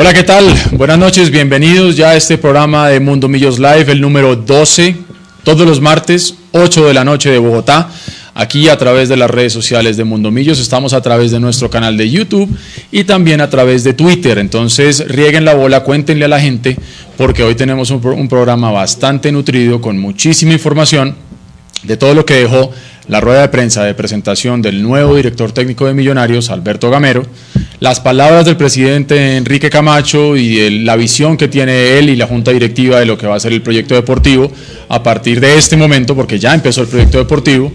Hola, ¿qué tal? Buenas noches, bienvenidos ya a este programa de Mundo Millos Live, el número 12, todos los martes, 8 de la noche de Bogotá, aquí a través de las redes sociales de Mundo Millos, estamos a través de nuestro canal de YouTube y también a través de Twitter, entonces rieguen la bola, cuéntenle a la gente, porque hoy tenemos un, un programa bastante nutrido, con muchísima información de todo lo que dejó la rueda de prensa de presentación del nuevo director técnico de Millonarios, Alberto Gamero, las palabras del presidente Enrique Camacho y la visión que tiene él y la junta directiva de lo que va a ser el proyecto deportivo a partir de este momento, porque ya empezó el proyecto deportivo.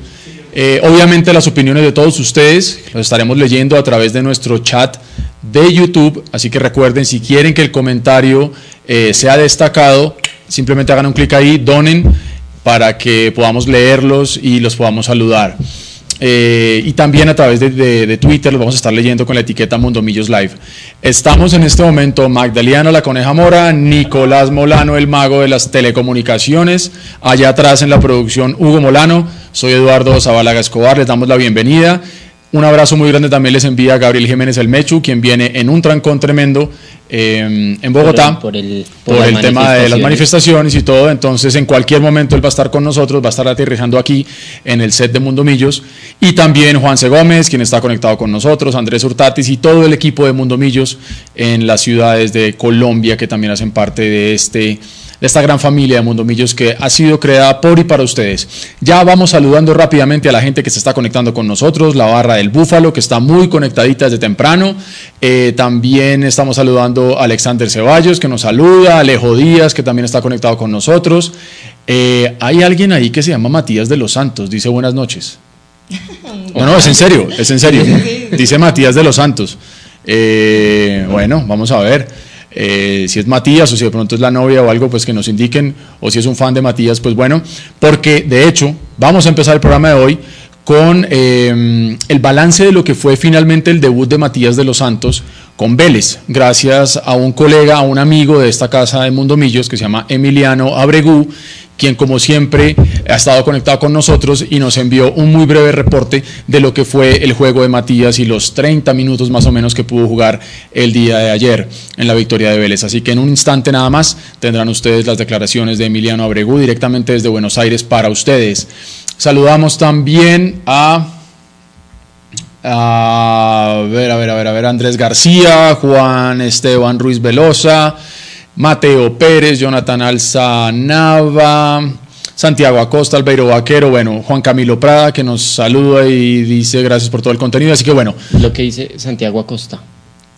Eh, obviamente las opiniones de todos ustedes los estaremos leyendo a través de nuestro chat de YouTube, así que recuerden, si quieren que el comentario eh, sea destacado, simplemente hagan un clic ahí, donen para que podamos leerlos y los podamos saludar. Eh, y también a través de, Twitter los vamos a estar leyendo con la etiqueta Mundomillos Live. Estamos en este momento Magdaliano La Coneja Mora, Nicolás Molano, el mago de las telecomunicaciones, allá atrás en la producción Hugo Molano, soy Eduardo Zabalaga Escobar, les damos la bienvenida. Un abrazo muy grande también les envía Gabriel Jiménez El Mechu, quien viene en un trancón tremendo eh, en Bogotá por el, tema de las manifestaciones y todo. Entonces, en cualquier momento él va a estar con nosotros, va a estar aterrizando aquí en el set de Mundo Millos. Y también Juan C. Gómez, quien está conectado con nosotros, Andrés Hurtatis y todo el equipo de Mundo Millos en las ciudades de Colombia que también hacen parte de este de esta gran familia de Mundomillos que ha sido creada por y para ustedes. Ya vamos saludando rápidamente a la gente que se está conectando con nosotros, la barra del Búfalo, que está muy conectadita desde temprano. Eh, también estamos saludando a Alexander Ceballos, que nos saluda, Alejo Díaz, que también está conectado con nosotros. Eh, hay alguien ahí que se llama Matías de los Santos, dice buenas noches. No, no, es en serio, es en serio. Dice Matías de los Santos. Eh, bueno, vamos a ver. Eh, si es Matías o si de pronto es la novia o algo, pues que nos indiquen, o si es un fan de Matías, pues bueno, porque de hecho vamos a empezar el programa de hoy con eh, el balance de lo que fue finalmente el debut de Matías de los Santos con Vélez, gracias a un colega, a un amigo de esta casa de Mundo Millos que se llama Emiliano Abregú, quien como siempre ha estado conectado con nosotros y nos envió un muy breve reporte de lo que fue el juego de Matías y los 30 minutos más o menos que pudo jugar el día de ayer en la victoria de Vélez. Así que en un instante nada más tendrán ustedes las declaraciones de Emiliano Abregú directamente desde Buenos Aires para ustedes. Saludamos también a... A ver, a ver, a ver, a ver, Andrés García, Juan Esteban Ruiz Velosa, Mateo Pérez, Jonathan Alza Nava, Santiago Acosta, Albeiro Vaquero, bueno, Juan Camilo Prada que nos saluda y dice gracias por todo el contenido, así que bueno. Lo que dice Santiago Acosta.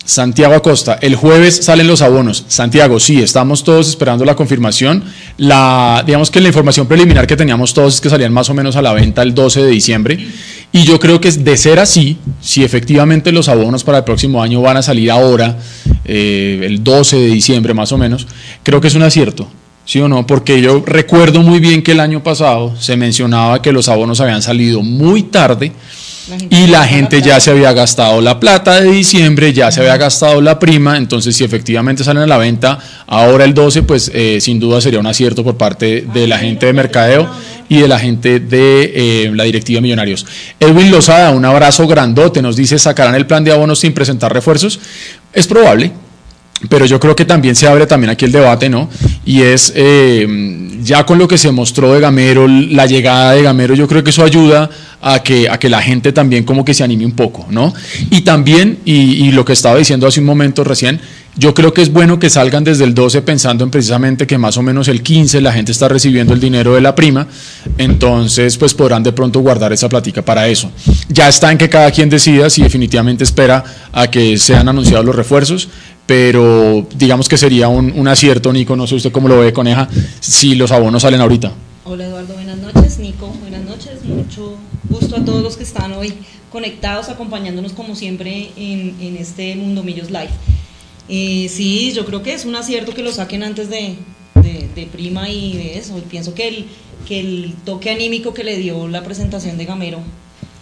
Santiago Acosta, el jueves salen los abonos. Santiago, sí, estamos todos esperando la confirmación. La, digamos que la información preliminar que teníamos todos es que salían más o menos a la venta el 12 de diciembre. Y yo creo que de ser así, si efectivamente los abonos para el próximo año van a salir ahora, eh, el 12 de diciembre más o menos, creo que es un acierto. ¿Sí o no? Porque yo recuerdo muy bien que el año pasado se mencionaba que los abonos habían salido muy tarde y la gente ya se había gastado la plata de diciembre, ya se había gastado la prima, entonces si efectivamente salen a la venta ahora el 12, pues eh, sin duda sería un acierto por parte de la gente de mercadeo y de la gente de eh, la directiva Millonarios. Edwin Lozada, un abrazo grandote, nos dice, ¿sacarán el plan de abonos sin presentar refuerzos? Es probable, pero yo creo que también se abre también aquí el debate, ¿no? Y es, eh, ya con lo que se mostró de Gamero, la llegada de Gamero, yo creo que eso ayuda a que, a que la gente también como que se anime un poco, ¿no? Y también, y, lo que estaba diciendo hace un momento recién, yo creo que es bueno que salgan desde el 12 pensando en precisamente que más o menos el 15 la gente está recibiendo el dinero de la prima, entonces pues podrán de pronto guardar esa plática para eso. Ya está en que cada quien decida si definitivamente espera a que sean anunciados los refuerzos, pero digamos que sería un, acierto, Nico, no sé usted cómo lo ve, Coneja, si los abonos salen ahorita. Hola Eduardo, buenas noches, Nico, buenas noches, mucho gusto a todos los que están hoy conectados, acompañándonos como siempre en, este Mundo Millos Live. Eh, sí, yo creo que es un acierto que lo saquen antes de, prima y de eso, pienso que el, que el toque anímico que le dio la presentación de Gamero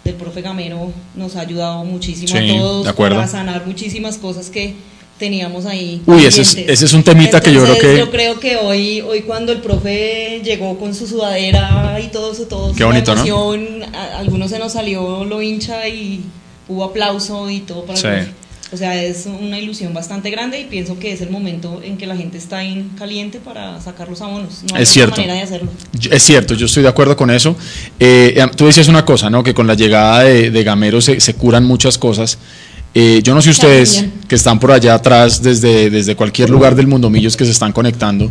del profe Gamero nos ha ayudado muchísimo a todos para sanar muchísimas cosas que, teníamos ahí. Uy, ese es, ese es, un temita que yo creo que... Yo creo que hoy, hoy cuando el profe llegó con su sudadera y todo eso, todo Qué bonito, a, algunos se nos salió lo hincha y hubo aplauso y todo para sí. O sea, es una ilusión bastante grande y pienso que es el momento en que la gente está en caliente para sacar los abonos. No hay Es cierto. manera de hacerlo. Yo- Es cierto, yo estoy de acuerdo con eso. Eh, eh, tú decías una cosa, ¿no? Que con la llegada de, de Gamero se, se curan muchas cosas. Eh, yo no sé ustedes que están por allá atrás, desde, desde cualquier lugar del mundo, millos que se están conectando,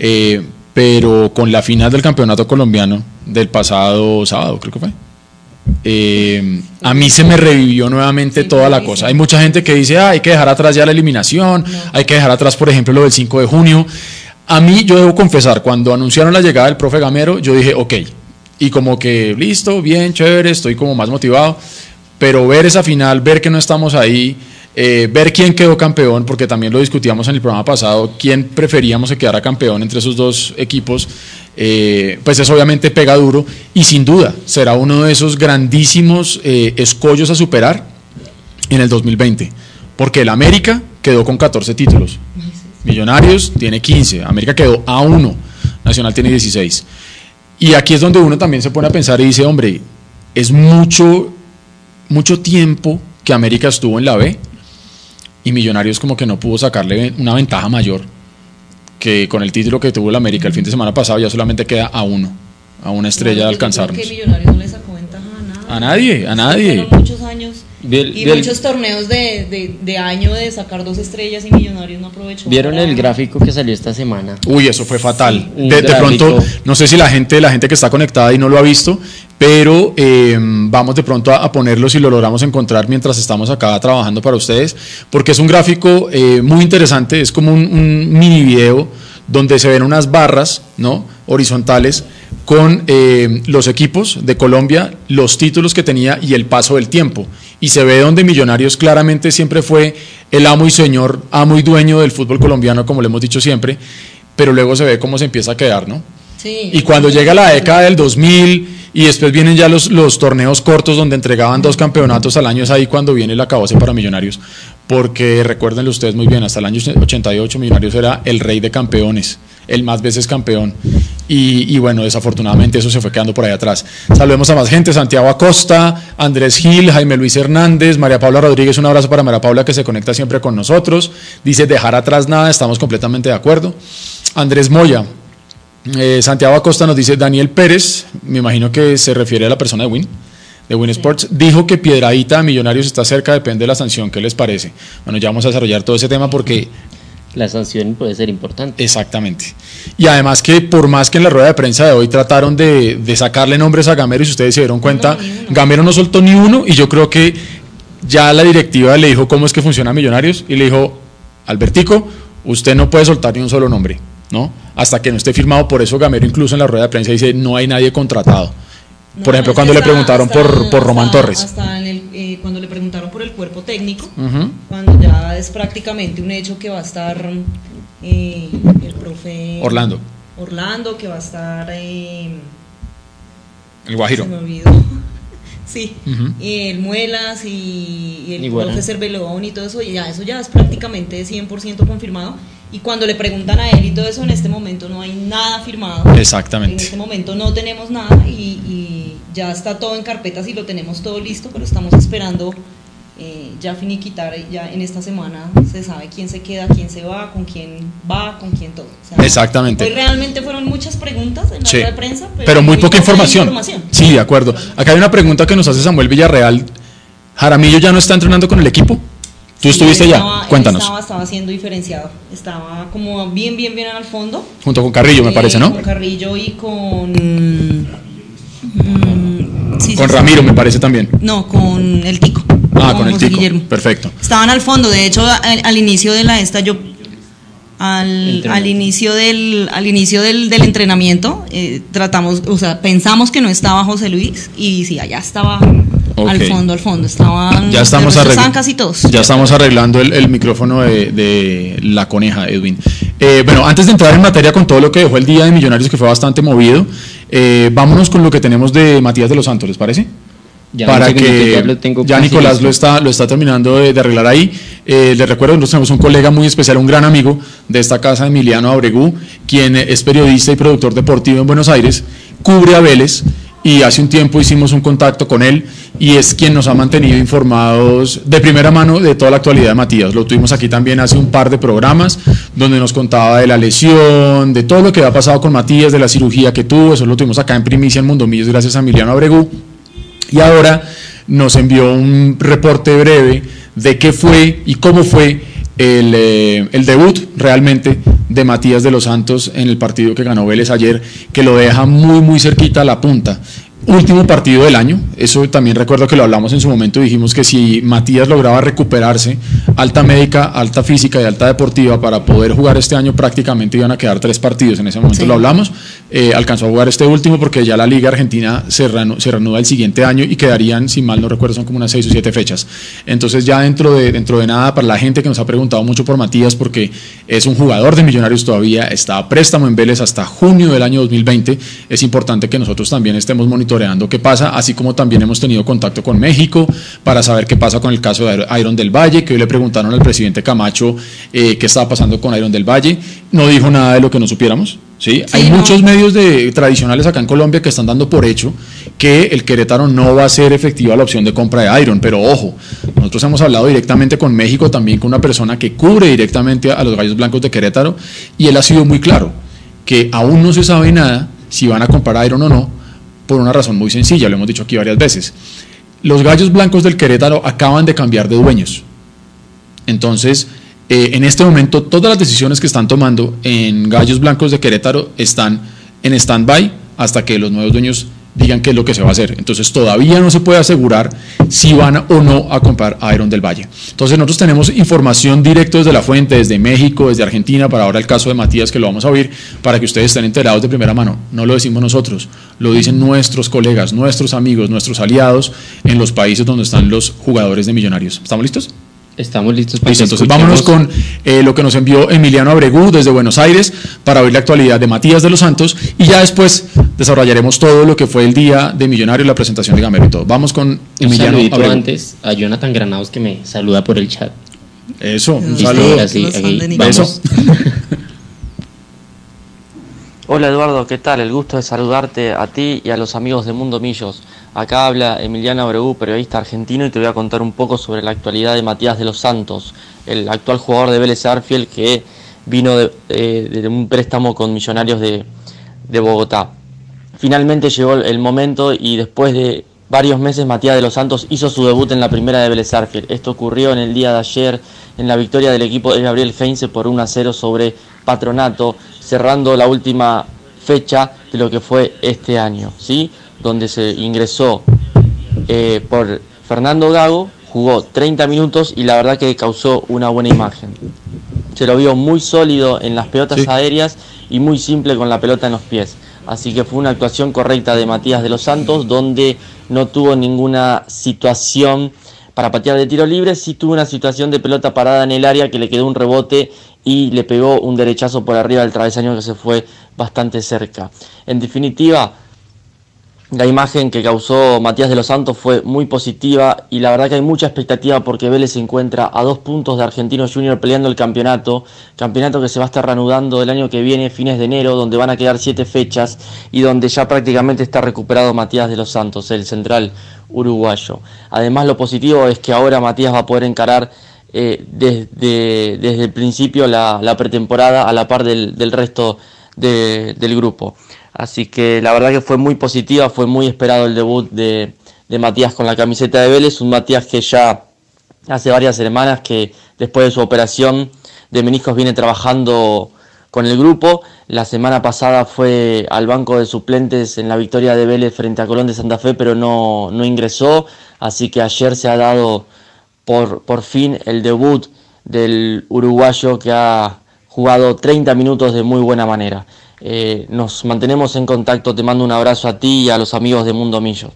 eh, pero con la final del campeonato colombiano del pasado sábado, creo que fue. eh, a mí se me revivió nuevamente Sí, toda la cosa. Hay mucha gente que dice, "Ah, hay que dejar atrás ya la eliminación, hay que dejar atrás, por ejemplo, lo del 5 de junio. A mí, yo debo confesar, cuando anunciaron la llegada del profe Gamero, yo dije, ok, y como que listo, bien, chévere, estoy como más motivado, pero ver esa final, ver que no estamos ahí, eh, ver quién quedó campeón, porque también lo discutíamos en el programa pasado, quién preferíamos que quedara campeón entre esos dos equipos, eh, pues eso obviamente pega duro y sin duda será uno de esos grandísimos eh, escollos a superar en el 2020, porque el América quedó con 14 títulos. Millonarios tiene 15, América quedó a 1, Nacional tiene 16. Y aquí es donde uno también se pone a pensar y dice, hombre, es mucho, mucho tiempo que América estuvo en la B y Millonarios como que no pudo sacarle una ventaja mayor que con el título que tuvo el América el fin de semana pasado ya solamente queda a uno, a una estrella de alcanzarnos. que Millonarios no le sacó ventaja a nada. A nadie, a nadie. Muchos años Y muchos torneos de, de, de año de sacar dos estrellas y Millonarios no aprovechó. ¿Vieron para- el gráfico que salió esta semana? Uy, eso fue fatal. Sí, de, de pronto, no sé si la gente, la gente que está conectada y no lo ha visto, pero eh, vamos de pronto a, a ponerlo si lo logramos encontrar mientras estamos acá trabajando para ustedes, porque es un gráfico eh, muy interesante, es como un, un mini video donde se ven unas barras, ¿no? Horizontales con eh, los equipos de Colombia, los títulos que tenía y el paso del tiempo. Y se ve donde Millonarios claramente siempre fue el amo y señor, amo y dueño del fútbol colombiano, como le hemos dicho siempre, pero luego se ve cómo se empieza a quedar, ¿no? Sí. Y cuando llega la década del 2000 y después vienen ya los, los torneos cortos donde entregaban dos campeonatos al año, es ahí cuando viene el acabose para Millonarios. Porque recuérdenlo ustedes muy bien, hasta el año 88 Millonarios era el rey de campeones, el más veces campeón. Y, y bueno, desafortunadamente eso se fue quedando por ahí atrás. Saludemos a más gente, Santiago Acosta, Andrés Gil, Jaime Luis Hernández, María Paula Rodríguez, un abrazo para María Paula que se conecta siempre con nosotros. Dice dejar atrás nada, estamos completamente de acuerdo. Andrés Moya, eh, Santiago Acosta nos dice Daniel Pérez, me imagino que se refiere a la persona de Win, de Win Sports, dijo que Piedradita a Millonarios está cerca, depende de la sanción, ¿qué les parece? Bueno, ya vamos a desarrollar todo ese tema porque La sanción puede ser importante. Exactamente. Y además que por más que en la rueda de prensa de hoy trataron de, de sacarle nombres a Gamero, y si ustedes se dieron cuenta, No. Gamero no soltó ni uno y yo creo que ya la directiva le dijo cómo es que funciona Millonarios y le dijo, Albertico, usted no puede soltar ni un solo nombre, ¿no? Hasta que no esté firmado, por eso Gamero incluso en la rueda de prensa dice, no hay nadie contratado. No, por ejemplo, cuando le preguntaron hasta- por, por Román hasta- Torres. Hasta en el, cuerpo técnico, cuando ya es prácticamente un hecho que va a estar eh, el profe Orlando. Orlando, que va a estar eh, El Guajiro. se me olvidó. Sí, y el Muelas y, y el Iguana. profe Cervelón y todo eso, y ya eso ya es prácticamente 100% confirmado. Y cuando le preguntan a él y todo eso, en este momento no hay nada firmado. Exactamente. En este momento no tenemos nada y, y ya está todo en carpetas y lo tenemos todo listo, pero estamos esperando eh, ya finiquitar. Ya en esta semana se sabe quién se queda, quién se va, con quién va, con quién todo. O sea, Exactamente. Hoy realmente fueron muchas preguntas en la Sí, rueda de prensa, pero, pero muy poca información. información. Sí, de acuerdo. Acá hay una pregunta que nos hace Samuel Villarreal. ¿Jaramillo ya no está entrenando con el equipo? ¿Tú Sí, estuviste él Cuéntanos. Estaba, estaba siendo diferenciado. Estaba como bien, bien, bien al fondo. Junto con Carrillo, me parece, ¿no? Con Carrillo y con. mm, sí, sí, Con. Ramiro, me parece también. No, con el Tico. Ah, con el José Tico. Guillermo. Perfecto. Estaban al fondo, de hecho, al, al inicio de la esta yo al, al inicio del al inicio del, del entrenamiento eh, tratamos, o sea, pensamos que no estaba José Luis y sí, allá estaba al fondo, al fondo, estaban Ya estamos, estaban casi todos. ya estamos arreglando el, el micrófono de, de la coneja, Edwin. Eh, bueno, antes de entrar en materia con todo lo que dejó el día de Millonarios, que fue bastante movido, eh, vámonos con lo que tenemos de Matías de los Santos, ¿les parece? Ya, para que lo tengo ya Nicolás listo. lo está, lo está terminando de, de arreglar ahí. Eh, les recuerdo, nosotros tenemos un colega muy especial, un gran amigo de esta casa, Emiliano Abregú, quien es periodista y productor deportivo en Buenos Aires, cubre a Vélez y hace un tiempo hicimos un contacto con él y es quien nos ha mantenido informados de primera mano de toda la actualidad de Matías. Lo tuvimos aquí también hace un par de programas donde nos contaba de la lesión, de todo lo que había pasado con Matías, de la cirugía que tuvo, eso lo tuvimos acá en primicia en Mundo Millos gracias a Emiliano Abregú. Y ahora nos envió un reporte breve de qué fue y cómo fue el, eh, el, debut realmente de Matías de los Santos en el partido que ganó Vélez ayer, que lo deja muy, muy cerquita a la punta último partido del año. Eso también recuerdo que lo hablamos en su momento. Dijimos que si Matías lograba recuperarse, alta médica, alta física y alta deportiva, para poder jugar este año, prácticamente iban a quedar tres partidos. En ese momento lo hablamos. Eh, alcanzó a jugar este último porque ya la Liga Argentina se, se, reanuda el siguiente año y quedarían, si mal no recuerdo, son como unas seis o siete fechas. Entonces, ya dentro de, dentro de nada, para la gente que nos ha preguntado mucho por Matías, porque es un jugador de Millonarios todavía, está a préstamo en Vélez hasta junio del año 2020, es importante que nosotros también estemos monitoreando qué pasa, así como también hemos tenido contacto con México para saber qué pasa con el caso de Iron del Valle, que hoy le preguntaron al presidente Camacho eh, qué estaba pasando con Iron del Valle. No dijo nada de lo que no supiéramos. ¿Sí? Hay muchos medios de, tradicionales acá en Colombia que están dando por hecho que el Querétaro no va a ser efectiva la opción de compra de Iron, pero ojo, nosotros hemos hablado directamente con México, también con una persona que cubre directamente a los Gallos Blancos de Querétaro, y él ha sido muy claro, que aún no se sabe nada si van a comprar Iron o no, por una razón muy sencilla, lo hemos dicho aquí varias veces. Los gallos blancos del Querétaro acaban de cambiar de dueños. Entonces, eh, en este momento, todas las decisiones que están tomando en gallos blancos de Querétaro están en stand-by hasta que los nuevos dueños digan qué es lo que se va a hacer. Entonces todavía no se puede asegurar si van o no a comprar Iron del Valle. Entonces nosotros tenemos información directa desde la fuente, desde México, desde Argentina, para ahora el caso de Matías que lo vamos a oír, para que ustedes estén enterados de primera mano. No lo decimos nosotros, lo dicen nuestros colegas, nuestros amigos, nuestros aliados en los países donde están los jugadores de millonarios. ¿Estamos listos? Estamos listos para Entonces vámonos con eh, lo que nos envió Emiliano Abregú desde Buenos Aires para oír la actualidad de Matías de los Santos y ya después desarrollaremos todo lo que fue el día de Millonario, la presentación de Gamero y todo. Vamos con Emiliano un Abregu. antes a Jonathan Granados que me saluda por el chat. Eso, un saludo. Hola Eduardo, ¿qué tal? El gusto de saludarte a ti y a los amigos de Mundo Millos. Acá habla Emiliano Abreu, periodista argentino, y te voy a contar un poco sobre la actualidad de Matías de los Santos, el actual jugador de Vélez Arfiel que vino de, un préstamo con Millonarios de, Bogotá. Finalmente llegó el momento y después de varios meses Matías de los Santos hizo su debut en la primera de Vélez Arfiel. Esto ocurrió en el día de ayer en la victoria del equipo de Gabriel Heinze por 1 a 0 sobre Patronato, cerrando la última fecha de lo que fue este año. ¿sí? donde se ingresó eh, por Fernando Gago, jugó 30 minutos y la verdad que causó una buena imagen. Se lo vio muy sólido en las pelotas aéreas y muy simple con la pelota en los pies. Así que fue una actuación correcta de Matías de los Santos, donde no tuvo ninguna situación para patear de tiro libre, sí tuvo una situación de pelota parada en el área que le quedó un rebote y le pegó un derechazo por arriba del travesaño que se fue bastante cerca. En definitiva, la imagen que causó Matías de los Santos fue muy positiva y la verdad que hay mucha expectativa porque Vélez se encuentra a dos puntos de Argentino Junior peleando el campeonato, campeonato que se va a estar reanudando el año que viene, fines de enero, donde van a quedar siete fechas y donde ya prácticamente está recuperado Matías de los Santos, el central uruguayo. Además lo positivo es que ahora Matías va a poder encarar eh, desde, desde, el principio la, pretemporada a la par del, resto del grupo. Así que la verdad que fue muy positiva, fue muy esperado el debut de, Matías con la camiseta de Vélez, un Matías que ya hace varias semanas que después de su operación de meniscos viene trabajando con el grupo. La semana pasada fue al banco de suplentes en la victoria de Vélez frente a Colón de Santa Fe, pero no, no ingresó. Así que ayer se ha dado por, por fin el debut del uruguayo que ha jugado 30 minutos de muy buena manera. Eh, nos mantenemos en contacto, te mando un abrazo a ti y a los amigos de Mundo Millo.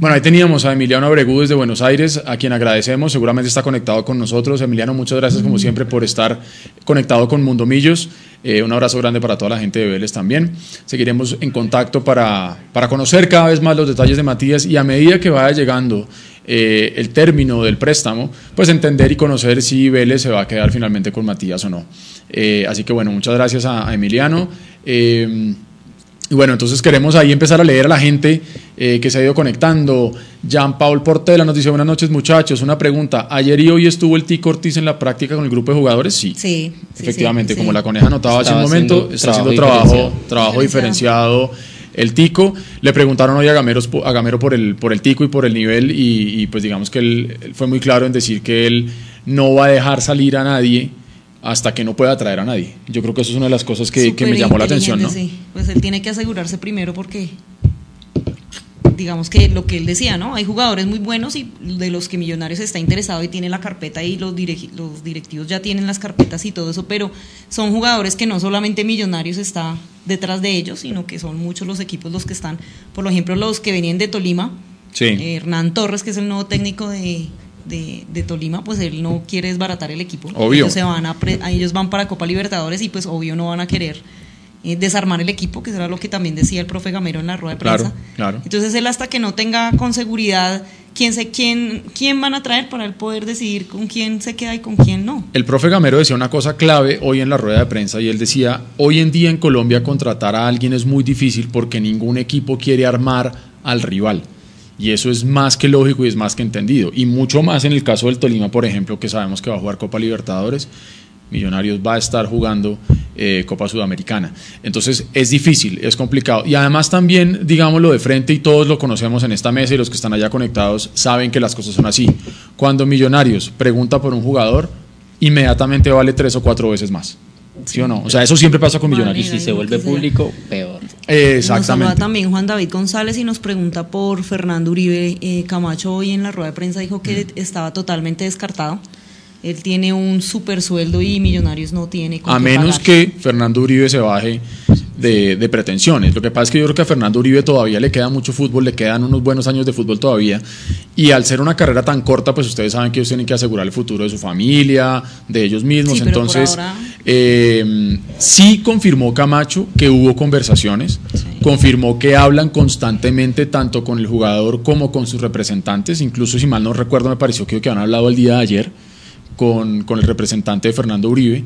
Bueno, ahí teníamos a Emiliano Abregú desde Buenos Aires, a quien agradecemos, seguramente está conectado con nosotros. Emiliano, muchas gracias como siempre por estar conectado con Mundomillos. Eh, un abrazo grande para toda la gente de Vélez también. Seguiremos en contacto para, para conocer cada vez más los detalles de Matías y a medida que vaya llegando eh, el término del préstamo, pues entender y conocer si Vélez se va a quedar finalmente con Matías o no. Eh, así que bueno, muchas gracias a, Emiliano. Eh, y bueno, entonces queremos ahí empezar a leer a la gente que se ha ido conectando. Jean-Paul Portela nos dice, buenas noches muchachos, una pregunta. ¿Ayer y hoy estuvo el Tico Ortiz en la práctica con el grupo de jugadores? Sí. Sí. Efectivamente, como la coneja notaba hace un momento, está haciendo trabajo, trabajo diferenciado el tico. Le preguntaron hoy a, a Gamero por el, por el tico y por el nivel y, pues digamos que él, fue muy claro en decir que él no va a dejar salir a nadie hasta que no pueda traer a nadie. Yo creo que eso es una de las cosas que, que me llamó la atención. ¿no? Sí. Pues él tiene que asegurarse primero porque digamos que lo que él decía, ¿no? Hay jugadores muy buenos y de los que Millonarios está interesado y tiene la carpeta y los, los directivos ya tienen las carpetas y todo eso, pero son jugadores que no solamente Millonarios está detrás de ellos, sino que son muchos los equipos los que están, por ejemplo, los que venían de Tolima, eh, Hernán Torres, que es el nuevo técnico de, de, Tolima, pues él no quiere desbaratar el equipo. Obvio. Ellos, se van a ellos van para Copa Libertadores y pues obvio no van a querer eh, desarmar el equipo, que era lo que también decía el profe Gamero en la rueda de prensa. Claro, Entonces él hasta que no tenga con seguridad quién, se, quién, quién van a traer para él poder decidir con quién se queda y con quién no. El profe Gamero decía una cosa clave hoy en la rueda de prensa y él decía, hoy en día en Colombia contratar a alguien es muy difícil porque ningún equipo quiere armar al rival. Y eso es más que lógico y es más que entendido. Y mucho más en el caso del Tolima, por ejemplo, que sabemos que va a jugar Copa Libertadores Millonarios va a estar jugando eh, Copa Sudamericana. Entonces es difícil, es complicado. Y además también, digámoslo de frente, y todos lo conocemos en esta mesa y los que están allá conectados saben que las cosas son así. Cuando Millonarios pregunta por un jugador, inmediatamente vale tres o cuatro veces más. ¿Sí o no? O sea, eso siempre pasa con Millonarios. Y si se vuelve público, peor. exactamente. Nos también Juan David González y nos pregunta por Fernando Uribe. Eh, Camacho hoy en la rueda de prensa dijo que mm. estaba totalmente descartado. Él tiene un super sueldo y Millonarios no tiene. a menos que Fernando Uribe se baje de, pretensiones. Lo que pasa es que yo creo que a Fernando Uribe todavía le queda mucho fútbol, le quedan unos buenos años de fútbol todavía. Y al ser una carrera tan corta, pues ustedes saben que ellos tienen que asegurar el futuro de su familia, de ellos mismos. Entonces, eh, sí confirmó Camacho que hubo conversaciones, confirmó que hablan constantemente tanto con el jugador como con sus representantes. Incluso, si mal no recuerdo, me pareció que, que han hablado el día de ayer con, con el representante de Fernando Uribe,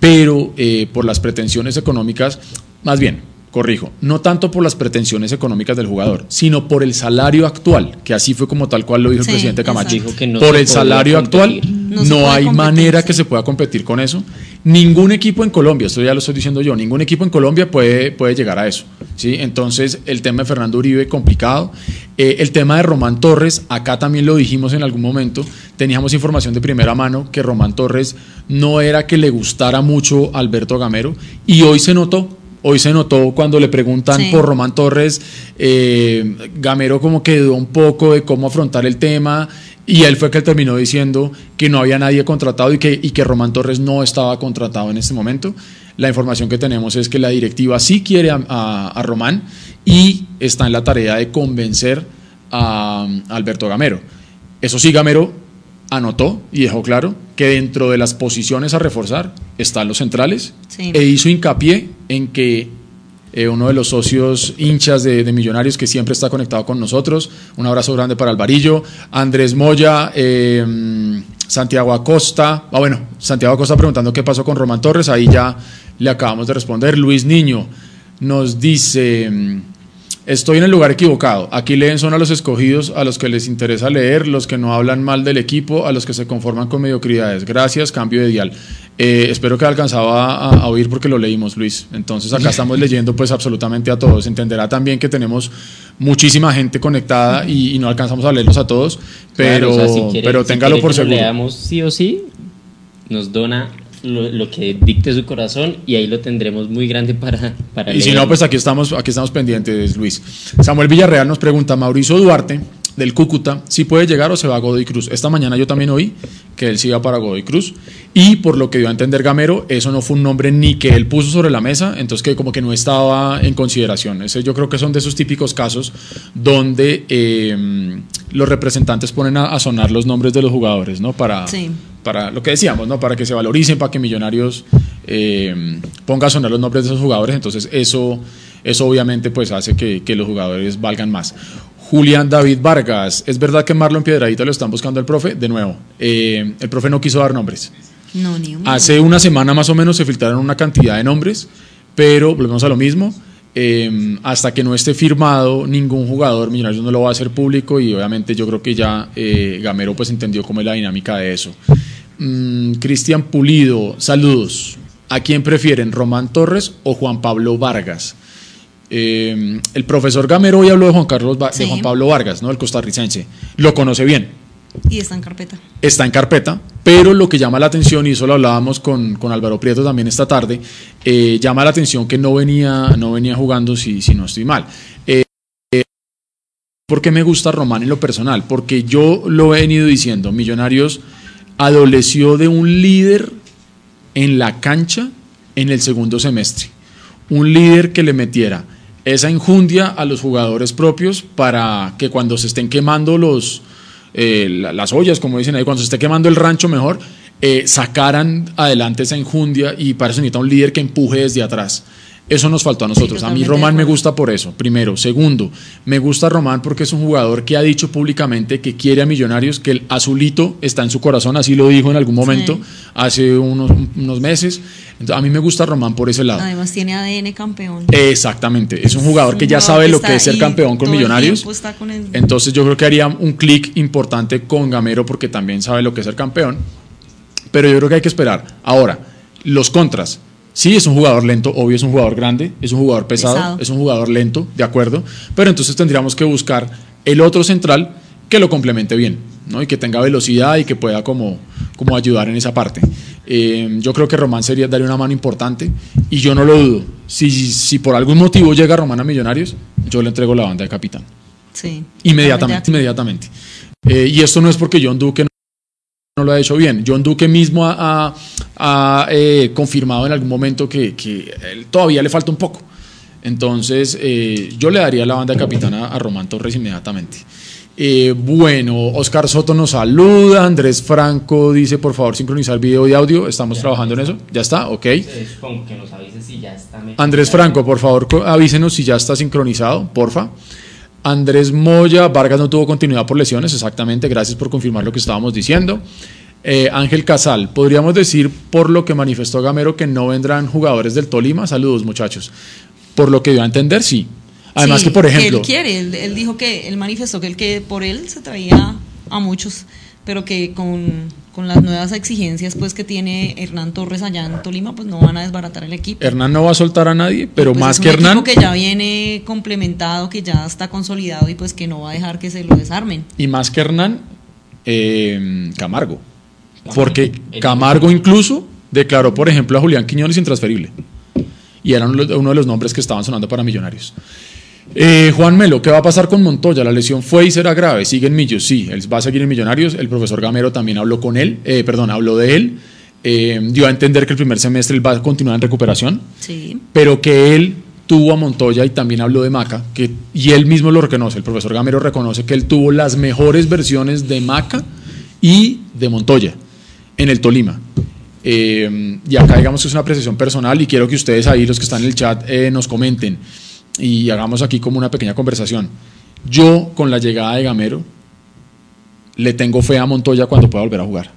pero eh, por las pretensiones económicas, más bien, corrijo, no tanto por las pretensiones económicas del jugador, sino por el salario actual, que así fue como tal cual lo dijo el presidente Camacho. por el salario actual no, hay manera que se pueda competir con eso. Ningún equipo en Colombia, esto ya lo estoy diciendo yo, ningún equipo en Colombia puede, puede llegar a eso. ¿sí? Entonces, el tema de Fernando Uribe, complicado. Eh, el tema de Román Torres, acá también lo dijimos en algún momento, teníamos información de primera mano que Román Torres no era que le gustara mucho Alberto Gamero y hoy se notó, Hoy se notó cuando le preguntan por Román Torres, eh, Gamero como que dudó un poco de cómo afrontar el tema y él fue que terminó diciendo que no había nadie contratado y que, y que Román Torres no estaba contratado en este momento. La información que tenemos es que la directiva sí quiere a, Román y está en la tarea de convencer a, Alberto Gamero. Eso sí, Gamero anotó y dejó claro que dentro de las posiciones a reforzar están los centrales e hizo hincapié en que eh, uno de los socios hinchas de, Millonarios que siempre está conectado con nosotros. Un abrazo grande para Alvarillo, Andrés Moya, eh, Santiago Acosta. Ah, bueno, Santiago Acosta preguntando qué pasó con Román Torres, ahí ya le acabamos de responder. Luis Niño nos dice. Estoy en el lugar equivocado. Aquí leen son a los escogidos, a los que les interesa leer, los que no hablan mal del equipo, a los que se conforman con mediocridades. Gracias, cambio de dial. Eh, espero que alcanzaba a, oír porque lo leímos, Luis. Entonces acá estamos leyendo pues absolutamente a todos. Entenderá también que tenemos muchísima gente conectada y, no alcanzamos a leerlos a todos, pero, pero téngalo por seguro. leamos sí o sí, nos dona lo, que dicte su corazón y ahí lo tendremos muy grande para, para Y si no, pues aquí estamos, aquí estamos pendientes, Luis. Samuel Villarreal nos pregunta, Mauricio Duarte del Cúcuta, si puede llegar o se va a Godoy Cruz. Esta mañana yo también oí que él se iba para Godoy Cruz y por lo que dio a entender Gamero, eso no fue un nombre ni que él puso sobre la mesa, entonces que como que no estaba en consideración. Ese yo creo que son de esos típicos casos donde eh, los representantes ponen a, sonar los nombres de los jugadores, ¿no? Para, para lo que decíamos, ¿no? Para que se valoricen, para que Millonarios eh, ponga a sonar los nombres de esos jugadores, entonces eso, eso obviamente pues hace que, que los jugadores valgan más. Julián David Vargas, ¿es verdad que Marlon Piedradita lo están buscando el profe? De nuevo, eh, el profe no quiso dar nombres. No, ni un Hace una semana más o menos se filtraron una cantidad de nombres, pero volvemos a lo mismo. eh, hasta que no esté firmado ningún jugador, Millonarios no lo va a hacer público y obviamente yo creo que ya eh, Gamero pues entendió cómo es la dinámica de eso. Mm, Cristian Pulido, saludos. ¿A quién prefieren, Román Torres o Juan Pablo Vargas? Eh, el profesor Gamero hoy habló de Juan, Carlos, de. Juan Pablo Vargas, ¿no? el costarricense. Lo conoce bien Y está en carpeta. está en carpeta, pero lo que llama la atención, y eso lo hablábamos con, con Álvaro Prieto también esta tarde, eh, llama la atención que no venía, no venía jugando, si, si no estoy mal. Eh, ¿Por qué me gusta Román en lo personal? Porque yo lo he venido diciendo, Millonarios adoleció de un líder en la cancha en el segundo semestre. Un líder que le metiera esa injundia a los jugadores propios para que cuando se estén quemando los, eh, la- las ollas, como dicen ahí, cuando se esté quemando el rancho mejor, eh, sacaran adelante esa injundia y para eso necesita un líder que empuje desde atrás. Eso nos faltó a nosotros. a mí Román me gusta por eso, primero. Segundo, me gusta Román porque es un jugador que ha dicho públicamente que quiere a Millonarios, que el azulito está en su corazón, así lo dijo en algún momento, Sí. hace unos, unos meses. Entonces, a mí me gusta Román por ese lado. Además tiene ADN campeón. Exactamente, es un jugador que ya jugador sabe que lo que es ser campeón con Millonarios. con el- Entonces yo creo que haría un clic importante con Gamero porque también sabe lo que es ser campeón. Pero yo creo que hay que esperar. Ahora, los contras. Sí, es un jugador lento, obvio es un jugador grande, es un jugador pesado, Pesado. es un jugador lento, de acuerdo. Pero entonces tendríamos que buscar el otro central que lo complemente bien, ¿no? Y que tenga velocidad y que pueda como, como ayudar en esa parte. Eh, yo creo que Román sería darle una mano importante y yo no lo dudo. Si, si por algún motivo llega Román a Millonarios, yo le entrego la banda de capitán. Sí. Inmediatamente, inmediatamente. Eh, y esto no es porque John Duque no, lo ha hecho bien. John Duque mismo ha, ha- ha, eh, confirmado en algún momento que, que él todavía le falta un poco. Entonces, eh, yo le daría la banda de capitán a, Román Torres inmediatamente. Eh, bueno, Oscar Soto nos saluda, Andrés Franco dice por favor sincronizar video y audio, estamos trabajando en eso, ya está, ok. Supongo que nos avises si ya está mejor. Andrés Franco, por favor, avísenos si ya está sincronizado, porfa. Andrés Moya, Vargas no tuvo continuidad por lesiones, exactamente, gracias por confirmar lo que estábamos diciendo. Eh, Ángel Casal, podríamos decir por lo que manifestó Gamero que no vendrán jugadores del Tolima. Saludos, muchachos. Por lo que dio a entender, sí. Además Sí, que, por ejemplo, él quiere, él, él dijo que, él manifestó que, él que por él se traía a muchos, pero que con, con las nuevas exigencias pues que tiene Hernán Torres allá en Tolima, pues no van a desbaratar el equipo. Hernán no va a soltar a nadie, pero Pues más es un que Hernán, equipo que ya viene complementado, que ya está consolidado y pues que no va a dejar que se lo desarmen. y más que Hernán, eh, Camargo. Porque Camargo incluso declaró, por ejemplo, a Julián Quiñones intransferible. Y era uno uno de los nombres que estaban sonando para Millonarios. Eh, Juan Melo, ¿qué va a pasar con Montoya? La lesión fue y será grave. Sigue en Millos, sí, él va a seguir en Millonarios. El profesor Gamero también habló con él, eh, perdón, habló de él. Eh, dio a entender que el primer semestre él va a continuar en recuperación Sí. pero que él tuvo a Montoya y también habló de Maca, que, y él mismo lo reconoce, el profesor Gamero reconoce que él tuvo las mejores versiones de Maca y de Montoya en el Tolima. Eh, y acá digamos que es una apreciación personal y quiero que ustedes ahí, los que están en el chat, eh, nos comenten y hagamos aquí como una pequeña conversación. Yo, con la llegada de Gamero, le tengo fe a Montoya cuando pueda volver a jugar.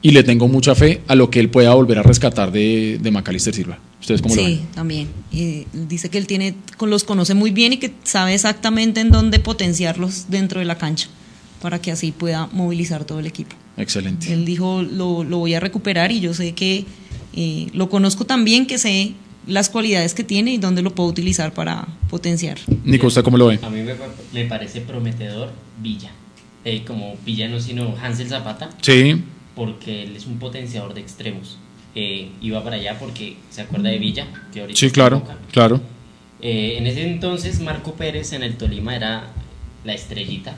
Y le tengo mucha fe a lo que él pueda volver a rescatar de, de Macalister Silva. ¿Ustedes cómo lo ven? Sí, también. Y dice que él tiene, los conoce muy bien y que sabe exactamente en dónde potenciarlos dentro de la cancha para que así pueda movilizar todo el equipo. Excelente. Él dijo, lo, lo voy a recuperar y yo sé que eh, lo conozco tan bien que sé las cualidades que tiene y dónde lo puedo utilizar para potenciar. Nico, ¿usted cómo lo ve? A mí me, me parece prometedor Villa. Eh, como Villa no, sino Hansel Zapata, Sí, porque él es un potenciador de extremos. Eh, iba para allá porque se acuerda de Villa, que ahorita sí, claro, claro. Eh, en ese entonces Marco Pérez en el Tolima era la estrellita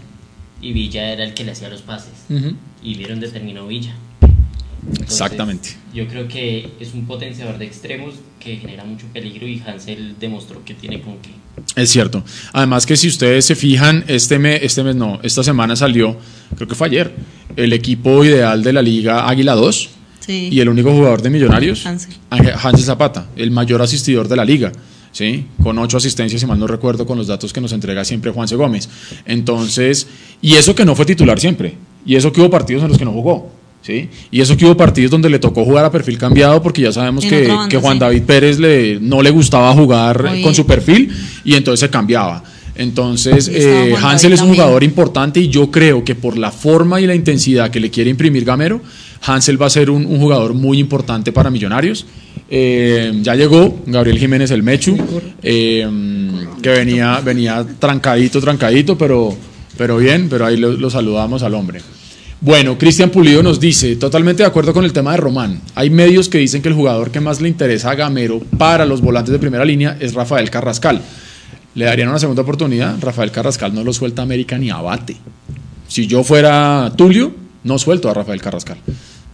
y Villa era el que le hacía los pases. Ujú. Y vieron determinó Villa. Entonces, Exactamente. Yo creo que es un potenciador de extremos que genera mucho peligro y Hansel demostró que tiene con qué. Es cierto. Además que si ustedes se fijan, este mes, este mes no, esta semana salió, creo que fue ayer, el equipo ideal de la Liga Águila 2. Sí. Sí. Y el único jugador de Millonarios, Hansel Zapata, el mayor asistidor de la liga. ¿Sí? Con ocho asistencias, si mal no recuerdo, con los datos que nos entrega siempre Juanse Gómez. Entonces, y eso que no fue titular siempre, y eso que hubo partidos en los que no jugó, ¿sí? Y eso que hubo partidos donde le tocó jugar a perfil cambiado, porque ya sabemos que, otra banda, que Juan sí. David Pérez le, no le gustaba jugar Oye. con su perfil, y entonces se cambiaba. Entonces, eh, Hansel es un también. jugador importante y yo creo que por la forma y la intensidad que le quiere imprimir Gamero, Hansel va a ser un, un jugador muy importante para Millonarios. Eh, ya llegó Gabriel Jiménez el Mechu, eh, que venía, venía trancadito, trancadito, pero, pero bien, pero ahí lo, lo saludamos al hombre. Bueno, Cristian Pulido nos dice, totalmente de acuerdo con el tema de Román. Hay medios que dicen que el jugador que más le interesa a Gamero para los volantes de primera línea es Rafael Carrascal. Le darían una segunda oportunidad. Rafael Carrascal no lo suelta América ni abate. Si yo fuera Tulio, no suelto a Rafael Carrascal.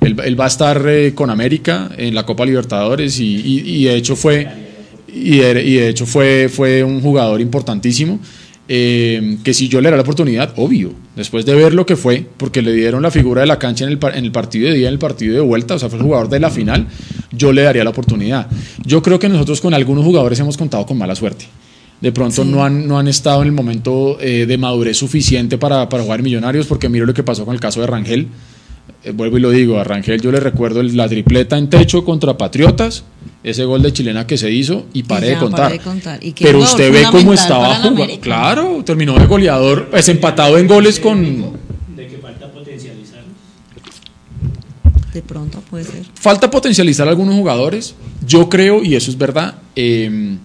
Él, él va a estar eh, con América en la Copa Libertadores y, y- y de hecho fue y de hecho fue, fue un jugador importantísimo. Eh, que si yo le diera la oportunidad, obvio, después de ver lo que fue, porque le dieron la figura de la cancha en el, en el partido de día, en el partido de vuelta, o sea, fue el jugador de la final, yo le daría la oportunidad. Yo creo que nosotros con algunos jugadores hemos contado con mala suerte. De pronto Sí. no, han, no han estado en el momento eh, de madurez suficiente para, para jugar millonarios, porque miro lo que pasó con el caso de Rangel. Eh, vuelvo y lo digo, a Rangel yo le recuerdo el- la tripleta en techo contra Patriotas, ese gol de chilena que se hizo y paré ya, de contar. paré de contar. Y qué Pero usted ve cómo estaba jugando. Claro, terminó de goleador, es empatado en goles con... de que falta potencializarlos. De pronto puede ser. Falta potencializar a algunos jugadores, yo creo, y eso es verdad, eh,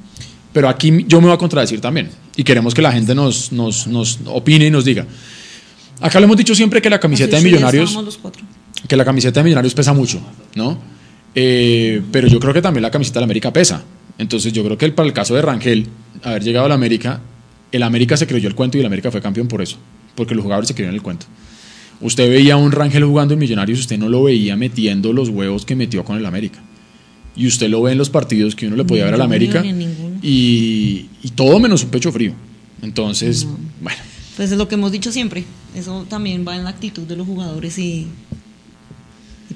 pero aquí yo me voy a contradecir también, y queremos que la gente nos, nos, nos opine y nos diga. Acá lo hemos dicho siempre que la camiseta de Así Millonarios, estábamos los cuatro. Que la camiseta de Millonarios pesa mucho, ¿no? Eh, pero yo creo que también la camiseta de la América pesa. Entonces yo creo que el- para el caso de Rangel, haber llegado a la América, el América se creyó el cuento y el América fue campeón por eso, porque los jugadores se creyeron el cuento. Usted veía a un Rangel jugando en Millonarios, usted no lo veía metiendo los huevos que metió con el América. Y usted lo ve en los partidos que uno le podía Ni ver al América y, y todo menos un pecho frío. Entonces, bueno, Pues es lo que hemos dicho siempre. Eso también va en la actitud de los jugadores y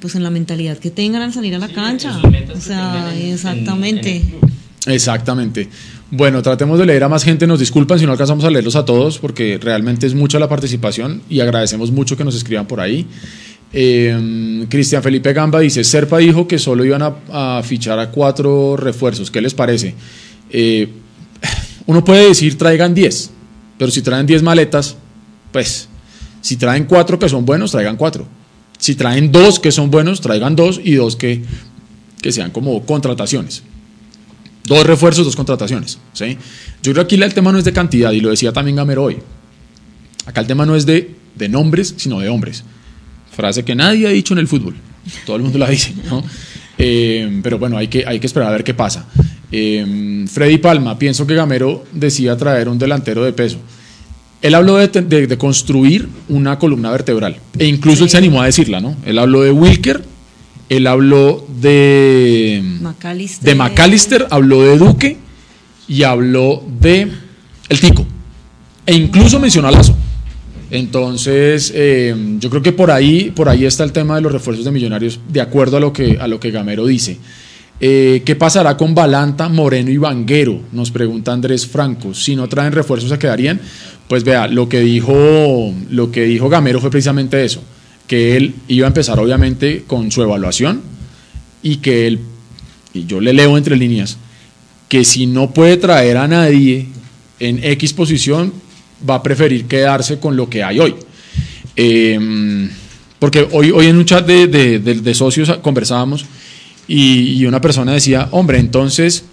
pues en la mentalidad que tengan al salir a la cancha. O sea, en- exactamente. en. Exactamente. Bueno, tratemos de leer a más gente. Nos disculpan si no alcanzamos a leerlos a todos, porque realmente es mucha la participación y agradecemos mucho que nos escriban por ahí. Eh, Cristian Felipe Gamba dice: Serpa dijo que solo iban a, a fichar a cuatro refuerzos. ¿Qué les parece? Eh, uno puede decir traigan 10, pero si traen 10 maletas, pues si traen cuatro que son buenos, traigan cuatro. Si traen dos que son buenos, traigan dos y dos que, que sean como contrataciones. Dos refuerzos, dos contrataciones. ¿sí? Yo creo que aquí el tema no es de cantidad, y lo decía también Gamero hoy. Acá el tema no es de, de nombres, sino de hombres. Frase que nadie ha dicho en el fútbol. Todo el mundo la dice. ¿no? Eh, pero bueno, hay que, hay que esperar a ver qué pasa. Eh, Freddy Palma, pienso que Gamero decía traer un delantero de peso. Él habló de, de- de construir una columna vertebral. E incluso él se animó a decirla, ¿no? Él habló de Wilker, él habló de McAllister. de McAllister, habló de Duque y habló de El Tico. E incluso mencionó a Lazo. Entonces, eh, yo creo que por ahí, por ahí está el tema de los refuerzos de millonarios, de acuerdo a lo que, a lo que Gamero dice. Eh, ¿Qué pasará con Balanta, Moreno y Vanguero? Nos pregunta Andrés Franco. Si no traen refuerzos, ¿se quedarían? Pues vea, lo que dijo, lo que dijo Gamero fue precisamente eso, que él iba a empezar obviamente con su evaluación y que él, y yo le leo entre líneas, que si no puede traer a nadie en X posición, va a preferir quedarse con lo que hay hoy. Eh, porque hoy, hoy en un chat de- de socios conversábamos y, y una persona decía, hombre, entonces,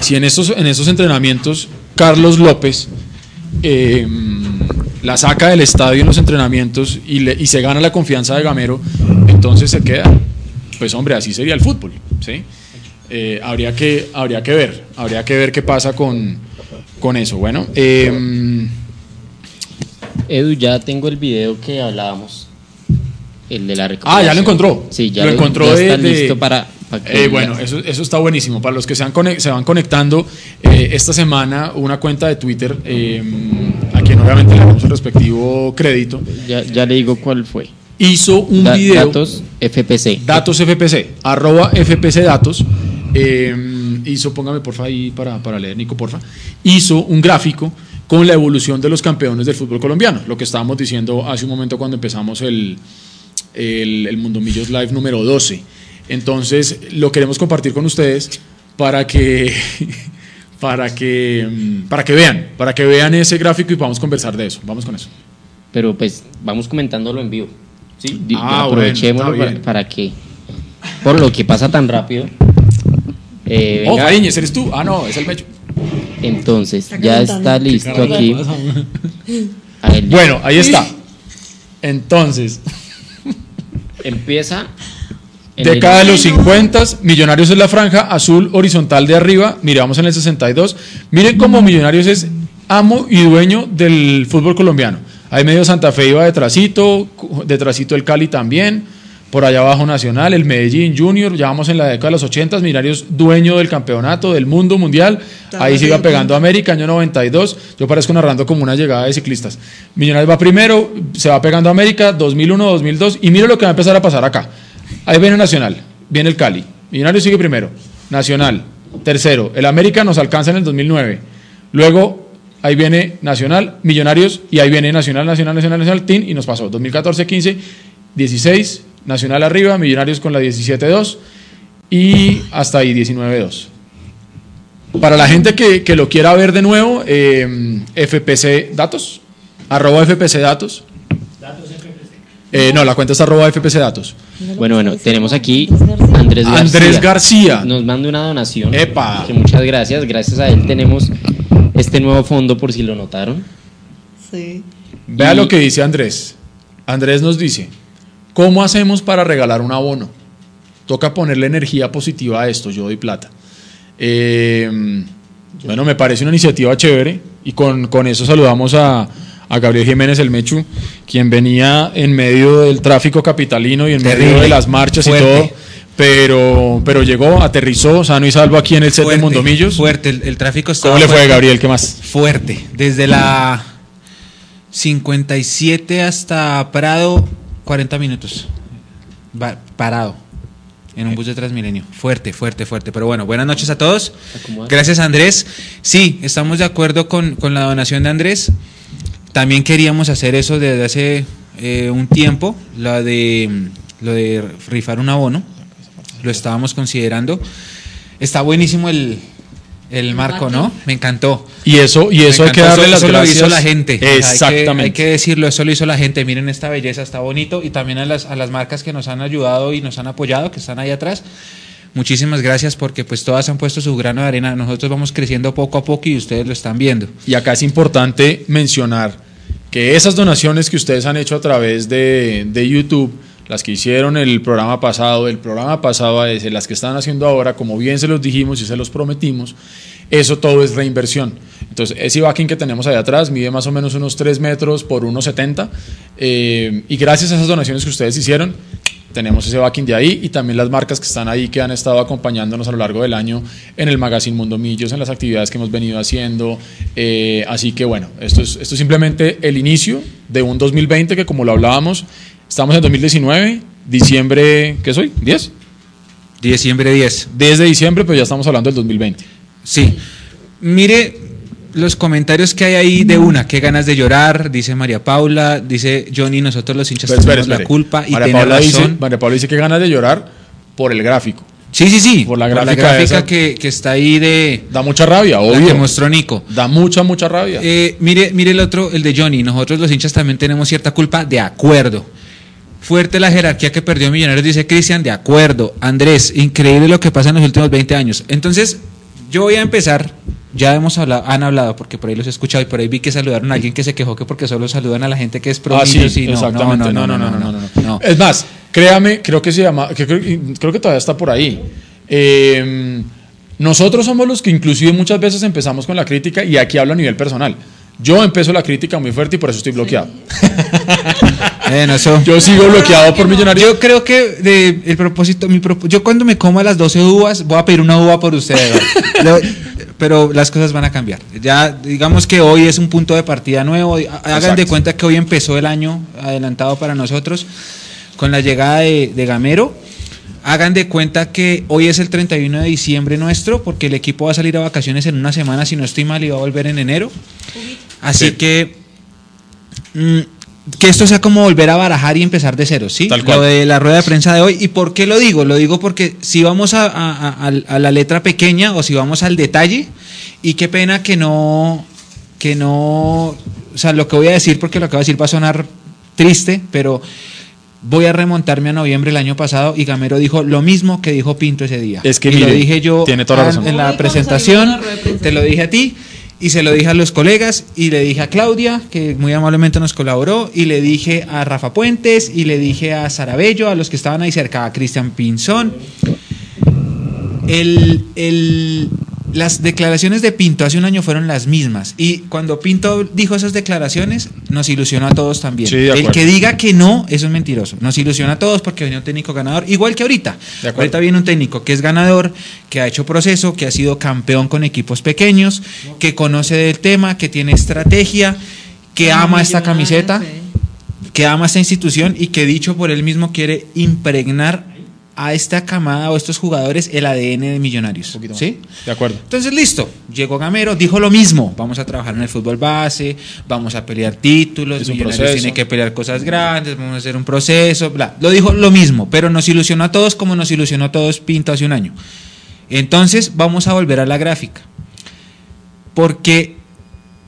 si en estos, en estos entrenamientos Carlos López eh, la saca del estadio en los entrenamientos y, le- y se gana la confianza de Gamero, entonces se queda. Pues hombre, así sería el fútbol, ¿sí? Eh, habría, que, habría que ver, habría que ver qué pasa con, con eso. Bueno, eh, Edu, ya tengo el video que hablábamos. El de la Ah, ya lo encontró. Sí, ya lo, encontró ya está de- listo para, Eh, bueno, eso, eso está buenísimo. Para los que se, han se van conectando, eh, esta semana una cuenta de Twitter, eh, a quien obviamente le damos el respectivo crédito. ya, ya le digo cuál fue. hizo un Da- video. Datos FPC. Datos FPC, arroba FPC Datos. hizo, póngame porfa ahí para, para leer, Nico, porfa. Hizo un gráfico con la evolución de los campeones del fútbol colombiano, lo que estábamos diciendo hace un momento cuando empezamos el, el, el Mundo Millos Live número 12. Entonces, lo queremos compartir con ustedes para que, para que, mm, para que vean, para que vean ese gráfico y podamos conversar de eso. Vamos con eso. Pero pues vamos comentándolo en vivo. ¿sí? Ah, aprovechémoslo bueno, para, que, por lo que pasa tan rápido. eh, Oh, venga, Fariñez, ¿eres tú? Ah, no, es el Mecho. entonces, Está ya está listo aquí. Bueno, ahí está. Entonces, empieza. en década de los 50, Millonarios es la franja azul horizontal de arriba. Miramos en el 62. Miren cómo Millonarios es amo y dueño del fútbol colombiano. Ahí medio Santa Fe iba detrásito, detrásito el Cali también. Por allá abajo Nacional, el Medellín Junior, ya vamos en la década de los 80, Millonarios dueño del campeonato, del mundo mundial. Ahí iba pegando América, año 92. Yo parezco narrando como una llegada de ciclistas. Millonarios va primero, se va pegando América, 2001, 2002. Y mire lo que va a empezar a pasar acá. Ahí viene Nacional, viene el Cali. Millonarios sigue primero. Nacional, tercero. El América nos alcanza en el 2009. Luego, ahí viene Nacional, Millonarios, y ahí viene Nacional, Nacional, Nacional, Nacional, TIN, y nos pasó 2014, 15, 16, Nacional arriba, Millonarios con la 17-2, y hasta ahí 19-2. Para la gente que, que lo quiera ver de nuevo, eh, FPC Datos, arroba FPC Datos. Eh, no, la cuenta es arroba FPC Datos. Bueno, bueno, tenemos aquí Andrés García. Andrés García. Andrés García. Nos manda una donación. Epa. Que muchas gracias. Gracias a él tenemos este nuevo fondo por si lo notaron. Sí. Vea Y- lo que dice Andrés. Andrés nos dice, ¿cómo hacemos para regalar un abono? Toca ponerle energía positiva a esto, yo doy plata. Eh, bueno, me parece una iniciativa chévere y con, con eso saludamos a, a Gabriel Jiménez el Mechu, quien venía en medio del tráfico capitalino y en medio de las marchas Fuerte. y todo, pero, pero llegó, aterrizó, sano y salvo aquí en el set de Mondomillos. Fuerte, el, el tráfico estaba ¿Cómo le fue. Gabriel? ¿Qué más? Fuerte. Desde la 57 hasta Prado, 40 minutos. Va- parado. En un bus de Transmilenio. Fuerte, fuerte, fuerte. Pero bueno, buenas noches a todos. Gracias, Andrés. Sí, estamos de acuerdo con, con la donación de Andrés. También queríamos hacer eso desde hace eh, un tiempo, la de, lo de rifar un abono. Lo estábamos considerando. Está buenísimo el, el marco, ¿no? Me encantó. Y eso, y eso hay que darle eso- las eso gracias. lo hizo la gente. Sea, hay que- Exactamente. Hay que, decirlo, eso lo hizo la gente. Miren esta belleza, está bonito. Y también a las, a las marcas que nos han ayudado y nos han apoyado, que están ahí atrás. Muchísimas gracias porque pues todas han puesto su grano de arena. Nosotros vamos creciendo poco a poco y ustedes lo están viendo. Y acá es importante mencionar que esas donaciones que ustedes han hecho a través de, de YouTube, las que hicieron el programa pasado, el programa pasado a ese, las que están haciendo ahora, como bien se los dijimos y se los prometimos, eso todo es reinversión. Entonces, ese backing que tenemos allá atrás mide más o menos unos 3 metros por 1,70 eh, y gracias a esas donaciones que ustedes hicieron, tenemos ese backing de ahí y también las marcas que están ahí que han estado acompañándonos a lo largo del año en el Magazine Mundo Millos, en las actividades que hemos venido haciendo. Eh, así que bueno, esto es, esto es simplemente el inicio de un 2020 que como lo hablábamos, estamos en 2019, diciembre, ¿qué soy? ¿10? Diciembre 10. 10 de diciembre, pero ya estamos hablando del 2020. Sí. Mire los comentarios que hay ahí de una. Qué ganas de llorar, dice María Paula, dice Johnny, nosotros los hinchas tenemos la culpa y María tiene Paula, dice. María Paula dice que ganas de llorar por el gráfico. Sí, sí, sí. Por la gráfica esa. que, que está ahí de Da mucha rabia, la obvio. que mostró Nico. Da mucha, mucha rabia. Eh, mire, mire el otro, el de Johnny. Nosotros los hinchas también tenemos cierta culpa, de acuerdo. Fuerte la jerarquía que perdió Millonarios, dice Cristian, de acuerdo. Andrés, increíble lo que pasa en los últimos 20 años. Entonces, yo voy a empezar. Ya hemos hablado, han hablado, porque por ahí los he escuchado y por ahí vi que saludaron a alguien que se quejó que porque solo saludan a la gente que es pro Ah, sí, no, exactamente. no, no, no, no, no, no, no. Es más, créame, creo que se llama, que creo, creo que todavía está por ahí. Eh, nosotros somos los que inclusive muchas veces empezamos con la crítica y aquí hablo a nivel personal. Yo empiezo la crítica muy fuerte y por eso estoy bloqueado. Bueno, eso- Yo sigo bloqueado por millonarios. Yo creo que de, el propósito, mi propo- yo cuando me coma las 12 uvas, voy a pedir una uva por ustedes. pero las cosas van a cambiar. Ya digamos que hoy es un punto de partida nuevo. Ha- Hagan de cuenta que hoy empezó el año adelantado para nosotros. con la llegada de, de Gamero. Hagan de cuenta que hoy es el 31 de diciembre nuestro, porque el equipo va a salir a vacaciones en una semana, si no estoy mal, y va a volver en enero. Así Sí. que mm, que esto sea como volver a barajar y empezar de cero, ¿sí? Tal cual. Lo de la rueda de prensa de hoy. ¿Y por qué lo digo? Lo digo porque si vamos a, a- a- a la letra pequeña o si vamos al detalle, y qué pena que no, que no, o sea, lo que voy a decir, porque lo que voy a decir va a sonar triste, pero voy a remontarme a noviembre del año pasado y Gamero dijo lo mismo que dijo Pinto ese día. Es que, y lo mire, dije yo tiene toda la razón. en la presentación, te lo dije a ti y se lo dije a los colegas y le dije a Claudia, que muy amablemente nos colaboró, y le dije a Rafa Puentes y le dije a Sarabello, a los que estaban ahí cerca, a Cristian Pinzón. El, el- las declaraciones de Pinto hace un año fueron las mismas y cuando Pinto dijo esas declaraciones nos ilusionó a todos también. Sí, el que diga que no, eso es mentiroso. Nos ilusiona a todos porque viene un técnico ganador, igual que ahorita. Ahorita viene un técnico que es ganador, que ha hecho proceso, que ha sido campeón con equipos pequeños, que conoce del tema, que tiene estrategia, que ama esta camiseta, que ama esta institución y que dicho por él mismo quiere impregnar a esta camada o estos jugadores el ADN de Millonarios. Un. ¿Sí? De acuerdo. Entonces, listo, llegó Gamero, dijo lo mismo, vamos a trabajar en el fútbol base, vamos a pelear títulos, Es Millonarios tiene que pelear cosas grandes, vamos a hacer un proceso, bla. Lo dijo lo mismo, pero nos ilusionó a todos como nos ilusionó a todos Pinto hace un año. Entonces, vamos a volver a la gráfica. Porque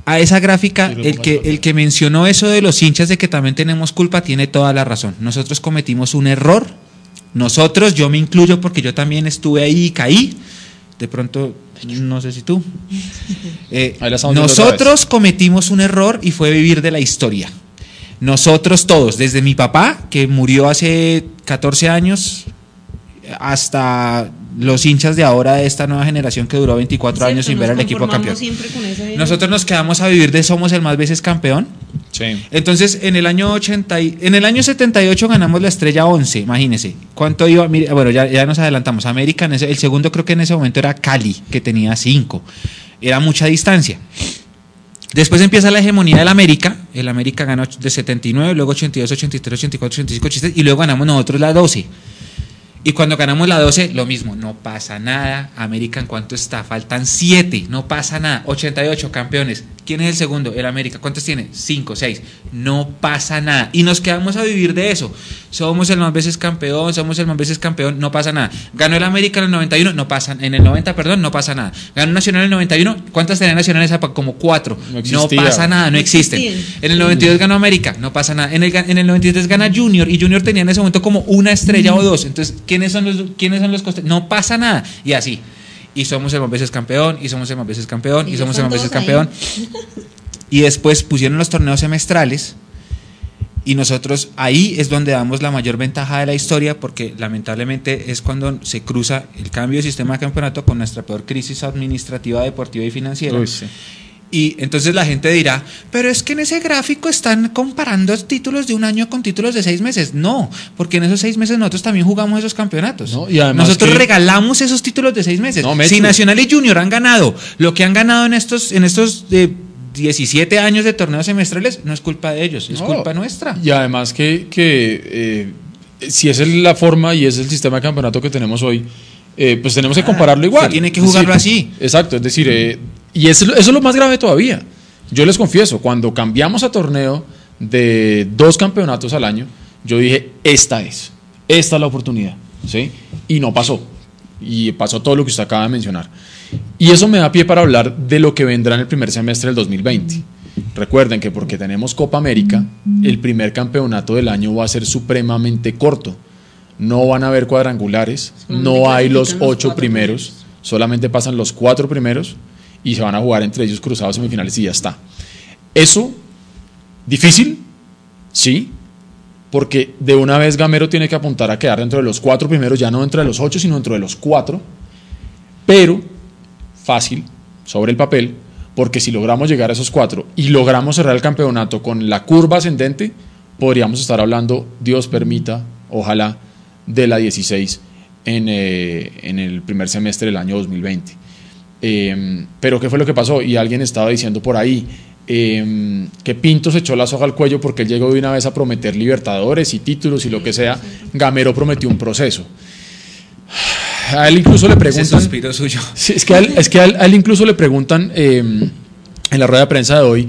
a esa gráfica, el que, el que mencionó eso de los hinchas de que también tenemos culpa tiene toda la razón. Nosotros cometimos un error. Nosotros, yo me incluyo porque yo también estuve ahí y caí. De pronto, no sé si tú. Eh, nosotros cometimos un error y fue vivir de la historia. Nosotros todos, desde mi papá, que murió hace 14 años, hasta los hinchas de ahora de esta nueva generación que duró 24 años sin ver al equipo campeón. Con Nosotros nos quedamos a vivir de somos el más veces campeón. Sí. Entonces, en el año 80 y- en el año 78 ganamos la estrella 11, imagínense. ¿Cuánto iba? Mire, bueno, ya, ya nos adelantamos. América, en ese- el segundo creo que en ese momento era Cali, que tenía 5. Era mucha distancia. Después empieza la hegemonía del América. El América ganó de 79, luego 82, 83, 84, 85, 86 y luego ganamos nosotros la 12. Y cuando ganamos la 12, lo mismo, no pasa nada. América, ¿en cuánto está? Faltan 7, no pasa nada. 88 campeones. ¿Quién es el segundo? El América. ¿Cuántos tiene? 5, 6. No pasa nada. Y nos quedamos a vivir de eso. Somos el más veces campeón, somos el más veces campeón, no pasa nada. Ganó el América en el 91, no pasa En el 90, perdón, no pasa nada. Ganó Nacional en el 91, ¿cuántas tenía Nacional en esa época? Como 4. No pasa nada, no existen. En el 92 ganó América, no pasa nada. En el, en el 93 gana Junior y Junior tenía en ese momento como una estrella o dos. Entonces, ¿quiénes son los quiénes son los costes? No pasa nada. Y así. Y somos el más veces campeón, y somos el más veces campeón, y, Y somos el más veces campeón. Y después pusieron los torneos semestrales. Y nosotros ahí es donde damos la mayor ventaja de la historia, porque lamentablemente es cuando se cruza el cambio de sistema de campeonato con nuestra peor crisis administrativa, deportiva y financiera. Uy, sí. Y entonces la gente dirá, pero es que en ese gráfico están comparando títulos de un año con títulos de seis meses. No, porque en esos seis meses nosotros también jugamos esos campeonatos. No, y además nosotros que- regalamos esos títulos de seis meses. No, si Nacional y Junior han ganado lo que han ganado en estos, en estos eh, 17 años de torneos semestrales, no es culpa de ellos, es No. culpa nuestra. Y además que, que eh, si esa es la forma y es el sistema de campeonato que tenemos hoy, eh, pues tenemos que Ah, compararlo igual. se tiene que jugarlo decir, Exacto, es decir, eh, y eso, eso es lo más grave todavía. Yo les confieso, cuando cambiamos a torneo de dos campeonatos al año, yo dije, esta es, esta es la oportunidad, ¿sí? Y no pasó. Y pasó todo lo que usted acaba de mencionar. Y eso me da pie para hablar de lo que vendrá en el primer semestre del 2020. Recuerden que porque tenemos Copa América, el primer campeonato del año va a ser supremamente corto. No van a haber cuadrangulares, no hay los ocho primeros. solamente pasan los cuatro primeros y se van a jugar entre ellos cruzados semifinales y ya está. Eso, difícil, sí, porque de una vez Gamero tiene que apuntar a quedar dentro de los cuatro primeros, ya no dentro de los ocho, sino dentro de los cuatro, pero fácil sobre el papel, porque si logramos llegar a esos cuatro y logramos cerrar el campeonato con la curva ascendente, podríamos estar hablando, Dios permita, ojalá, de la 16 en, eh, en el primer semestre del año 2020. Eh, pero ¿qué fue lo que pasó? Y alguien estaba diciendo por ahí, eh, que Pinto se echó la soga al cuello porque él llegó de una vez a prometer libertadores y títulos y lo que sea, Gamero prometió un proceso. A él incluso le preguntan... suyo. Es que a él, es que a él, a él incluso le preguntan eh, en la rueda de prensa de hoy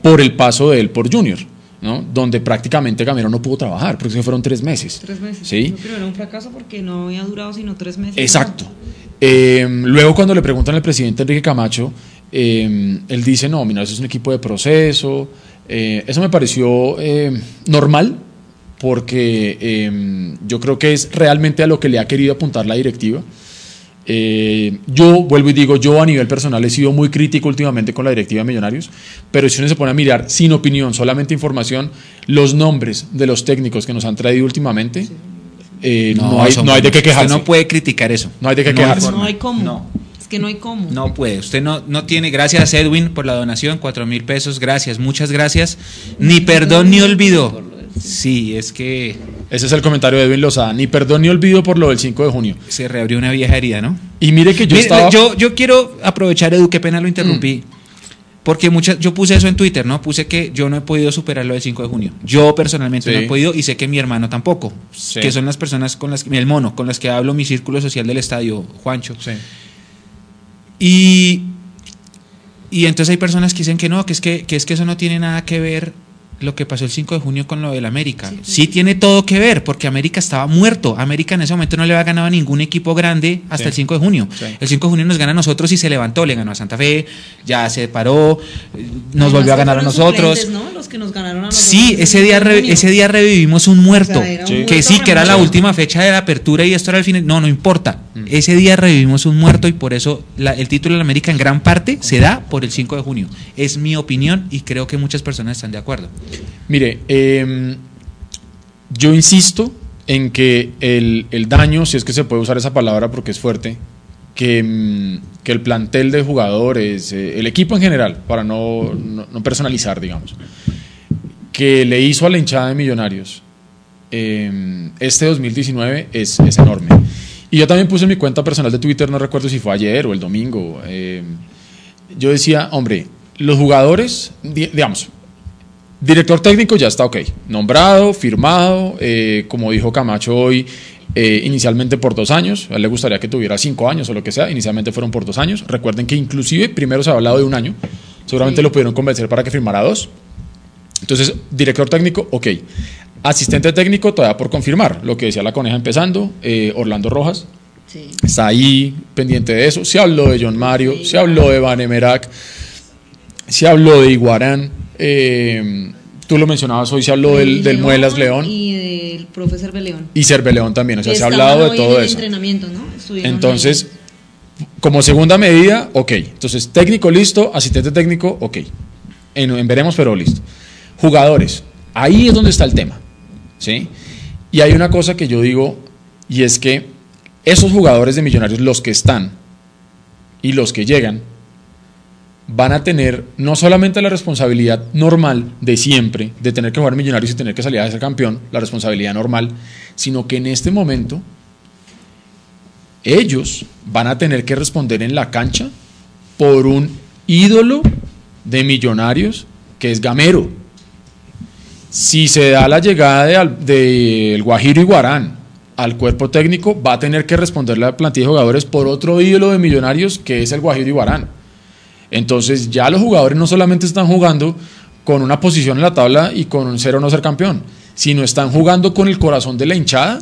por el paso de él por Junior, ¿no? donde prácticamente Gamero no pudo trabajar, porque se fueron tres meses. Tres meses. ¿Sí? No, pero era un fracaso porque no había durado sino tres meses. Exacto. Eh, luego cuando le preguntan al presidente Enrique Camacho, eh, él dice, no, mira, eso es un equipo de proceso. Eh, eso me pareció eh, normal, porque yo creo que es realmente a lo que le ha querido apuntar la directiva. Eh, yo vuelvo y digo, yo a nivel personal he sido muy crítico últimamente con la directiva de Millonarios, pero si uno se pone a mirar sin opinión, solamente información, los nombres de los técnicos que nos han traído últimamente, eh, no, hay, son no hay de qué quejarse. Usted no puede criticar eso. No hay de qué No quejarse. No hay cómo. No. Es que no hay cómo. No puede. Usted no, no tiene. Gracias, Edwin, por la donación. Cuatro mil pesos. Gracias, muchas gracias. Ni perdón ni olvido. Sí, es que Ese es el comentario de Edwin Lozada. Ni perdón ni olvido por lo del 5 de junio. se reabrió una vieja herida, ¿no? Y mire que yo Mire, estaba... yo, yo quiero aprovechar, Edu, qué pena lo interrumpí. Porque muchas, yo puse eso en Twitter, ¿no? Puse que yo no he podido superar lo del 5 de junio. Yo personalmente Sí. no he podido y sé que mi hermano tampoco. Sí. Que son las personas con las que, el mono, con las que hablo mi círculo social del estadio, Juancho. Sí. Y, y entonces hay personas que dicen que no, que es que, que es que eso no tiene nada que ver lo que pasó el 5 de junio con lo del América. Sí, tiene todo que ver, porque América estaba muerto. América en ese momento no le había ganado a ningún equipo grande hasta Sí. el 5 de junio. Sí. El 5 de junio nos gana a nosotros y se levantó, le ganó a Santa Fe, ya se paró, eh, nos volvió a ganar a nosotros. Los que nos ganaron a nosotros Sí, ese día, ese día revivimos un muerto. O sea, era un Sí. muerto Que sí, que era la última fecha de la apertura y esto era el fin. No, no importa. Ese día revivimos un muerto y por eso la- el título de la América en gran parte se da por el 5 de junio. Es mi opinión y creo que muchas personas están de acuerdo. Mire, eh, yo insisto en que el, el daño, si es que se puede usar esa palabra porque es fuerte, que, mm, que el plantel de jugadores, eh, el equipo en general, para no, no- no personalizar, digamos, que le hizo a la hinchada de Millonarios eh, este 2019 es, es enorme. Y yo también puse en mi cuenta personal de Twitter, no recuerdo si fue ayer o el domingo, yo decía, hombre, los jugadores, di- digamos, Director técnico ya está ok, nombrado, firmado, eh, como dijo Camacho hoy, eh, inicialmente por dos años, a él le gustaría que tuviera cinco años o lo que sea, inicialmente fueron por dos años, recuerden que inclusive primero se ha hablado de un año, seguramente lo pudieron convencer para que firmara dos, entonces director técnico, ok, asistente técnico todavía por confirmar, lo que decía la coneja empezando, eh, Orlando Rojas, Sí. está ahí pendiente de eso. Se habló de John Mario, se habló de Van Emerac, se habló de Iguarán. eh, tú lo mencionabas hoy, se habló del, Muelas León Y del profesor León. y Cerveleón también. O sea, se ha hablado de todo en eso. entrenamiento, ¿no? Estuvieron Entonces, ahí. como segunda medida, ok. Entonces, técnico listo, asistente técnico, ok. En, en veremos, pero listo. Jugadores, ahí es donde está el tema. ¿sí? Y hay una cosa que yo digo, y es que esos jugadores de Millonarios, los que están y los que llegan, van a tener no solamente la responsabilidad normal de siempre, de tener que jugar Millonarios y tener que salir a ser campeón, la responsabilidad normal, sino que en este momento ellos van a tener que responder en la cancha por un ídolo de millonarios que es Gamero. Si se da la llegada de al- del Guajiro Iguarán al cuerpo técnico, va a tener que responder la plantilla de jugadores por otro ídolo de millonarios que es el Guajiro Iguarán. Entonces ya los jugadores no solamente están jugando con una posición en la tabla y con un cero no ser campeón, sino están jugando con el corazón de la hinchada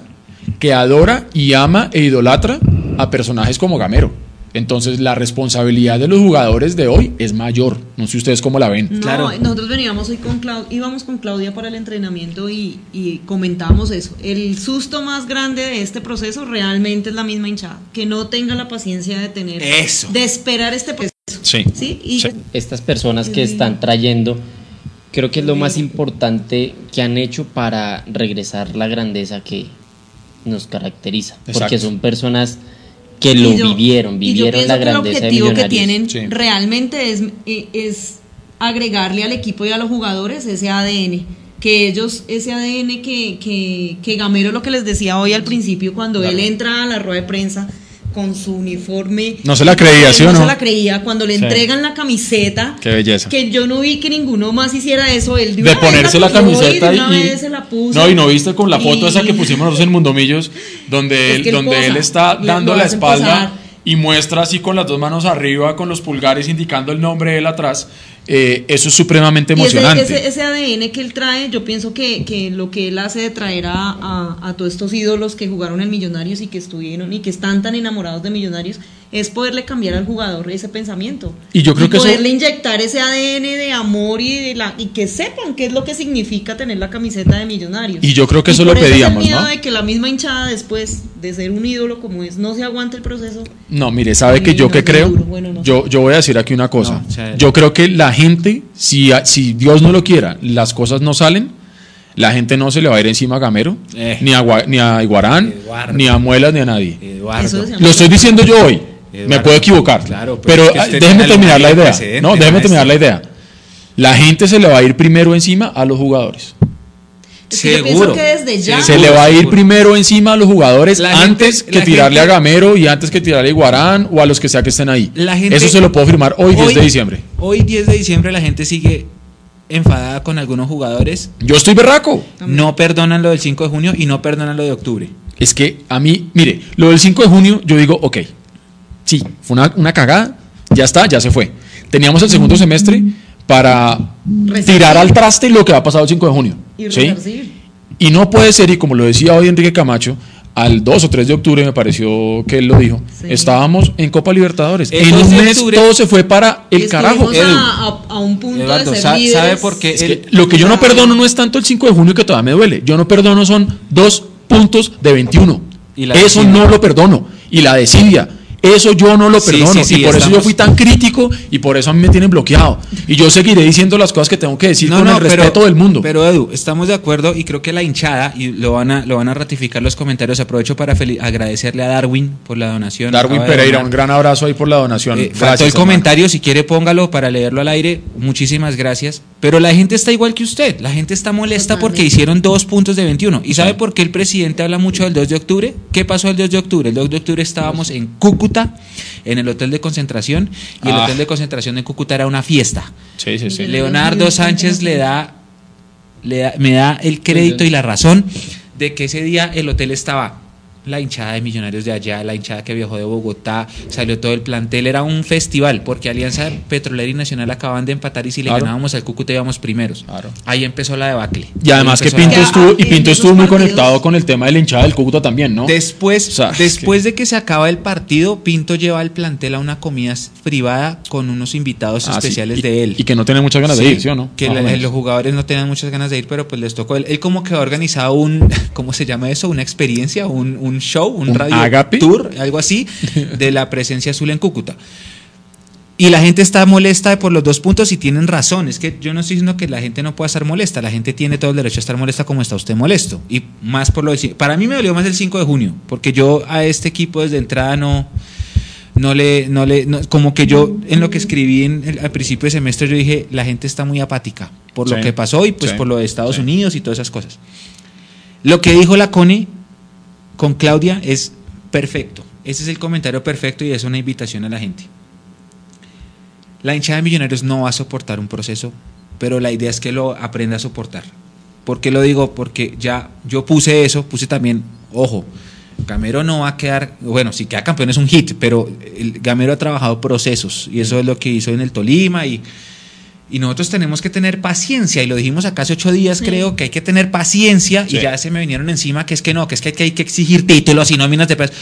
que adora y ama e idolatra a personajes como Gamero. Entonces la responsabilidad de los jugadores de hoy es mayor. No sé ustedes cómo la ven. No, Claro. nosotros veníamos hoy con Clau- íbamos con Claudia para el entrenamiento y, y comentábamos eso. El susto más grande de este proceso realmente es la misma hinchada, que no tenga la paciencia de tener, Eso. de esperar este proceso. Sí. ¿sí? Y Sí. estas personas que están trayendo, creo que es lo más importante que han hecho para regresar la grandeza que nos caracteriza. Exacto. Porque son personas que lo yo- vivieron, y yo vivieron la que el grandeza de objetivo que tienen Sí. realmente es, es agregarle al equipo y a los jugadores ese ADN. Que ellos, ese ADN que, que, que Gamero, lo que les decía hoy al principio, cuando él entra a la rueda de prensa con su uniforme. No se la creía, ¿sí o no? se la creía. Cuando le Sí. entregan la camiseta. Qué belleza. Que yo no vi que ninguno más hiciera eso. Él de, de una vez ponerse la camiseta y, y, de una y- vez se la puso. no y no viste con la foto Y- esa que pusimos nosotros en Mundomillos donde Es él, que él donde posa, él está dando la espalda posar. Y muestra así con las dos manos arriba con los pulgares indicando el nombre de él atrás eh, eso es supremamente Y ese, emocionante. ese, ese ADN que él trae, yo pienso que, que lo que él hace de traer a, a, a todos estos ídolos que jugaron en Millonarios y que estuvieron y que están tan enamorados de Millonarios, es poderle cambiar al jugador ese pensamiento. Y yo creo que eso- poderle inyectar ese ADN de amor y, de la, y que sepan qué es lo que significa tener la camiseta de Millonarios. Y yo creo que eso por lo es el pedíamos, miedo ¿no? de que la misma hinchada después de ser un ídolo como es, no se aguante el proceso. No, mire, ¿sabe que yo es creo? duro, bueno, no yo, yo voy a decir aquí una cosa. No, o sea, yo creo que la gente, si, si Dios no lo quiera, las cosas no salen, la gente no se le va a ir encima a Gamero, Eh. ni, a, ni a Iguarán, Eduardo. ni a Muelas, ni a nadie. Eduardo. Eso Lo estoy diciendo yo hoy. Me puedo equivocar. Claro, pero pero es que ah, déjeme terminar la idea. No, déjeme maestro. terminar la idea. La gente se le va a ir primero encima a los jugadores. Es que yo Seguro. pienso que desde ya... Se le va a ir seguro. primero encima a los jugadores La gente- antes que tirarle gente- a Gamero y antes que tirarle a Iguarán o a los que sea que estén ahí. La gente- Eso se lo puedo firmar hoy, 10 de diciembre. Hoy 10 de diciembre la gente sigue enfadada con algunos jugadores. Yo estoy berraco. No perdonan lo del 5 de junio y no perdonan lo de octubre. Es que a mí, mire, lo del 5 de junio, yo digo, ok, sí, fue una, una cagada, ya está, ya se fue. Teníamos el segundo semestre para Resarcir. tirar al traste lo que va a pasar el 5 de junio. Y ¿sí? resarcir. Y no puede ser, y como lo decía hoy Enrique Camacho, al 2 o 3 de octubre me pareció que él lo dijo, Sí. estábamos en Copa Libertadores. El en 2 un mes octubre- todo se fue para el carajo. Edu. a, a- a un punto Eduardo, de ser. ¿sabe por qué? Es que el- lo que yo no perdono no es tanto el 5 de junio que todavía me duele. Yo no perdono son dos puntos de 21. Y la eso no lo perdono. Y la desidia. Eso yo no lo perdono. sí, sí, y por eso yo fui tan crítico y por eso a mí me tienen bloqueado. Y yo seguiré diciendo las cosas que tengo que decir con el respeto del mundo. Pero Edu, estamos de acuerdo y creo que la hinchada, y lo van a, lo van a ratificar los comentarios, aprovecho para agradecerle a Darwin por la donación. Darwin Pereira, un gran abrazo ahí por la donación. Eh, Gracias, faltó el hermano. comentario, si quiere póngalo para leerlo al aire. Muchísimas gracias. Pero la gente está igual que usted. La gente está molesta porque hicieron dos puntos de 21. ¿Y sabe por qué el presidente habla mucho del 2 de octubre? ¿Qué pasó el 2 de octubre? El 2 de octubre estábamos en Cúcuta, en el hotel de concentración. Y el Ah. hotel de concentración de Cúcuta era una fiesta. Sí, sí, sí. Le- Leonardo Sánchez le da, le da- me da el crédito y la razón de que ese día el hotel estaba la hinchada de millonarios de allá, la hinchada que viajó de Bogotá, salió todo el plantel, era un festival, porque Alianza Petrolera y Nacional acaban de empatar y si le Claro. ganábamos al Cúcuta íbamos primeros. Claro. Ahí empezó la debacle. Y además que la Pinto estuvo, y Pinto estuvo muy partidos- conectado con el tema de la hinchada del Cúcuta también, ¿no? Después, O sea, es después de que se acaba el partido, Pinto lleva al plantel a una comida privada con unos invitados Ah, sí. especiales Y- de él. Y que no tiene muchas ganas de ir, ¿sí o no? Que la- los jugadores no tenían muchas ganas de ir, pero pues les tocó. Él, él como que ha organizado un, ¿cómo se llama eso? Una experiencia, un, un show, un, ¿Un radio ágape? tour, algo así, de la presencia azul en Cúcuta. Y la gente está molesta por los dos puntos y tienen razón. Es que yo no estoy diciendo que la gente no pueda estar molesta. La gente tiene todo el derecho a estar molesta como está usted molesto. Y más por lo de... Para mí me dolió más el 5 de junio, porque yo a este equipo desde entrada no no le, no le, no- como que yo en lo que escribí en el- al principio de semestre yo dije, la gente está muy apática por lo que pasó y pues sí, por lo de Estados sí. Unidos y todas esas cosas. Lo que dijo la Cone con Claudia es perfecto. Ese es el comentario perfecto y es una invitación a la gente. La hinchada de Millonarios no va a soportar un proceso, pero la idea es que lo aprenda a soportar. ¿Por qué lo digo? Porque ya yo puse eso, puse también, ojo, Gamero no va a quedar, bueno, si queda campeón es un hit, pero el Gamero ha trabajado procesos y eso es lo que hizo en el Tolima y, y nosotros tenemos que tener paciencia y lo dijimos acá hace ocho días, Sí. creo que hay que tener paciencia Sí. y ya se me vinieron encima que es que no, que es que hay que, hay que exigir títulos y nóminas de pres-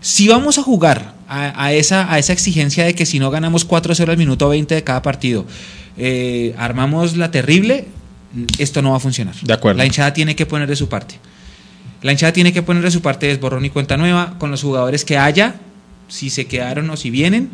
Si vamos a jugar a, a esa, a esa exigencia de que si no ganamos 4-0 al minuto 20 de cada partido, eh, armamos la terrible, esto no va a funcionar. De acuerdo. La hinchada tiene que poner de su parte. La hinchada tiene que poner de su parte es borrón y cuenta nueva con los jugadores que haya, si se quedaron o si vienen,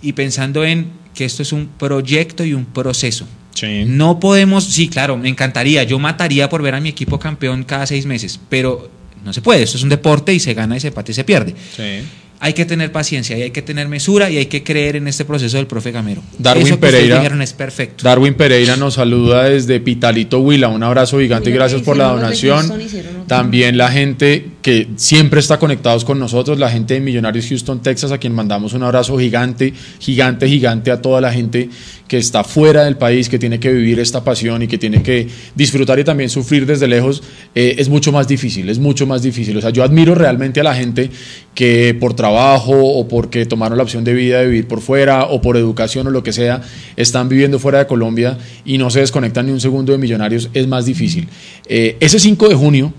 y pensando en que esto es un proyecto y un proceso. Sí. No podemos, sí, claro, me encantaría, yo mataría por ver a mi equipo campeón cada seis meses, pero no se puede, esto es un deporte y se gana y se empate y se pierde. Sí. Hay que tener paciencia y hay que tener mesura y hay que creer en este proceso del profe Gamero. Darwin Eso que ustedes Pereira. dijeron es perfecto. Darwin Pereira nos saluda desde Pitalito Huila. Un abrazo gigante y Mira gracias por la donación. También la gente que siempre está conectados con nosotros, la gente de Millonarios Houston, Texas, a quien mandamos un abrazo gigante, gigante, gigante a toda la gente que está fuera del país, que tiene que vivir esta pasión y que tiene que disfrutar y también sufrir desde lejos, eh, es mucho más difícil, es mucho más difícil. O sea, yo admiro realmente a la gente que por trabajo o porque tomaron la opción de vida de vivir por fuera o por educación o lo que sea, están viviendo fuera de Colombia y no se desconectan ni un segundo de Millonarios, es más difícil. Eh, ese 5 de junio,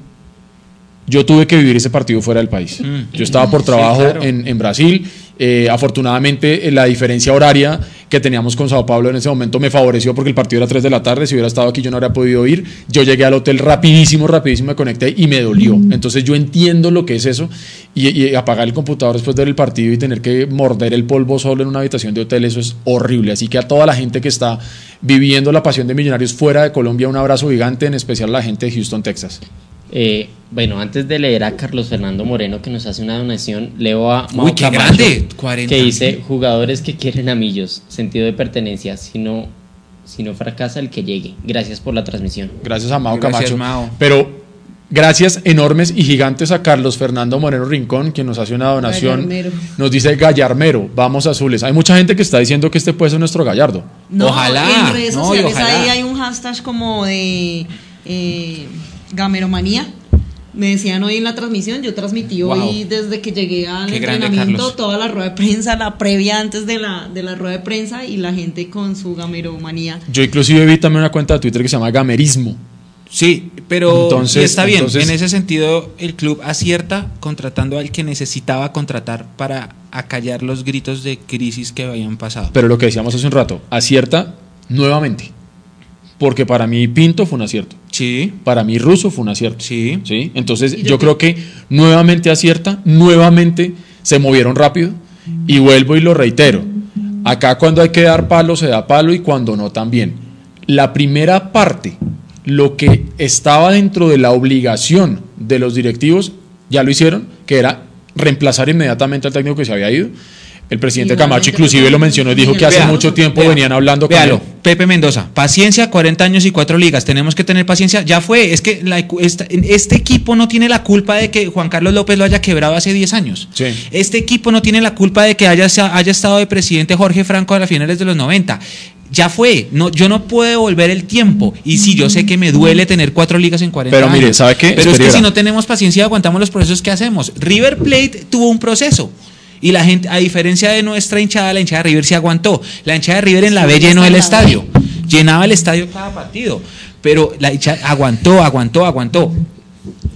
yo tuve que vivir ese partido fuera del país. Mm. Yo estaba por Sí, trabajo claro. en, en Brasil. Eh, afortunadamente, eh, la diferencia horaria que teníamos con Sao Paulo en ese momento me favoreció porque el partido era 3 de la tarde. Si hubiera estado aquí, yo no habría podido ir. Yo llegué al hotel rapidísimo, rapidísimo, me conecté y me dolió. Entonces, yo entiendo lo que es eso. Y, y apagar el computador después de ver el partido y tener que morder el polvo solo en una habitación de hotel, eso es horrible. Así que a toda la gente que está viviendo la pasión de Millonarios fuera de Colombia, un abrazo gigante, en especial a la gente de Houston, Texas. Eh, bueno, antes de leer a Carlos Fernando Moreno que nos hace una donación, leo a Mau Uy, qué Camacho, grande, 40. que dice jugadores que quieren a Millos, sentido de pertenencia, si no, si no fracasa el que llegue. Gracias por la transmisión. Gracias a Mao Gracias, Camacho. Mao. Pero gracias enormes y gigantes a Carlos Fernando Moreno Rincón, quien nos hace una donación. Gallarmero. Nos dice Gallarmero, vamos azules. Hay mucha gente que está diciendo que este puede ser nuestro Gallardo. No, Ojalá, En redes no, sociales ojalá. ahí hay un hashtag como de eh, gameromanía. Me decían hoy en la transmisión, yo transmití Wow. hoy desde que llegué al Qué entrenamiento toda la rueda de prensa, la previa antes de la, de la rueda de prensa y la gente con su gameromanía. Yo inclusive vi también una cuenta de Twitter que se llama Gamerismo. Sí, pero Entonces- está bien. entonces- en ese sentido, el club acierta contratando al que necesitaba contratar para acallar los gritos de crisis que habían pasado. Pero lo que decíamos hace un rato, acierta nuevamente. Porque para mí Pinto fue un acierto. Sí, Para mí Russo fue un acierto. sí. ¿sí? Entonces yo, yo creo que nuevamente acierta, nuevamente se movieron rápido y vuelvo y lo reitero. Acá cuando hay que dar palo se da palo y cuando no también. La primera parte, lo que estaba dentro de la obligación de los directivos, ya lo hicieron, que era reemplazar inmediatamente al técnico que se había ido. El presidente Camacho inclusive lo mencionó y dijo que hace Vea, mucho tiempo vea, venían hablando con Véalo, él. Pepe Mendoza, paciencia, 40 años y 4 ligas, tenemos que tener paciencia, ya fue, es que la- esta- este equipo no tiene la culpa de que Juan Carlos López lo haya quebrado hace 10 años. Sí. Este equipo no tiene la culpa de que haya, haya estado de presidente Jorge Franco a las finales de los 90. Ya fue, no, yo no puedo devolver el tiempo. Y sí, yo sé que me duele tener cuatro ligas en 40 Pero mire, ¿sabe qué? Pero es que si no tenemos paciencia aguantamos los procesos que hacemos. River Plate tuvo un proceso. Y la gente, a diferencia de nuestra hinchada, la hinchada de River se aguantó. La hinchada de River en la Sí, B llenó el estadio. Llenaba el estadio cada partido. Pero la hinchada aguantó, aguantó, aguantó.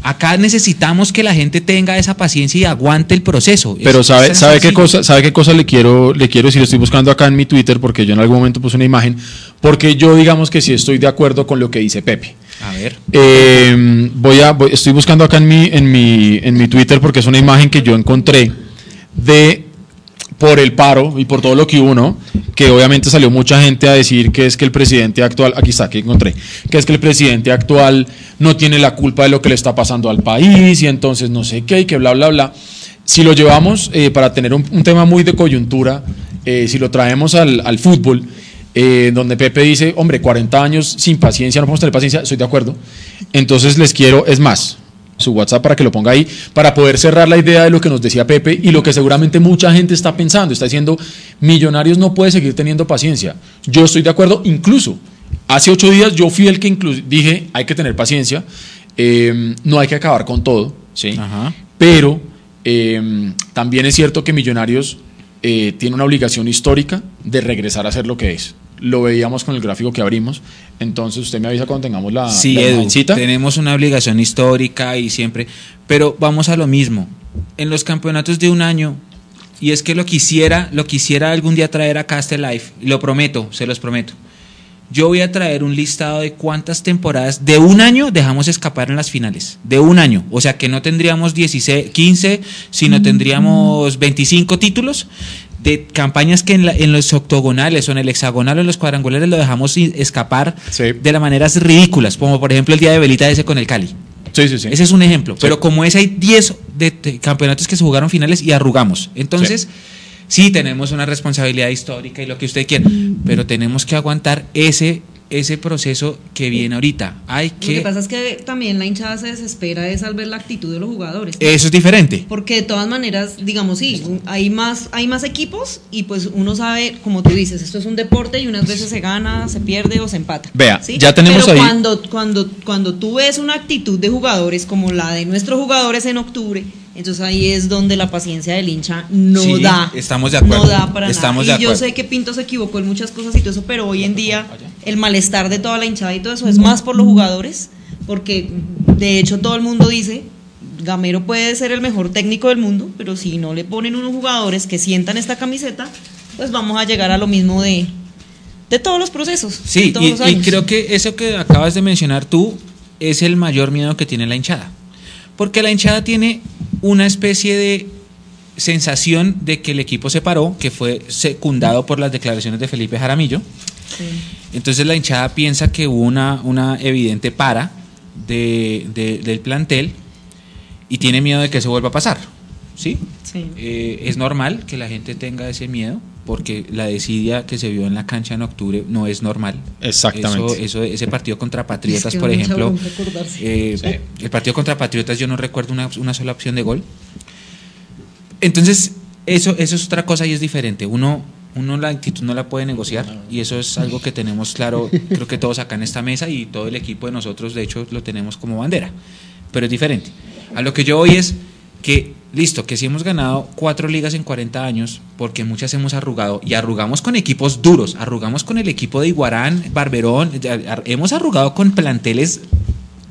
Acá necesitamos que la gente tenga esa paciencia y aguante el proceso. Pero Es- sabe, sabe qué cosa, sabe qué cosa le quiero, le quiero decir, estoy buscando acá en mi Twitter porque yo en algún momento puse una imagen, porque yo digamos que sí estoy de acuerdo con lo que dice Pepe. A ver. Eh, voy a, voy- estoy buscando acá en mi, en mi, en mi Twitter porque es una imagen que yo encontré de por el paro y por todo lo que hubo. Que obviamente salió mucha gente a decir que es que el presidente actual, aquí está, que encontré, que es que el presidente actual no tiene la culpa de lo que le está pasando al país y entonces no sé qué y que bla, bla, bla. Si lo llevamos eh, para tener un, un tema muy de coyuntura, eh, si lo traemos al, al fútbol, eh, donde Pepe dice, hombre, 40 años sin paciencia, no podemos tener paciencia, estoy de acuerdo. Entonces les quiero, es más, su WhatsApp para que lo ponga ahí, para poder cerrar la idea de lo que nos decía Pepe y lo que seguramente mucha gente está pensando, está diciendo, Millonarios no puede seguir teniendo paciencia. Yo estoy de acuerdo, incluso hace ocho días yo fui el que dije, hay que tener paciencia, eh, no hay que acabar con todo, ¿sí? Ajá. Pero eh, también es cierto que Millonarios eh, tiene una obligación histórica de regresar a ser lo que es. Lo veíamos con el gráfico que abrimos. Entonces usted me avisa cuando tengamos la, Sí, la tenemos una obligación histórica y siempre, pero vamos a lo mismo. En los campeonatos de un año, y es que lo quisiera, lo quisiera algún día traer acá a este live, y lo prometo, se los prometo. Yo voy a traer un listado de cuántas temporadas de un año dejamos escapar en las finales. De un año. O sea que no tendríamos 16, 15, sino tendríamos 25 títulos de campañas que en, la- en los octogonales o en el hexagonal o en los cuadrangulares lo dejamos escapar Sí. de las maneras ridículas, como por ejemplo el día de Velita ese con el Cali. Sí, sí, sí. Ese es un ejemplo. Pero como ese hay 10 de, de campeonatos que se jugaron finales y arrugamos. Entonces, sí. tenemos una responsabilidad histórica y lo que usted quiera, pero tenemos que aguantar ese ese proceso que viene ahorita. Hay Lo que que... pasa es que también la hinchada se desespera es al ver la actitud de los jugadores. Eso es diferente. Porque de todas maneras, digamos, sí, hay más, hay más equipos y pues uno sabe, como tú dices, esto es un deporte y unas veces se gana, se pierde o se empata. Vea, ¿sí? ya tenemos Pero ahí- Cuando, cuando, cuando tú ves una actitud de jugadores como la de nuestros jugadores en octubre, entonces ahí es donde la paciencia del hincha no Sí, da. estamos de acuerdo, No da para estamos nada. de Y yo sé que Pinto se equivocó en muchas cosas y todo eso, pero hoy en día el malestar de toda la hinchada y todo eso es más por los jugadores, porque de hecho todo el mundo dice, Gamero puede ser el mejor técnico del mundo, pero si no le ponen unos jugadores que sientan esta camiseta, pues vamos a llegar a lo mismo de, de todos los procesos. Sí, todos y, los y creo que eso que acabas de mencionar tú es el mayor miedo que tiene la hinchada. Porque la hinchada tiene una especie de sensación de que el equipo se paró, que fue secundado por las declaraciones de Felipe Jaramillo. Sí. Entonces la hinchada piensa que hubo una, una evidente para de- de- del plantel y tiene miedo de que se vuelva a pasar. ¿Sí? Sí. Eh, es normal que la gente tenga ese miedo porque la desidia que se vio en la cancha en octubre no es normal. Exactamente. Eso, eso- ese partido contra Patriotas, Es que por ejemplo, eh, Sí. el partido contra Patriotas yo no recuerdo una, una sola opción de gol. Entonces, eso, eso es otra cosa y es diferente. Uno, uno la actitud no la puede negociar y eso es algo que tenemos claro, creo que todos acá en esta mesa y todo el equipo de nosotros, de hecho, lo tenemos como bandera. Pero es diferente. A lo que yo voy es que, listo, que si hemos ganado cuatro ligas en 40 años, porque muchas hemos arrugado, y arrugamos con equipos duros, arrugamos con el equipo de Iguarán, Barberón, hemos arrugado con planteles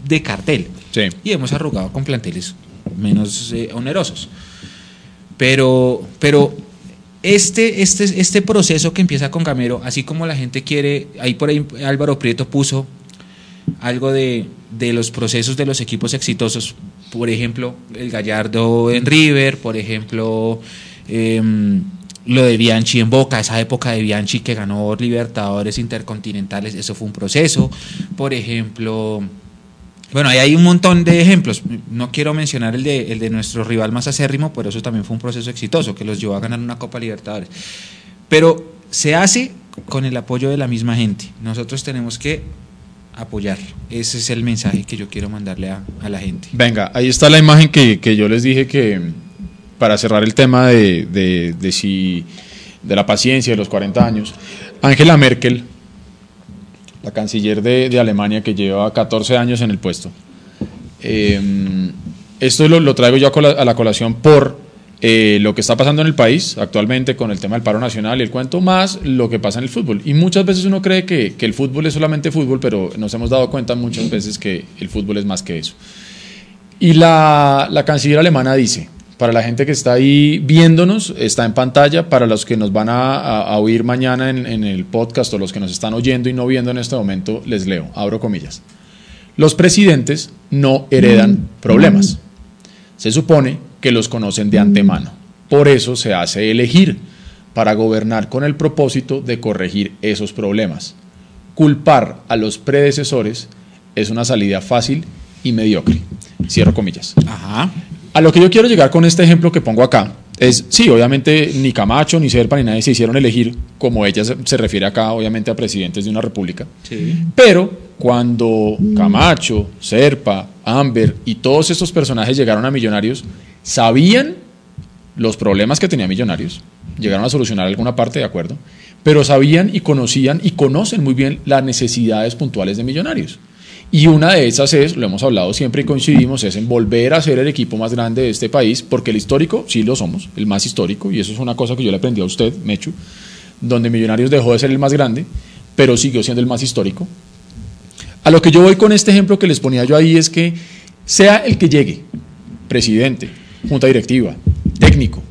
de cartel Sí. y hemos arrugado con planteles menos eh, onerosos. Pero, pero este, este, este proceso que empieza con Gamero, así como la gente quiere, ahí por ahí Álvaro Prieto puso algo de, de los procesos de los equipos exitosos, por ejemplo, el Gallardo en River, por ejemplo, em, lo de Bianchi en Boca, esa época de Bianchi que ganó Libertadores Intercontinentales, eso fue un proceso, por ejemplo, bueno, ahí hay un montón de ejemplos. No quiero mencionar el de, el de nuestro rival más acérrimo, pero eso también fue un proceso exitoso que los llevó a ganar una Copa Libertadores. Pero se hace con el apoyo de la misma gente. Nosotros tenemos que apoyar. Ese es el mensaje que yo quiero mandarle a, la gente. Venga, ahí está la imagen que, que yo les dije que para cerrar el tema de, de, de si de la paciencia de los 40 años, Angela Merkel, la canciller de, de Alemania que lleva 14 años en el puesto, eh, esto lo, lo traigo yo a la colación por eh, lo que está pasando en el país actualmente con el tema del paro nacional y el cuento, más lo que pasa en el fútbol. Y muchas veces uno cree que, que el fútbol es solamente fútbol, pero nos hemos dado cuenta muchas veces que el fútbol es más que eso. Y la, la canciller alemana dice, para la gente que está ahí viéndonos, está en pantalla, para los que nos van a, a- a oír mañana en, en el podcast o los que nos están oyendo y no viendo en este momento, les leo, abro comillas. Los presidentes no heredan problemas. Se supone que los conocen de antemano. Por eso se hace elegir, para gobernar con el propósito de corregir esos problemas. Culpar a los predecesores es una salida fácil y mediocre. Cierro comillas. Ajá. A lo que yo quiero llegar con este ejemplo que pongo acá es, sí, obviamente ni Camacho, ni Serpa, ni nadie se hicieron elegir, como ella se, se refiere acá, obviamente, a presidentes de una república. Sí. Pero cuando Camacho, Serpa, Amber y todos estos personajes llegaron a Millonarios, sabían los problemas que tenía Millonarios, llegaron a solucionar alguna parte, de acuerdo, pero sabían y conocían y conocen muy bien las necesidades puntuales de Millonarios. Y una de esas es, lo hemos hablado siempre y coincidimos, es en volver a ser el equipo más grande de este país, porque el histórico sí lo somos, el más histórico, y eso es una cosa que yo le aprendí a usted, Mechu, donde Millonarios dejó de ser el más grande, pero siguió siendo el más histórico. A lo que yo voy con este ejemplo que les ponía yo ahí es que sea el que llegue, presidente, junta directiva, técnico,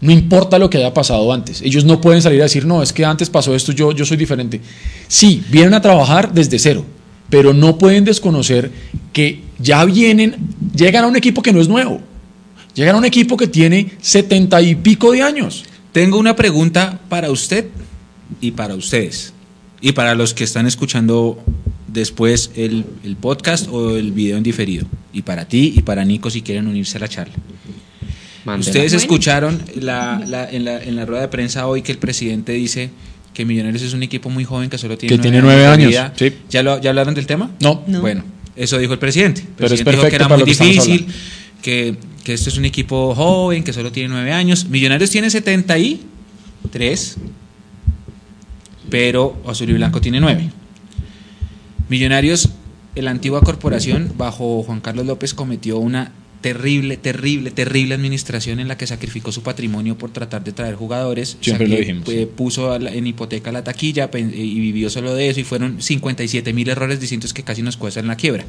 no importa lo que haya pasado antes. Ellos no pueden salir a decir, no, es que antes pasó esto, yo, yo soy diferente. Sí, vienen a trabajar desde cero, pero no pueden desconocer que ya vienen, llegan a un equipo que no es nuevo. Llegan a un equipo que tiene setenta y pico de años. Tengo una pregunta para usted y para ustedes. Y para los que están escuchando después el, el podcast o el video en diferido. Y para ti y para Nico si quieren unirse a la charla. Mándela. Ustedes Bueno. escucharon la- la- en, la, en la rueda de prensa hoy que el presidente dice que Millonarios es un equipo muy joven que solo tiene Que tiene nueve años, sí. ¿Ya, lo, ¿Ya hablaron del tema? No. No. Bueno, eso dijo el presidente. El Pero es dijo que era para muy lo que difícil, que, que esto es un equipo joven, que solo tiene nueve años. Millonarios tiene 73, pero Azul y Blanco tiene nueve. Millonarios, la antigua corporación bajo Juan Carlos López cometió una terrible, terrible, terrible administración en la que sacrificó su patrimonio por tratar de traer jugadores. Siempre lo dijimos. puso en hipoteca la taquilla eh, y vivió solo de eso y fueron 57 mil errores distintos que casi nos cuestan la quiebra.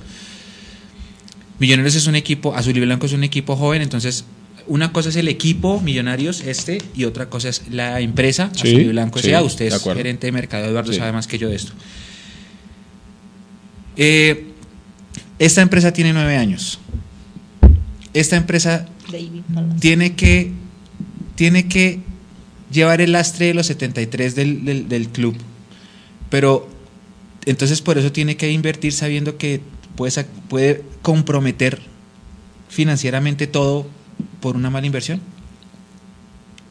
Millonarios es un equipo, Azul y Blanco es un equipo joven, entonces una cosa es el equipo Millonarios este y otra cosa es la empresa Sí, Azul y Blanco sí, S.A. Usted es gerente de mercado, Eduardo Sí. sabe más que yo de esto. Eh, esta empresa tiene nueve años. Esta empresa David tiene que, tiene que llevar el lastre de los 73 del, del, del club. Pero entonces por eso tiene que invertir sabiendo que puede, puede comprometer financieramente todo por una mala inversión.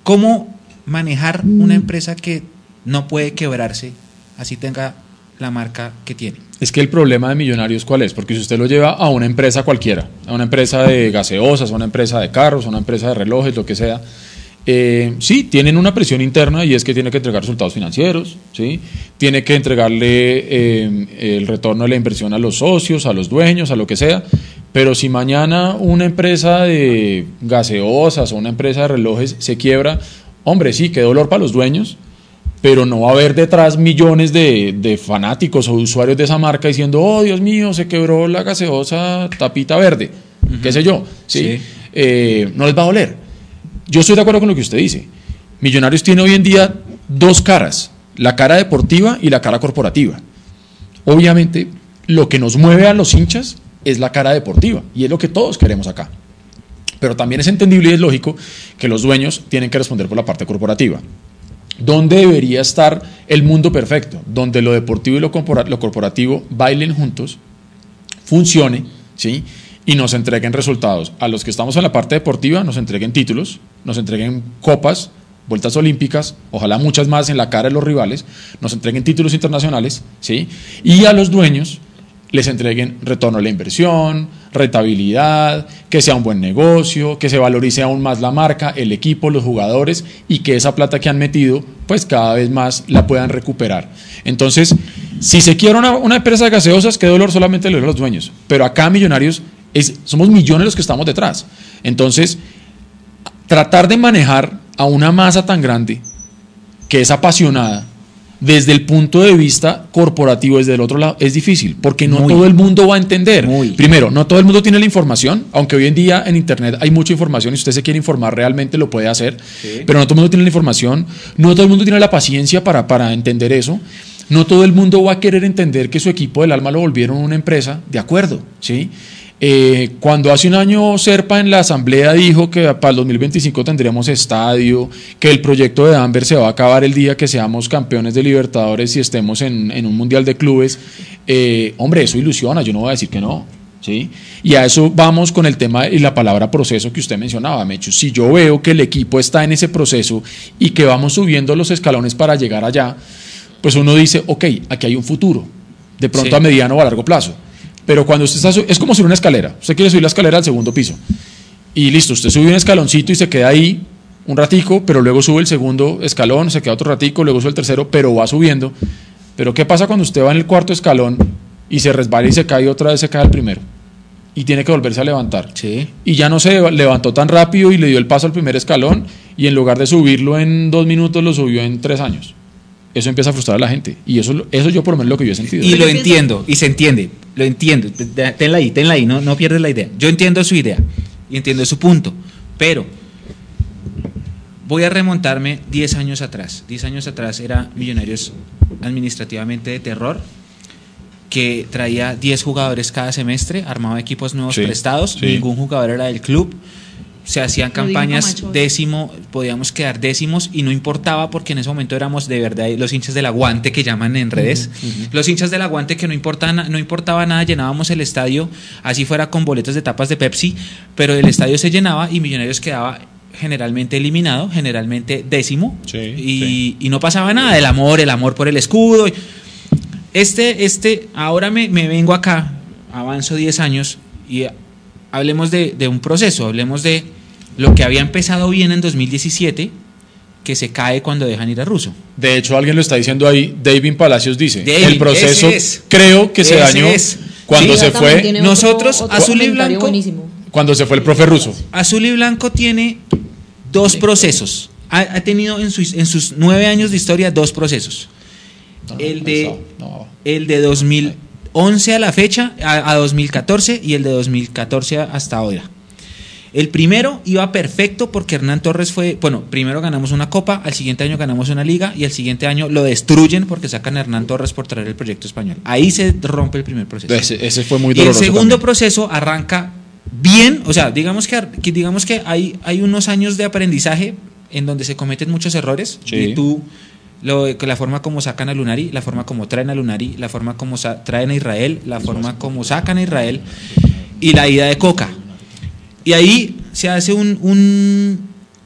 ¿Cómo manejar una empresa que no puede quebrarse así tenga la marca que tiene? Es que el problema de Millonarios, ¿cuál es? Porque si usted lo lleva a una empresa cualquiera, a una empresa de gaseosas, a una empresa de carros, a una empresa de relojes, lo que sea, eh, sí, tienen una presión interna y es que tiene que entregar resultados financieros, ¿sí? tiene que entregarle eh, el retorno de la inversión a los socios, a los dueños, a lo que sea, pero si mañana una empresa de gaseosas o una empresa de relojes se quiebra, hombre, sí, qué dolor para los dueños, pero no va a haber detrás millones de, de fanáticos o usuarios de esa marca diciendo, oh Dios mío, se quebró la gaseosa tapita verde, qué sé yo, ¿sí? Sí. Eh, no les va a doler. Yo estoy de acuerdo con lo que usted dice. Millonarios tiene hoy en día dos caras, la cara deportiva y la cara corporativa. Obviamente, lo que nos mueve a los hinchas es la cara deportiva y es lo que todos queremos acá. Pero también es entendible y es lógico que los dueños tienen que responder por la parte corporativa. ¿Dónde debería estar el mundo perfecto? Donde lo deportivo y lo, corpora- lo corporativo bailen juntos, funcione, ¿sí? Y nos entreguen resultados. A los que estamos en la parte deportiva, nos entreguen títulos, nos entreguen copas, vueltas olímpicas, ojalá muchas más en la cara de los rivales, nos entreguen títulos internacionales, ¿sí? Y a los dueños les entreguen retorno a la inversión, rentabilidad, que sea un buen negocio, que se valorice aún más la marca, el equipo, los jugadores y que esa plata que han metido, pues cada vez más la puedan recuperar. Entonces, si se quiere una, empresa de gaseosas, qué dolor solamente le duele a los dueños. Pero acá, Millonarios, es, somos millones los que estamos detrás. Entonces, tratar de manejar a una masa tan grande que es apasionada desde el punto de vista corporativo, desde el otro lado, es difícil, porque no Muy. todo el mundo va a entender. Muy. Primero, no todo el mundo tiene la información, aunque hoy en día en Internet hay mucha información y si usted se quiere informar realmente lo puede hacer, pero no todo el mundo tiene la información, no todo el mundo tiene la paciencia para, para entender eso. No todo el mundo va a querer entender que su equipo del alma lo volvieron una empresa, de acuerdo, ¿sí? Eh, cuando hace un año Serpa en la asamblea dijo que para el 2025 tendremos estadio, que el proyecto de Amber se va a acabar el día que seamos campeones de Libertadores y estemos en, en un mundial de clubes, eh, hombre, eso ilusiona, yo no voy a decir que no. ¿Sí? Y a eso vamos con el tema y la palabra proceso que usted mencionaba, Mechu. Si yo veo que el equipo está en ese proceso y que vamos subiendo los escalones para llegar allá, pues uno dice, ok, aquí hay un futuro, de pronto Sí. a mediano o a largo plazo. Pero cuando usted está, es como subir una escalera, usted quiere subir la escalera al segundo piso y listo, usted sube un escaloncito y se queda ahí un ratico, pero luego sube el segundo escalón, se queda otro ratico, luego sube el tercero, pero va subiendo. Pero ¿qué pasa cuando usted va en el cuarto escalón y se resbala y se cae y otra vez se cae el primero? Y tiene que volverse a levantar Sí. y ya no se levantó tan rápido y le dio el paso al primer escalón y en lugar de subirlo en dos minutos lo subió en tres años. Eso empieza a frustrar a la gente y eso, eso yo por lo menos lo que yo he sentido. Y lo entiendo, y se entiende, lo entiendo. Tenla ahí, tenla ahí, no, no pierdes la idea. Yo entiendo su idea y entiendo su punto, pero voy a remontarme 10 años atrás. 10 años atrás era Millonarios administrativamente de terror, que traía 10 jugadores cada semestre, armaba equipos nuevos Sí, prestados, sí. ningún jugador era del club. Se hacían Lo campañas décimo, podíamos quedar décimos y no importaba porque en ese momento éramos de verdad los hinchas del aguante que llaman en redes. Los hinchas del aguante que no, importa, na- no importaba nada, llenábamos el estadio, así fuera con boletas de tapas de Pepsi, pero el estadio se llenaba y Millonarios quedaba generalmente eliminado, generalmente décimo, Sí, y, sí. y no pasaba nada, el amor, el amor por el escudo. Este, este, ahora me, me vengo acá, avanzo 10 años y hablemos de, de un proceso, hablemos de lo que había empezado bien en 2017, que se cae cuando dejan ir a Russo. De hecho, alguien lo está diciendo ahí. David Palacios dice: David, El proceso es. creo que se dañó es. cuando Sí, se fue. Nosotros, otro- otro azul y blanco, buenísimo. Cuando se fue el profe ruso. Azul y Blanco tiene dos procesos. Ha, ha tenido en sus, en sus nueve años de historia dos procesos. el, de, No. el de 2011 a la fecha, a, a 2014 y el de 2014 hasta ahora. El primero iba perfecto porque Hernán Torres fue, bueno, primero ganamos una copa, al siguiente año ganamos una liga y al siguiente año lo destruyen porque sacan a Hernán Torres por traer el proyecto español. Ahí se rompe el primer proceso. Ese, ese fue muy Y el doloroso. segundo también. proceso arranca bien, o sea, digamos que, que digamos que hay, hay unos años de aprendizaje en donde se cometen muchos errores Sí. y tú lo, la forma como sacan a Lunari, la forma como traen a Lunari, la forma como traen a Israel, la forma como sacan a Israel y la ida de Coca. Y ahí se hace un, un-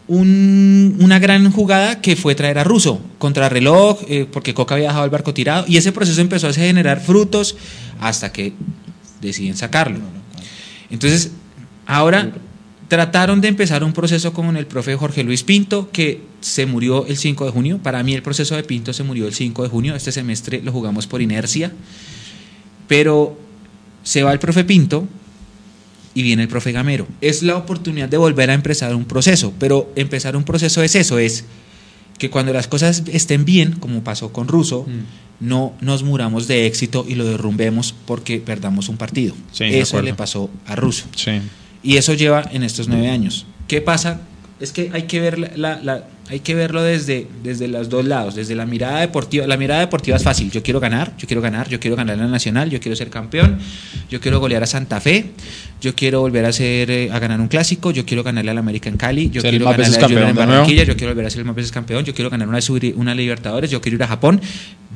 un- una gran jugada que fue traer a Russo contra reloj, eh, porque Coca había dejado el barco tirado, y ese proceso empezó a generar frutos hasta que deciden sacarlo. Entonces, ahora trataron de empezar un proceso con el profe Jorge Luis Pinto, que se murió el 5 de junio. Para mí el proceso de Pinto se murió el 5 de junio. Este semestre lo jugamos por inercia. Pero se va el profe Pinto y viene el profe Gamero. Es la oportunidad de volver a empezar un proceso, pero empezar un proceso es eso, es que cuando las cosas estén bien, como pasó con Russo, Mm. no nos muramos de éxito y lo derrumbemos porque perdamos un partido. Sí, eso le pasó a Russo. Sí. Y eso lleva en estos nueve años. ¿Qué pasa? Es que hay que, ver la, la- la- hay que verlo desde, desde los dos lados, desde la mirada deportiva. La mirada deportiva es fácil. Yo quiero ganar, yo quiero ganar, yo quiero ganar la Nacional, yo quiero ser campeón, yo quiero golear a Santa Fe, yo quiero volver a, ser, eh, a ganar un clásico, yo quiero ganarle al América en Cali, yo Ser quiero Junior campeón en. Barranquilla, yo quiero volver a ser el más veces campeón, yo quiero ganar una, una Libertadores, yo quiero ir a Japón,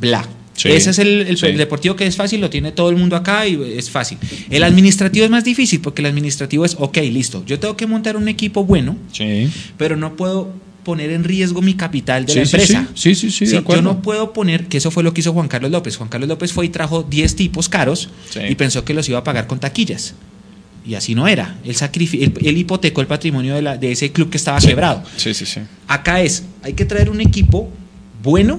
bla. Sí, Ese es el, el- sí. el deportivo que es fácil, lo tiene todo el mundo acá y es fácil. El administrativo es más difícil porque el administrativo es, ok, listo, yo tengo que montar un equipo bueno, Sí. pero no puedo poner en riesgo mi capital de Sí, la sí, empresa. sí. Sí, sí, sí, de yo no puedo poner, que eso fue lo que hizo Juan Carlos López. Juan Carlos López fue y trajo 10 tipos caros Sí. y pensó que los iba a pagar con taquillas. Y así no era. Él, él, él hipotecó el patrimonio de, la- de ese club que estaba quebrado. Sí, sí, sí. Acá es, hay que traer un equipo bueno,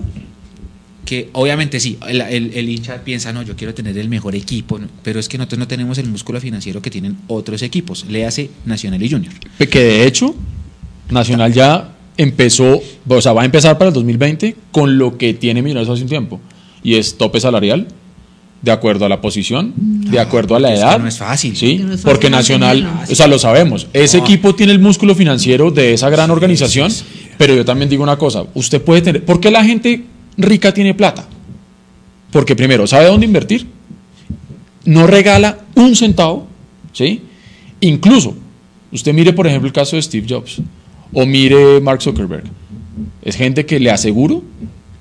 que obviamente sí, el, el- el hincha piensa, no, yo quiero tener el mejor equipo, ¿no? pero es que nosotros no tenemos el músculo financiero que tienen otros equipos, le hace Nacional y Junior. Que de hecho, Nacional ya empezó, o sea, va a empezar para el 2020 con lo que tiene Millonarios hace un tiempo. Y es tope salarial, de acuerdo a la posición, de acuerdo a la es que edad. no es fácil. Sí, no es fácil porque Nacional, mantenerlo. o sea, lo sabemos. Ese No. equipo tiene el músculo financiero de esa gran organización. sí, sí. Pero yo también digo una cosa: usted puede tener. ¿Por qué la gente rica tiene plata? Porque primero, sabe dónde invertir. No regala un centavo, ¿sí? Incluso, usted mire, por ejemplo, el caso de Steve Jobs o mire Mark Zuckerberg. Es gente que le aseguro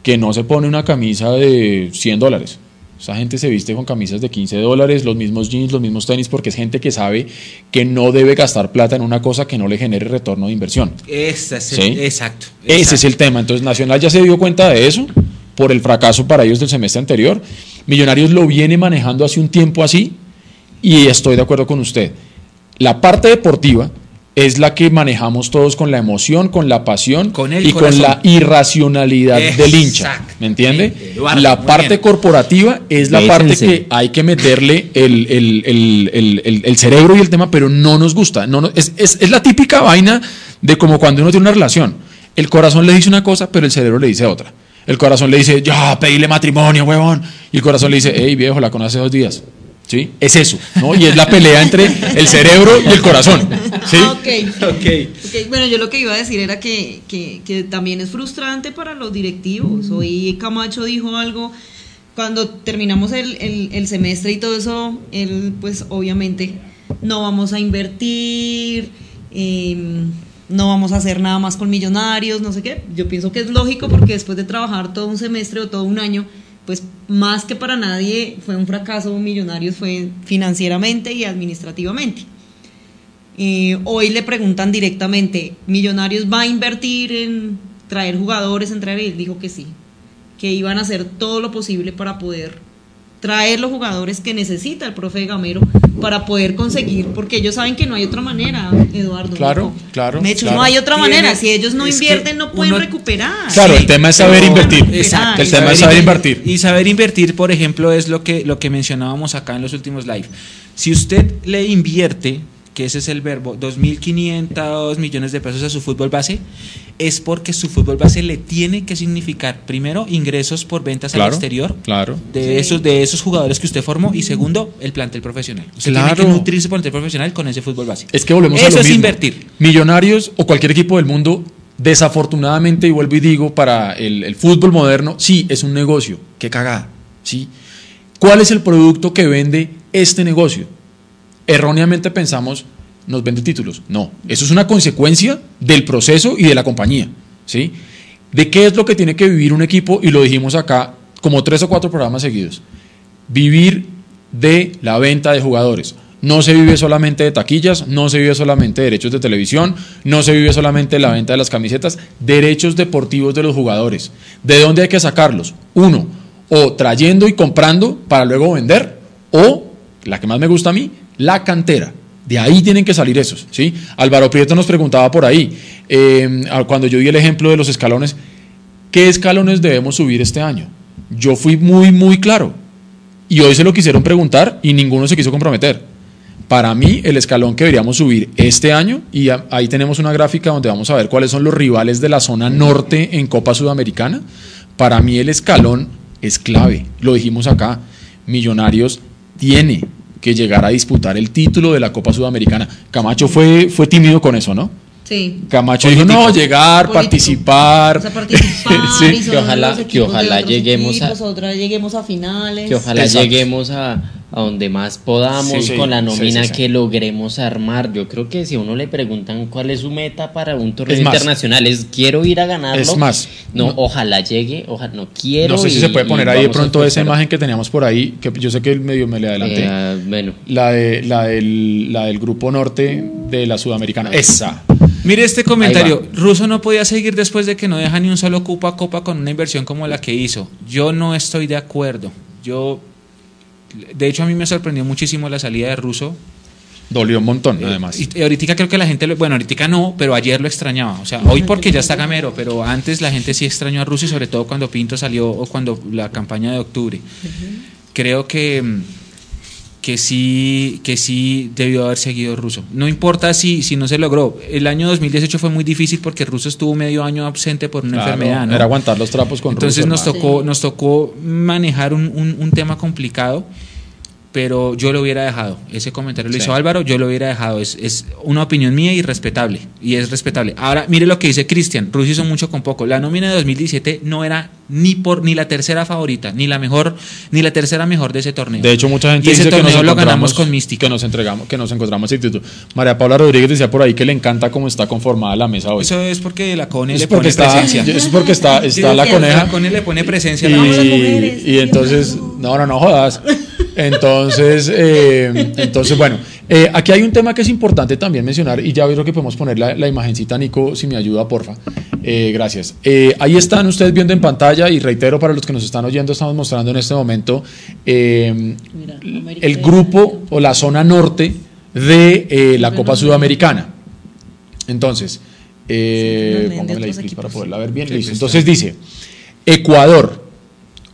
que no se pone una camisa de 100 dólares. Esa gente se viste con camisas de 15 dólares, los mismos jeans, los mismos tenis, porque es gente que sabe que no debe gastar plata en una cosa que no le genere retorno de inversión. Ese es Sí. el- exacto. Ese es el tema. Entonces Nacional ya se dio cuenta de eso por el fracaso para ellos del semestre anterior. Millonarios lo viene manejando hace un tiempo así y estoy de acuerdo con usted. La parte deportiva es la que manejamos todos con la emoción, con la pasión Con el y corazón. con la irracionalidad del hincha. ¿Me entiende? Eduardo, la parte bien. corporativa es la parte que hay que meterle el, el- el- el- el- el cerebro y el tema, pero no nos gusta. No, es, es- es la típica vaina de como cuando uno tiene una relación. El corazón le dice una cosa, pero el cerebro le dice otra. El corazón le dice, ya, pedile matrimonio, huevón. Y el corazón le dice, hey, viejo, la conoce dos días. ¿Sí? Es eso, ¿no? Y es la pelea entre el cerebro y el corazón. ¿Sí? Ah, ok. Ok. Bueno, yo lo que iba a decir era que, que- que también es frustrante para los directivos. Hoy Camacho dijo algo, cuando terminamos el, el- el semestre y todo eso, él pues obviamente no vamos a invertir, em, no vamos a hacer nada más con millonarios, no sé qué. Yo pienso que es lógico porque después de trabajar todo un semestre o todo un año, pues más que para nadie fue un fracaso millonarios, fue financieramente y administrativamente. Eh, hoy le preguntan directamente, ¿Millonarios va a invertir en traer jugadores, en traer? Él dijo que sí, que iban a hacer todo lo posible para poder traer los jugadores que necesita el profe Gamero para poder conseguir, porque ellos saben que no hay otra manera, Eduardo. Claro, Nico. claro, Mecho, claro. no hay otra manera. Si ellos no invierten, no pueden uno- recuperar. Claro, el tema es saber invertir. Exacto. El tema es saber invertir. Y saber invertir, por ejemplo, es lo que, lo que mencionábamos acá en los últimos live. Si usted le invierte, que ese es el verbo, 2.500 millones de pesos a su fútbol base, es porque su fútbol base le tiene que significar, primero, ingresos por ventas al exterior. claro. De, Sí. esos, de esos jugadores que usted formó y segundo, el plantel profesional. Usted Claro. tiene que nutrirse por el plantel profesional con ese fútbol base. Es que volvemos a Eso lo es mismo. invertir. Millonarios o cualquier equipo del mundo, desafortunadamente, y vuelvo y digo, para el, el fútbol moderno, sí, es un negocio. Qué cagada. ¿sí? ¿Cuál es el producto que vende este negocio? Erróneamente pensamos, nos vende títulos. No, eso es una consecuencia del proceso y de la compañía. ¿sí? ¿De qué es lo que tiene que vivir un equipo? Y lo dijimos acá como tres o cuatro programas seguidos. Vivir de la venta de jugadores. No se vive solamente de taquillas, no se vive solamente de derechos de televisión, no se vive solamente de la venta de las camisetas, derechos deportivos de los jugadores. ¿De dónde hay que sacarlos? Uno, o trayendo y comprando para luego vender, o, la que más me gusta a mí, la cantera. De ahí tienen que salir esos. ¿sí? Álvaro Prieto nos preguntaba por ahí, eh, cuando yo di el ejemplo de los escalones, ¿qué escalones debemos subir este año? Yo fui muy, muy claro. Y hoy se lo quisieron preguntar y ninguno se quiso comprometer. Para mí, el escalón que deberíamos subir este año, y ahí tenemos una gráfica donde vamos a ver cuáles son los rivales de la zona norte en Copa Sudamericana. Para mí, el escalón es clave. Lo dijimos acá. Millonarios tiene que llegar a disputar el título de la Copa Sudamericana. Camacho fue, fue tímido con eso, ¿no? Sí. Camacho dijo, no, llegar, Político. participar. O sea, participar Sí. Que ojalá- que equipos ojalá lleguemos a- otra lleguemos a finales. Que ojalá Exacto. lleguemos a, a donde más podamos Sí, sí, con la nómina sí, sí. que logremos armar. Yo creo que si a uno le preguntan cuál es su meta para un torneo Es más. internacional, es quiero ir a ganarlo. Es más. No, No. ojalá llegue, ojalá no quiero. No sé si y- se puede poner ahí de pronto esa imagen que teníamos por ahí, que yo sé que medio me le adelanté. Eh, bueno, La, de, la, del, la del grupo norte de la Sudamericana. Esa. Mire este comentario. Russo no podía seguir después de que no deja ni un solo cupo a copa con una inversión como la que hizo. Yo no estoy de acuerdo. Yo, de hecho, a mí me sorprendió muchísimo la salida de Russo. Dolió un montón, además. Y, y ahorita creo que la gente, lo- bueno, ahorita no, pero ayer lo extrañaba. O sea, hoy porque ya está Gamero, pero antes la gente sí extrañó a Russo y sobre todo cuando Pinto salió o cuando la campaña de octubre. Creo que mm, que sí, que sí debió haber seguido Russo. No importa si, si no se logró. El año 2018 fue muy difícil porque Russo estuvo medio año ausente por una Claro, enfermedad. ¿no? Era aguantar los trapos con Entonces Russo, nos tocó, nos tocó manejar un, un- un tema complicado, pero yo lo hubiera dejado. Ese comentario lo Sí. hizo Álvaro, yo lo hubiera dejado. Es, es una opinión mía y respetable. Y es respetable. Ahora, mire lo que dice Cristian. Russo hizo mucho con poco. La nómina de 2017 no era ni por ni la tercera favorita, ni la mejor, ni la tercera mejor de ese torneo. De hecho, mucha gente y ese dice que nos torneo lo ganamos con mística. Que nos entregamos, que nos encontramos el título. María Paula Rodríguez decía por ahí que le encanta cómo está conformada la mesa hoy. Eso es porque la Cone es le pone está, presencia. es porque está, está la coneja. La Cone le pone presencia. y, a la mujeres, y entonces, no, no, no jodas. Entonces, eh, entonces bueno, eh, aquí hay un tema que es importante también mencionar y ya creo que podemos poner la, la imagencita, Nico, si me ayuda, porfa. Eh, gracias. Eh, ahí están ustedes viendo en pantalla y reitero para los que nos están oyendo, estamos mostrando en este momento eh, Mira, el grupo o la zona norte de eh, la Copa Sudamericana. Entonces, eh, otros please, para poderla ver bien. Sí, Listo. pues, Entonces dice, Ecuador,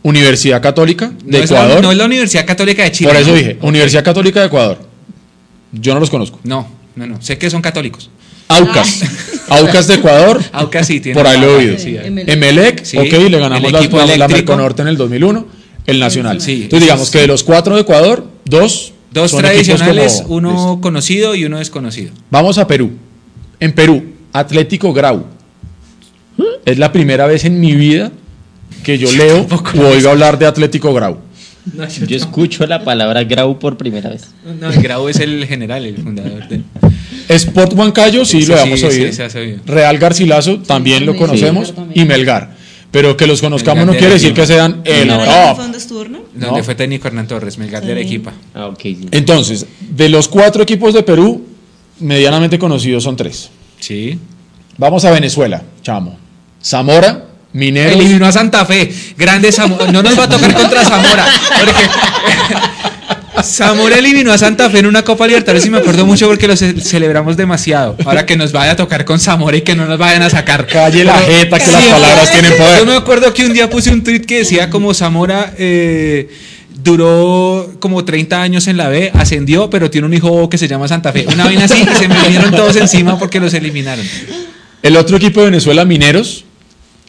Universidad Católica de No es, la, Ecuador. no es la Universidad Católica de Chile. Por eso dije, Universidad Católica de Ecuador. Yo no los conozco. No, no, no. Sé que son católicos. Aucas. Aucas de Ecuador. Aucas sí tiene. Por ahí lo he oído. Sí, Emelec. Sí, ok, le ganamos la, la. Merconorte en el 2001, el Nacional. Sí, Entonces digamos que de los cuatro de Ecuador, dos Dos son tradicionales, como- uno Listo. conocido y uno desconocido. Vamos a Perú. En Perú, Atlético Grau. Es la primera vez en mi vida que yo leo o oigo hablar de Atlético Grau. yo escucho la palabra Grau por primera vez. No, el Grau es el general, el fundador de. Sport Huancayo, sí, Sí, lo sí, hemos sí, oído. se hace oído. Real Garcilaso, también lo conocemos. Sí. También. Y Melgar. Pero que los conozcamos Melgar no de quiere decir que sean el ¿Melgar top. no? Donde No. fue técnico Hernán Torres, Melgar de Arequipa. Ah, sí. Entonces, de los cuatro equipos de Perú, medianamente conocidos son tres. Sí. Vamos a Venezuela, chamo. Zamora, Eliminó a Santa Fe. Grande Zamora. No nos va a tocar contra Zamora. Porque Zamora eliminó a Santa Fe en una Copa Libertadores y me acuerdo mucho porque lo ce- celebramos demasiado. Ahora que nos vaya a tocar con Zamora y que no nos vayan a sacar. Calle la jeta, que las palabras tienen poder. Yo me acuerdo que un día puse un tweet que decía como Zamora eh, duró como 30 años en la B, ascendió, pero tiene un hijo que se llama Santa Fe. Una vaina así y se me vinieron todos encima porque los eliminaron. El otro equipo de Venezuela, Mineros.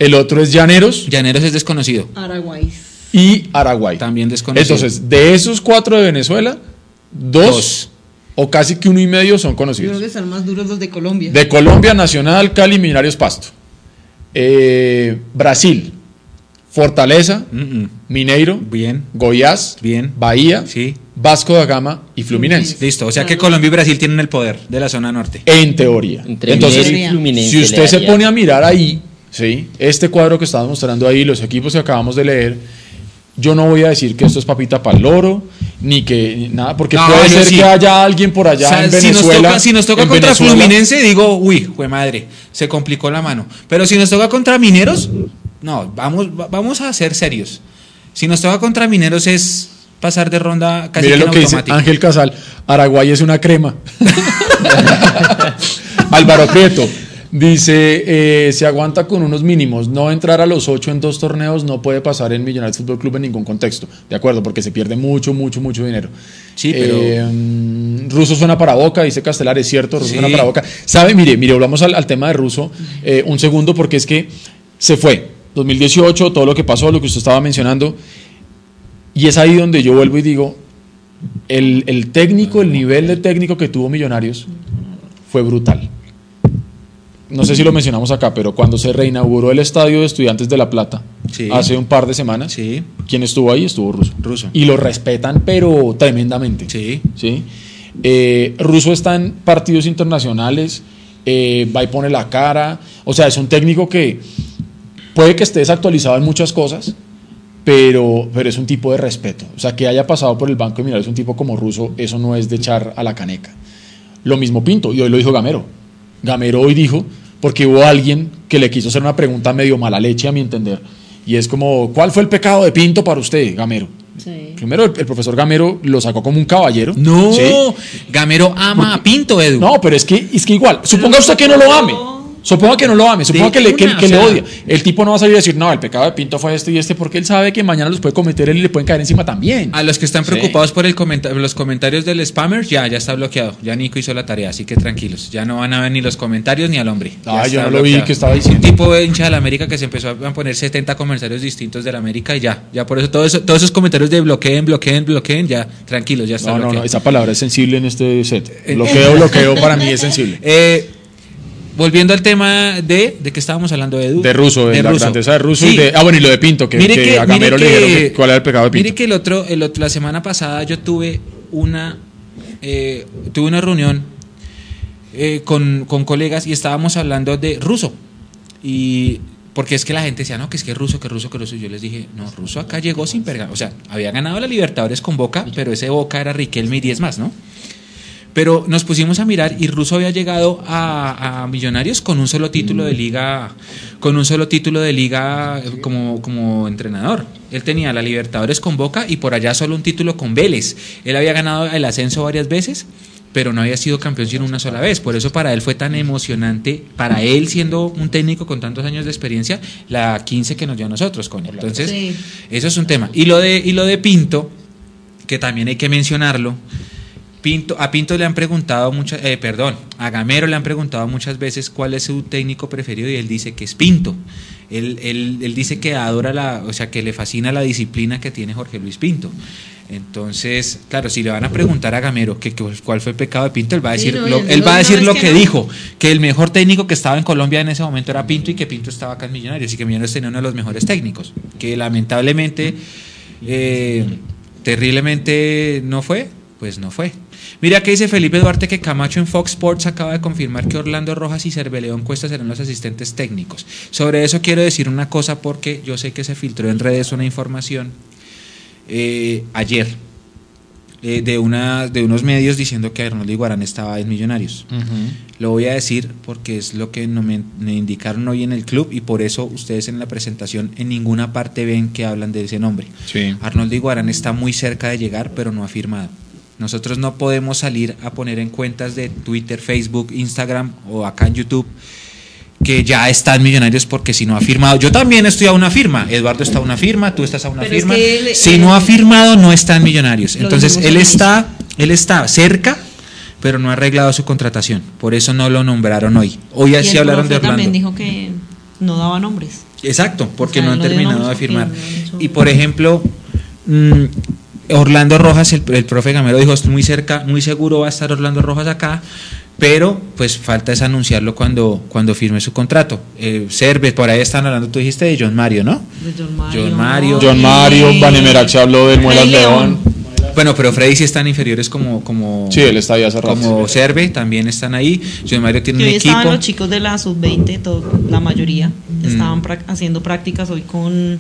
El otro es Llaneros Llaneros es desconocido. Araguay. y Araguay. También desconocido. Entonces, de esos cuatro de Venezuela, dos, Dos. o casi que uno y medio son Yo creo conocidos. que están más duros los de Colombia. De Colombia, Nacional, Cali, Millonarios, Pasto. Eh, Brasil, Fortaleza, Mm, mm. Mineiro, Bien. Goiás, Bien. Bahía, Sí. Vasco da Gama y Fluminense. Listo. O sea que Colombia y Brasil tienen el poder de la zona norte. En teoría. Entre Entonces, Fluminense si usted se pone a mirar ahí, ¿sí? este cuadro que estamos mostrando ahí, los equipos que acabamos de leer, yo no voy a decir que esto es papita para el loro, ni que nada, porque No, puede ser sí. que haya alguien por allá O sea, en si nos Venezuela. toca, si nos toca contra Venezuela, Fluminense, digo, uy, fue madre, se complicó la mano. Pero si nos toca contra Mineros, no, vamos, va- vamos a ser serios. Si nos toca contra Mineros es pasar de ronda casi Mire lo que dice. Ángel Casal, Araguay es una crema. Álvaro Prieto dice, eh, se aguanta con unos mínimos, no entrar a los ocho en dos torneos no puede pasar en Millonarios Fútbol Club en ningún contexto, de acuerdo, porque se pierde mucho, mucho, mucho dinero. Sí, pero- Eh, Russo suena para Boca, dice Castelar, es cierto, Russo Sí. suena para Boca. ¿Sabe? Mire, mire, volvamos al, al tema de Russo eh, un segundo, porque es que se fue, 2018, todo lo que pasó, lo que usted estaba mencionando, y es ahí donde yo vuelvo y digo, el, el técnico, el nivel de técnico que tuvo Millonarios fue brutal. No sé si lo mencionamos acá, pero cuando se reinauguró el estadio de Estudiantes de La Plata, Sí. hace un par de semanas, Sí, ¿quién estuvo ahí? Estuvo Russo. Russo. Y lo respetan, pero tremendamente. Sí. ¿sí? Eh, Russo está en partidos internacionales, eh, va y pone la cara. O sea, es un técnico que puede que esté desactualizado en muchas cosas, pero, pero es un tipo de respeto. O sea, que haya pasado por el banco de Millonarios un tipo como Russo, eso no es de echar a la caneca. Lo mismo Pinto, y hoy lo dijo Gamero. Gamero hoy dijo, porque hubo alguien que le quiso hacer una pregunta medio mala leche, a mi entender, y es como, ¿cuál fue el pecado de Pinto para usted, Gamero? Sí. Primero, el, el profesor Gamero lo sacó como un caballero. No, ¿sí? Gamero ama a Pinto, Edu. No, pero es que, es que igual, suponga usted que no lo ame. Suponga que no lo ame, suponga De que, le, que, que odia. El tipo no va a salir a decir, no, el pecado de Pinto fue este y este, porque él sabe que mañana los puede cometer él y le pueden caer encima también. A los que están Sí. preocupados por el comenta- los comentarios del spammer, ya, ya está bloqueado. Ya Nico hizo la tarea, así que tranquilos. Ya no van a ver ni los comentarios ni al hombre. Ya Ah, yo no lo vi, ¿qué estaba diciendo? Un tipo de hincha de la América que se empezó a poner 70 comentarios distintos de la América y ya. Ya por eso, todo eso- todos esos comentarios de bloqueen, bloqueen, bloqueen, ya, tranquilos, ya está No, no, no, bloqueado. esa palabra es sensible en este set. Bloqueo, bloqueo para mí es sensible. Eh, volviendo al tema de, ¿de qué estábamos hablando, Edu? De Russo, de, la Russo. de Russo Sí. y de. Ah, bueno, y lo de Pinto, que, que que, a Gamero le dijeron que- que- cuál era el pecado de Pinto. Mire que el otro, el otro- la semana pasada yo tuve una, eh, tuve una reunión eh, con, con colegas y estábamos hablando de ruso. Y porque es que la gente decía, no, que es que ruso, que ruso, que ruso. Y yo les dije, no, ruso acá llegó sin perga. O sea, había ganado la Libertadores con Boca, pero ese Boca era Riquelme y 10 más, ¿no? Pero nos pusimos a mirar y Russo había llegado a, a Millonarios con un solo título de liga, con un solo título de liga eh, como, como entrenador. Él tenía la Libertadores con Boca y por allá solo un título con Vélez. Él había ganado el ascenso varias veces, pero no había sido campeón sino una sola vez. Por eso para él fue tan emocionante, para él siendo un técnico con tantos años de experiencia, la 15 que nos dio a nosotros con él. Entonces, Sí. eso es un tema. Y lo de, y lo de Pinto, que también hay que mencionarlo. Pinto, a Pinto le han preguntado muchas, eh, perdón, a Gamero le han preguntado muchas veces cuál es su técnico preferido y él dice que es Pinto. Él, él- él dice que adora la, o sea, que le fascina la disciplina que tiene Jorge Luis Pinto. Entonces, claro, si le van a preguntar a Gamero que, que- cuál fue el pecado de Pinto, él va a Sí, decir, no, lo, él va a decir lo que que no. dijo, que el mejor técnico que estaba en Colombia en ese momento era Pinto y que Pinto estaba acá en Millonarios y que Millonarios tenía uno de los mejores técnicos, que lamentablemente, eh, terriblemente no fue, pues no fue. Mira que dice Felipe Duarte que Camacho en Fox Sports acaba de confirmar que Orlando Rojas y Cerveleón Cuesta serán los asistentes técnicos. Sobre eso quiero decir una cosa porque yo sé que se filtró en redes una información eh, ayer. eh, de, una, de unos medios diciendo que Arnoldo Iguarán estaba en Millonarios. Lo voy a decir porque es lo que no me, me indicaron hoy en el club y por eso ustedes en la presentación en ninguna parte ven que hablan de ese nombre. Sí. Arnoldo Iguarán está muy cerca de llegar, pero no ha firmado. Nosotros no podemos salir a poner en cuentas de Twitter, Facebook, Instagram o acá en YouTube que ya están millonarios porque si no ha firmado, yo también estoy a una firma, Eduardo está a una firma, tú estás a una Pero es firma, que él- si él- no ha firmado no está en millonarios, Lo entonces él está, él está cerca, pero no ha arreglado su contratación, por eso no lo nombraron hoy. Hoy así hablaron de profe también Orlando. dijo que no daba nombres. Exacto, porque O sea, no han terminado de firmar. no han hecho- Y por ejemplo, mm, Orlando Rojas, el, el profe Gamero dijo, estoy muy cerca, muy seguro va a estar Orlando Rojas acá, pero pues falta es anunciarlo cuando, cuando firme su contrato. Eh, Cerves, por ahí están hablando, tú dijiste de John Mario, ¿no? De John Mario. John Mario. John Mario, Vanemerac se habló del Muelas León. Bueno, pero Freddy sí están inferiores como, como, Sí, él está ahí hace rato. como Cerve, también están ahí. John Mario tiene Que un hoy equipo. estaban los chicos de la sub-20, todo- la mayoría, Mm. estaban prac- haciendo prácticas hoy con,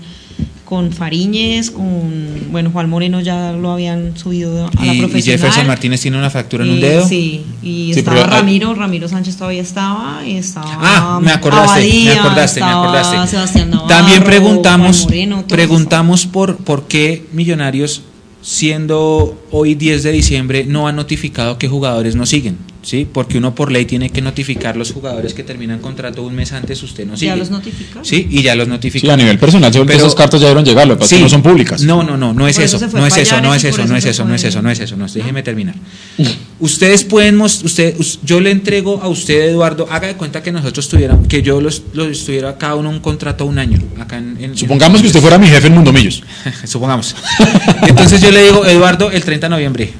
con Fariñez, con, bueno, Juan Moreno ya lo habían subido a la y, y profesional. Jefferson Martínez tiene una fractura en un dedo. Sí, y Sí, estaba hay- Ramiro, Ramiro Sánchez todavía estaba, y estaba Ah, me acordaste, Abadía, me acordaste, me acordaste. Sebastián Navarro, También preguntamos, Moreno, preguntamos por, por qué Millonarios, siendo hoy 10 de diciembre, no ha notificado que jugadores no siguen. ¿Sí? Porque uno por ley tiene que notificar los jugadores que terminan contrato un mes antes, usted no sigue. Ya los notificaron. Sí, y ya los notificó. Sí, a nivel personal, Pero- esas cartas ya dieron llegar, lo que pasa es que Sí. no son públicas. No, no, no, no es eso, no es eso, no es eso, no es eso, no es eso, no es eso, no es, déjeme terminar. Ustedes pueden, usted, us- yo le entrego a usted, Eduardo, haga de cuenta que nosotros tuviéramos, que yo los, los estuviera cada uno un contrato un año, acá en, en- Supongamos que usted fuera mi jefe en Mundo Millos. supongamos. Entonces yo le digo, Eduardo, el 30 de noviembre,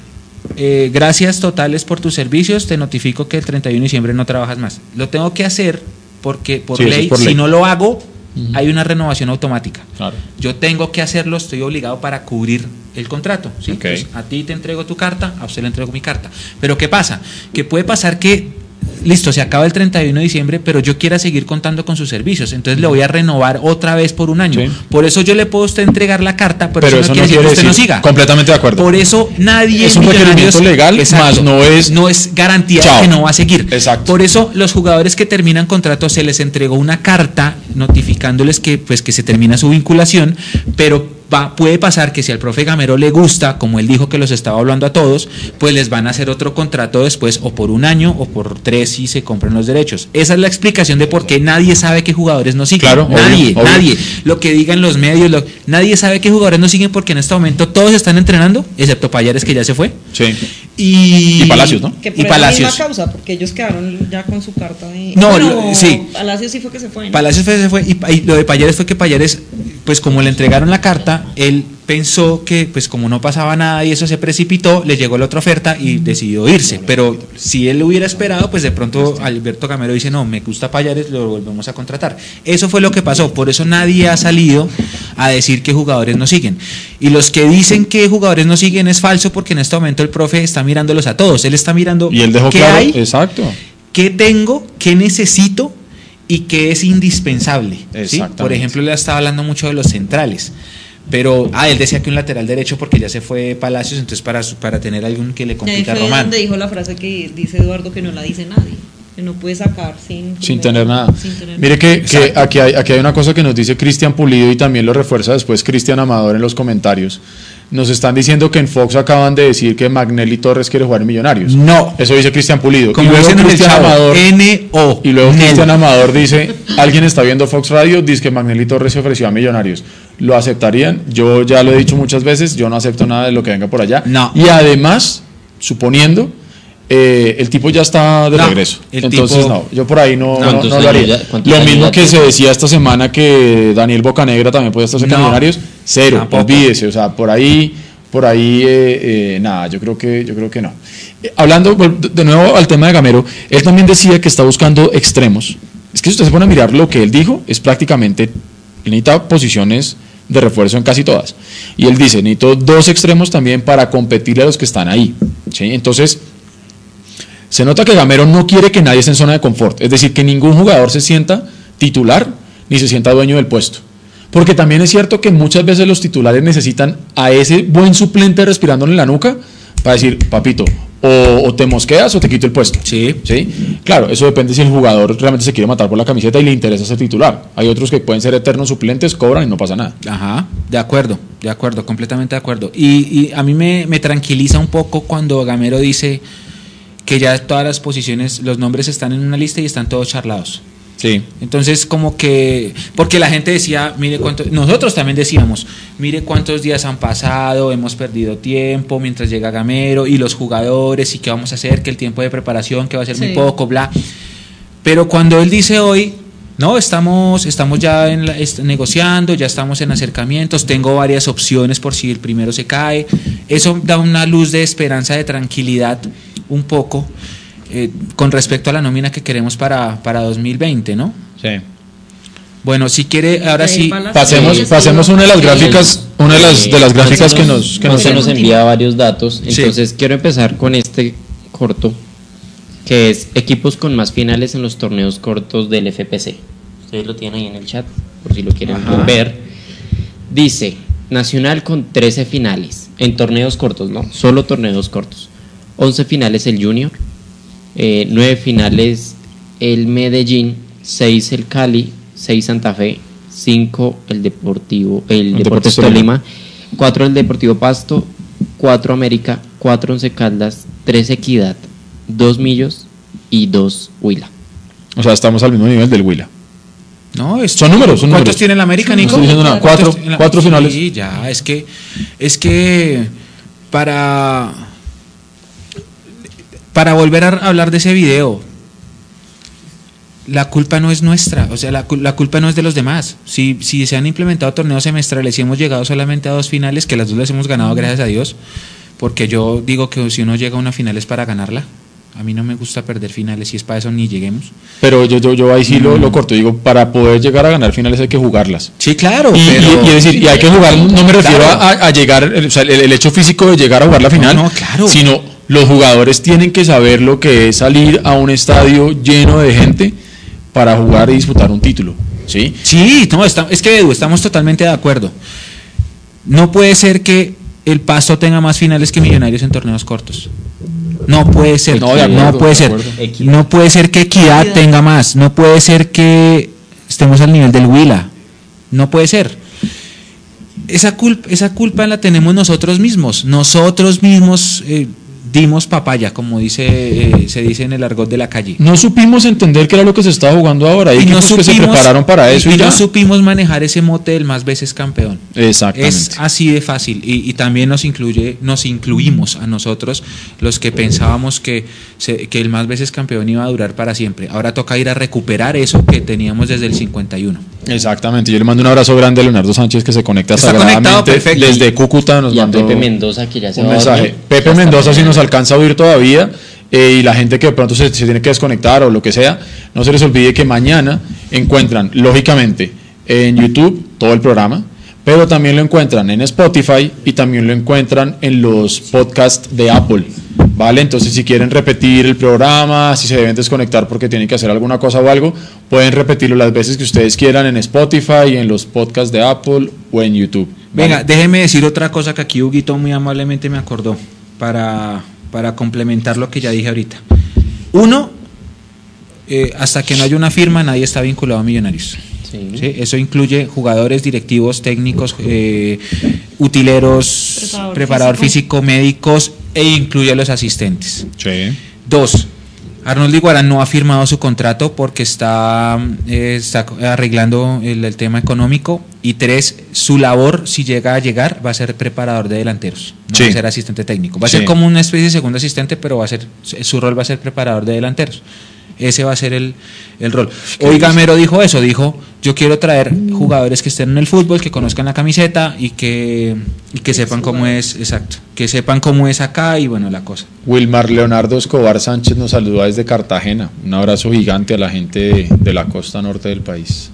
eh, gracias totales por tus servicios, te notifico que el 31 de diciembre no trabajas más. Lo tengo que hacer porque por Sí, ley, es por si no lo hago, hay una renovación automática. Claro. Yo tengo que hacerlo, estoy obligado para cubrir el contrato. ¿sí? Ok. Entonces, a ti te entrego tu carta, a usted le entrego mi carta. Pero ¿qué pasa? Que puede pasar que, listo, se acaba el 31 de diciembre, pero yo quiera seguir contando con sus servicios. Entonces le voy a renovar otra vez por un año. Sí. Por eso yo le puedo a usted entregar la carta, pero, Pero eso, eso no quiere decir que usted no siga. Completamente de acuerdo. Por eso nadie Es un requerimiento legal, más no es- no es garantía Chao. que no va a seguir. Exacto. Por eso los jugadores que terminan contrato se les entregó una carta notificándoles que pues que se termina su vinculación, pero va, puede pasar que si al profe Gamero le gusta, como él dijo que los estaba hablando a todos, pues les van a hacer otro contrato después o por un año o por tres si se compran los derechos. Esa es la explicación de por qué nadie sabe qué jugadores no siguen. Claro, obvio, nadie, obvio. nadie. Lo que digan los medios, lo- nadie sabe qué jugadores no siguen porque en este momento todos están entrenando, excepto Payares que ya se fue. Sí. Y, Y Palacios, ¿no? Que Y por esa Palacios. misma causa, porque ellos quedaron ya con su carta de... No, Bueno, lo- sí. Palacios sí fue que se fue. ¿no? Palacios fue- se fue y, y lo de Payares fue que Payares, pues como le entregaron la carta, él pensó que pues como no pasaba nada y eso se precipitó, le llegó la otra oferta y decidió irse. Pero si él hubiera esperado, pues de pronto Alberto Gamero dice, no, me gusta Payares, lo volvemos a contratar. Eso fue lo que pasó, por eso nadie ha salido a decir que jugadores no siguen. Y los que dicen que jugadores no siguen es falso porque en este momento el profe está mirándolos a todos, él está mirando Y él dejó qué claro, hay, exacto. qué tengo, qué necesito y qué es indispensable. ¿sí? Por ejemplo, le estaba hablando mucho de los centrales. Pero, ah, él decía que un lateral derecho porque ya se fue Palacios, entonces para, su- para tener algún que le complica a Román. donde dijo la frase que dice Eduardo que no la dice nadie, que no puede sacar sin, Sin primero- tener nada. sin tener Mire que, que aquí, hay, aquí hay una cosa que nos dice Cristian Pulido y también lo refuerza después Cristian Amador en los comentarios. Nos están diciendo que en Fox acaban de decir que Magnelli Torres quiere jugar en Millonarios. No. Eso dice Cristian Pulido. Como y luego dicen en el Cristian chavo, Amador. N-O. Y luego. Cristian Amador dice, alguien está viendo Fox Radio, dice que Magnelli Torres se ofreció a Millonarios. ¿Lo aceptarían? Yo ya lo he dicho muchas veces, yo no acepto nada de lo que venga por allá. No. Y además, suponiendo, eh, el tipo ya está de No, regreso. Entonces, tipo- no, yo por ahí no, no, ¿Cuántos no lo haría. años ya- Lo mismo que tiene? se decía esta semana que Daniel Bocanegra también puede estar cerca de No. Millonarios. Cero, Tampoco. olvídese. O sea, por ahí, por ahí, eh, eh, nada, yo creo que, yo creo que no. Eh, hablando de nuevo al tema de Gamero, él también decía que está buscando extremos. Es que si usted se pone a mirar lo que él dijo, es prácticamente, él necesita posiciones de refuerzo en casi todas. Y él dice, necesito dos extremos también para competir a los que están ahí. ¿sí? Entonces, se nota que Gamero no quiere que nadie esté en zona de confort, es decir, que ningún jugador se sienta titular ni se sienta dueño del puesto. Porque también es cierto que muchas veces los titulares necesitan a ese buen suplente respirándole en la nuca para decir, papito, o, o te mosqueas o te quito el puesto. Sí. ¿Sí? Claro, eso depende si el jugador realmente se quiere matar por la camiseta y le interesa ser titular. Hay otros que pueden ser eternos suplentes, cobran y no pasa nada. Ajá, de acuerdo, de acuerdo, completamente de acuerdo. Y, y a mí me, me tranquiliza un poco cuando Gamero dice que ya todas las posiciones, los nombres están en una lista y están todos charlados. Sí. Entonces, como que, porque la gente decía, mire cuánto, nosotros también decíamos, mire cuántos días han pasado, hemos perdido tiempo mientras llega Gamero y los jugadores y qué vamos a hacer, que el tiempo de preparación, que va a ser muy Sí. poco, bla. Pero cuando él dice hoy, no, estamos, estamos ya en la- est- negociando, ya estamos en acercamientos, tengo varias opciones por si el primero se cae, eso da una luz de esperanza, de tranquilidad un poco eh, con respecto a la nómina que queremos para, para 2020, ¿no? Sí. Bueno, si quiere, ahora Sí, Pasemos, pasemos una de las gráficas, una de las, de las gráficas que nos, que nos envía varios datos. Sí. Entonces quiero empezar con este corto, que es equipos con más finales en los torneos cortos del FPC. Ustedes lo tienen ahí en el chat, por si lo quieren Ajá. ver. Dice, Nacional con 13 finales, en torneos cortos, ¿no? Solo torneos cortos. 11 finales el Junior, 9 finales el Medellín, 6 el Cali, 6 Santa Fe, 5 el Deportivo, el, El Deportes Deportes Tolima. Tolima, 4 el Deportivo Pasto, 4 América, 4 Once Caldas, 3 Equidad, 2 Millos y 2 Huila. O sea, estamos al mismo nivel del Huila. no, es- Son números, son ¿Cuántos números. tiene el América, Nico? estoy diciendo nada, ¿Cuántos cuatro- cuatro finales. Sí, ya, es que, es que para, para volver a hablar de ese video, la culpa no es nuestra, o sea, la, cul- la culpa no es de los demás. Si, si se han implementado torneos semestrales y hemos llegado solamente a dos finales, que las dos las hemos ganado, gracias a Dios, porque yo digo que si uno llega a una final es para ganarla. A mí no me gusta perder finales y es para eso ni lleguemos. Pero yo, yo, yo ahí sí lo, lo corto. Digo, para poder llegar a ganar finales hay que jugarlas. Sí, claro, Y, pero... y- decir, y hay que jugar, no me refiero Claro. a, a llegar, o sea, el- el hecho físico de llegar a jugar la final, No, no, claro. sino los jugadores tienen que saber lo que es salir a un estadio lleno de gente para jugar y disputar un título. ¿sí? Sí, no, está- es que Edu, estamos totalmente de acuerdo. No puede ser que el Pasto tenga más finales que Millonarios en torneos cortos. No puede ser. No, de acuerdo, puede de ser. Equidad. No puede ser que Equidad Equidad. tenga más. No puede ser que estemos al nivel del Huila. No puede ser. Esa culpa, esa culpa la tenemos nosotros mismos. Nosotros mismos eh, dimos papaya, como dice, eh, se dice en el argot de la calle. No supimos entender qué era lo que se estaba jugando ahora. Hay Y no que se prepararon para eso y, no supimos manejar ese mote del más veces campeón. Exactamente. Es así de fácil y, y también nos incluye, nos incluimos a nosotros los que pensábamos que, se- que el más veces campeón iba a durar para siempre. Ahora toca ir a recuperar eso que teníamos desde el 51. Exactamente. Yo le mando un abrazo grande a Leonardo Sánchez que se conecta Está conectado, sagradamente perfecto. desde Cúcuta. Nos y a mandó Pepe Mendoza, que ya se un va mensaje. dormir. Pepe Mendoza, si nos alcanza a oír todavía, eh, y la gente que de pronto se, se tiene que desconectar o lo que sea, no se les olvide que mañana encuentran, lógicamente, en YouTube todo el programa, pero también lo encuentran en Spotify y también lo encuentran en los podcasts de Apple. ¿Vale? Entonces, si quieren repetir el programa, si se deben desconectar porque tienen que hacer alguna cosa o algo, pueden repetirlo las veces que ustedes quieran en Spotify, en los podcasts de Apple o en YouTube. ¿vale? Venga, déjeme decir otra cosa que aquí Huguito muy amablemente me acordó para, para complementar lo que ya dije ahorita. Uno, eh, hasta que no haya una firma nadie está vinculado a Millonarios. Sí. ¿sí? Eso incluye jugadores, directivos, técnicos, eh, utileros, Preparador preparador físico. físico. médicos e incluye a los asistentes. Sí. Dos, Arnold Iguarán no ha firmado su contrato porque está, eh, está arreglando el, el tema económico. Y tres, su labor, si llega a llegar, va a ser preparador de delanteros, no Sí. va a ser asistente técnico. Va a Sí. ser como una especie de segundo asistente, pero va a ser, su rol va a ser preparador de delanteros. Ese va a ser el, el rol. Hoy Gamero dijo eso, dijo, yo quiero traer jugadores que estén en el fútbol, que conozcan la camiseta y que, y que sepan cómo es, exacto, que sepan cómo es acá y bueno, la cosa. Wilmar Leonardo Escobar Sánchez nos saluda desde Cartagena. Un abrazo gigante a la gente de, de la costa norte del país.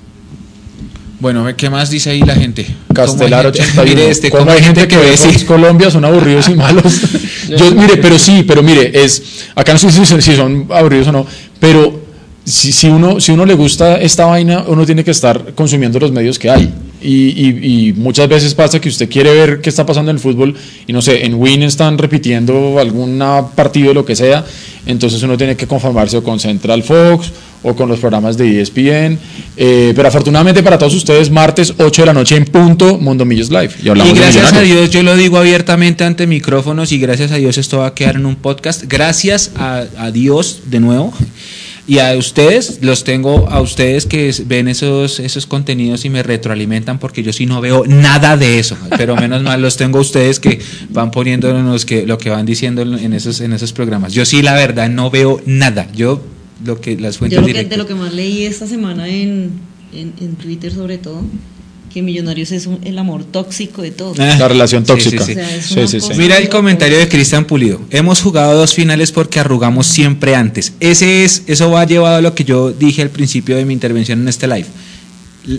Bueno, ¿qué más dice ahí la gente? Castelar ¿Cómo hay gente- 81. Mire este, ¿Cómo ¿cómo hay gente que ve decir? Fox Colombia son aburridos y malos? Yo, mire, pero sí, pero mire, es acá no sé si son aburridos o no, pero si, si uno si uno le gusta esta vaina, uno tiene que estar consumiendo los medios que hay. Y, y- y muchas veces pasa que usted quiere ver qué está pasando en el fútbol y no sé, en Win están repitiendo algún partido, lo que sea, entonces uno tiene que conformarse o con Central Fox o con los programas de ESPN. Eh, pero afortunadamente para todos ustedes, martes 8 de la noche en punto, Mundo Millos Live. Y, hablamos Y de gracias a. Dios, yo lo digo abiertamente ante micrófonos y gracias a Dios esto va a quedar en un podcast. Gracias a, a Dios de nuevo. Y a ustedes, los tengo a ustedes que ven esos, esos contenidos y me retroalimentan porque yo sí no veo nada de eso. Pero menos mal los tengo a ustedes que van poniéndonos que, lo que van diciendo en esos, en esos programas. Yo sí, la verdad, no veo nada. Yo lo que las fuentes Yo lo que, de lo que más leí esta semana en, en, en Twitter sobre todo, que Millonarios es un- el amor tóxico de todo. Ah, La relación tóxica. sí, sí. O sea, es Sí, una sí, sí. cosa- Mira el comentario de Cristian Pulido. Hemos jugado dos finales porque arrugamos siempre antes. Ese es, eso va llevado a lo que yo dije al principio de mi intervención en este live.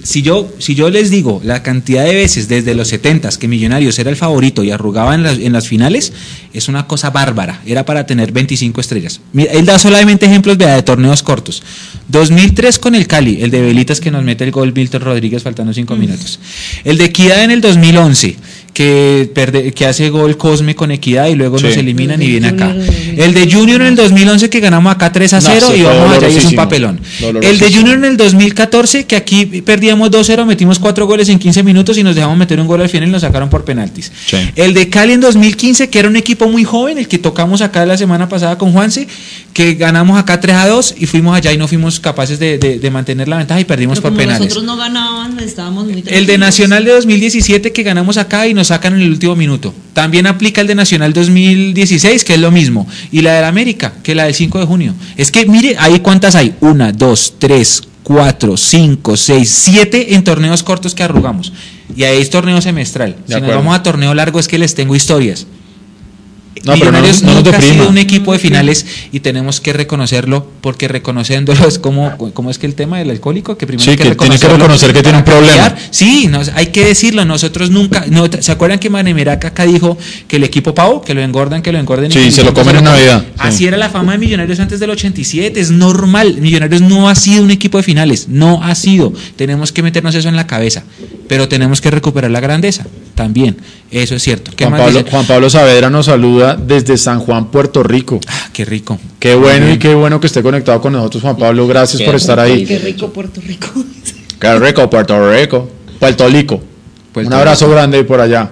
Si yo, si yo les digo la cantidad de veces desde los 70 que Millonarios era el favorito y arrugaba en las, en las finales, es una cosa bárbara. Era para tener 25 estrellas. Mira, él da solamente ejemplos de torneos cortos. 2003 con el Cali, el de Velitas que nos mete el gol Milton Rodríguez faltando 5 minutos. El de Equidad en el 2011, que, perde- que hace gol Cosme con Equidad y luego Sí. nos eliminan y viene acá. El 2011. El de Junior en el 2011 que ganamos acá 3 a No, 0 ese y vamos allá y es un papelón. El de. Junior en el 2014 que aquí perdíamos 2-0, metimos 4 goles en 15 minutos y nos dejamos meter un gol al final y nos sacaron por penaltis. Sí. El de Cali en 2015 que era un equipo muy joven, el que tocamos acá la semana pasada con Juanse, que ganamos acá 3 a 2 y fuimos allá y no fuimos capaces de, de- de mantener la ventaja y perdimos Pero por como penales. nosotros no ganaban, estábamos muy El de. Nacional de 2017 que ganamos acá y nos sacan en el último minuto. También aplica el de Nacional 2016, que es lo mismo. Y la del América, que es la del 5 de junio. Es que mire, ahí cuántas hay. Una, dos, tres, cuatro, cinco, seis, siete en torneos cortos que arrugamos. Y ahí es torneo semestral. si nos vamos a torneo largo es que les tengo historias. No, pero no Millonarios no nunca ha sido un equipo de finales y tenemos que reconocerlo porque reconociéndolo es como, como es que el tema del alcohólico que primero Sí, hay que tiene que reconocer que tiene un problema. cambiar. Sí, nos- hay que decirlo, nosotros nunca, no, ¿se acuerdan que Manemeraca acá dijo que el equipo Pau, que lo engordan, que lo engorden? y Sí, que se lo comen en Navidad, sí. Así era la fama de Millonarios antes del 87, es normal, Millonarios no ha sido un equipo de finales, no ha sido, tenemos que meternos eso en la cabeza, pero tenemos que recuperar la grandeza, también, eso es cierto. ¿Qué Juan más Pablo? Juan Pablo Saavedra nos saluda desde San Juan, Puerto Rico. Ah, qué rico. Qué bueno y qué bueno que esté conectado con nosotros, Juan Pablo. Gracias Qué por estar ahí. Qué rico Puerto Rico. Qué rico, Puerto Rico. Puerto Rico. Puerto Un abrazo Rico. grande por allá.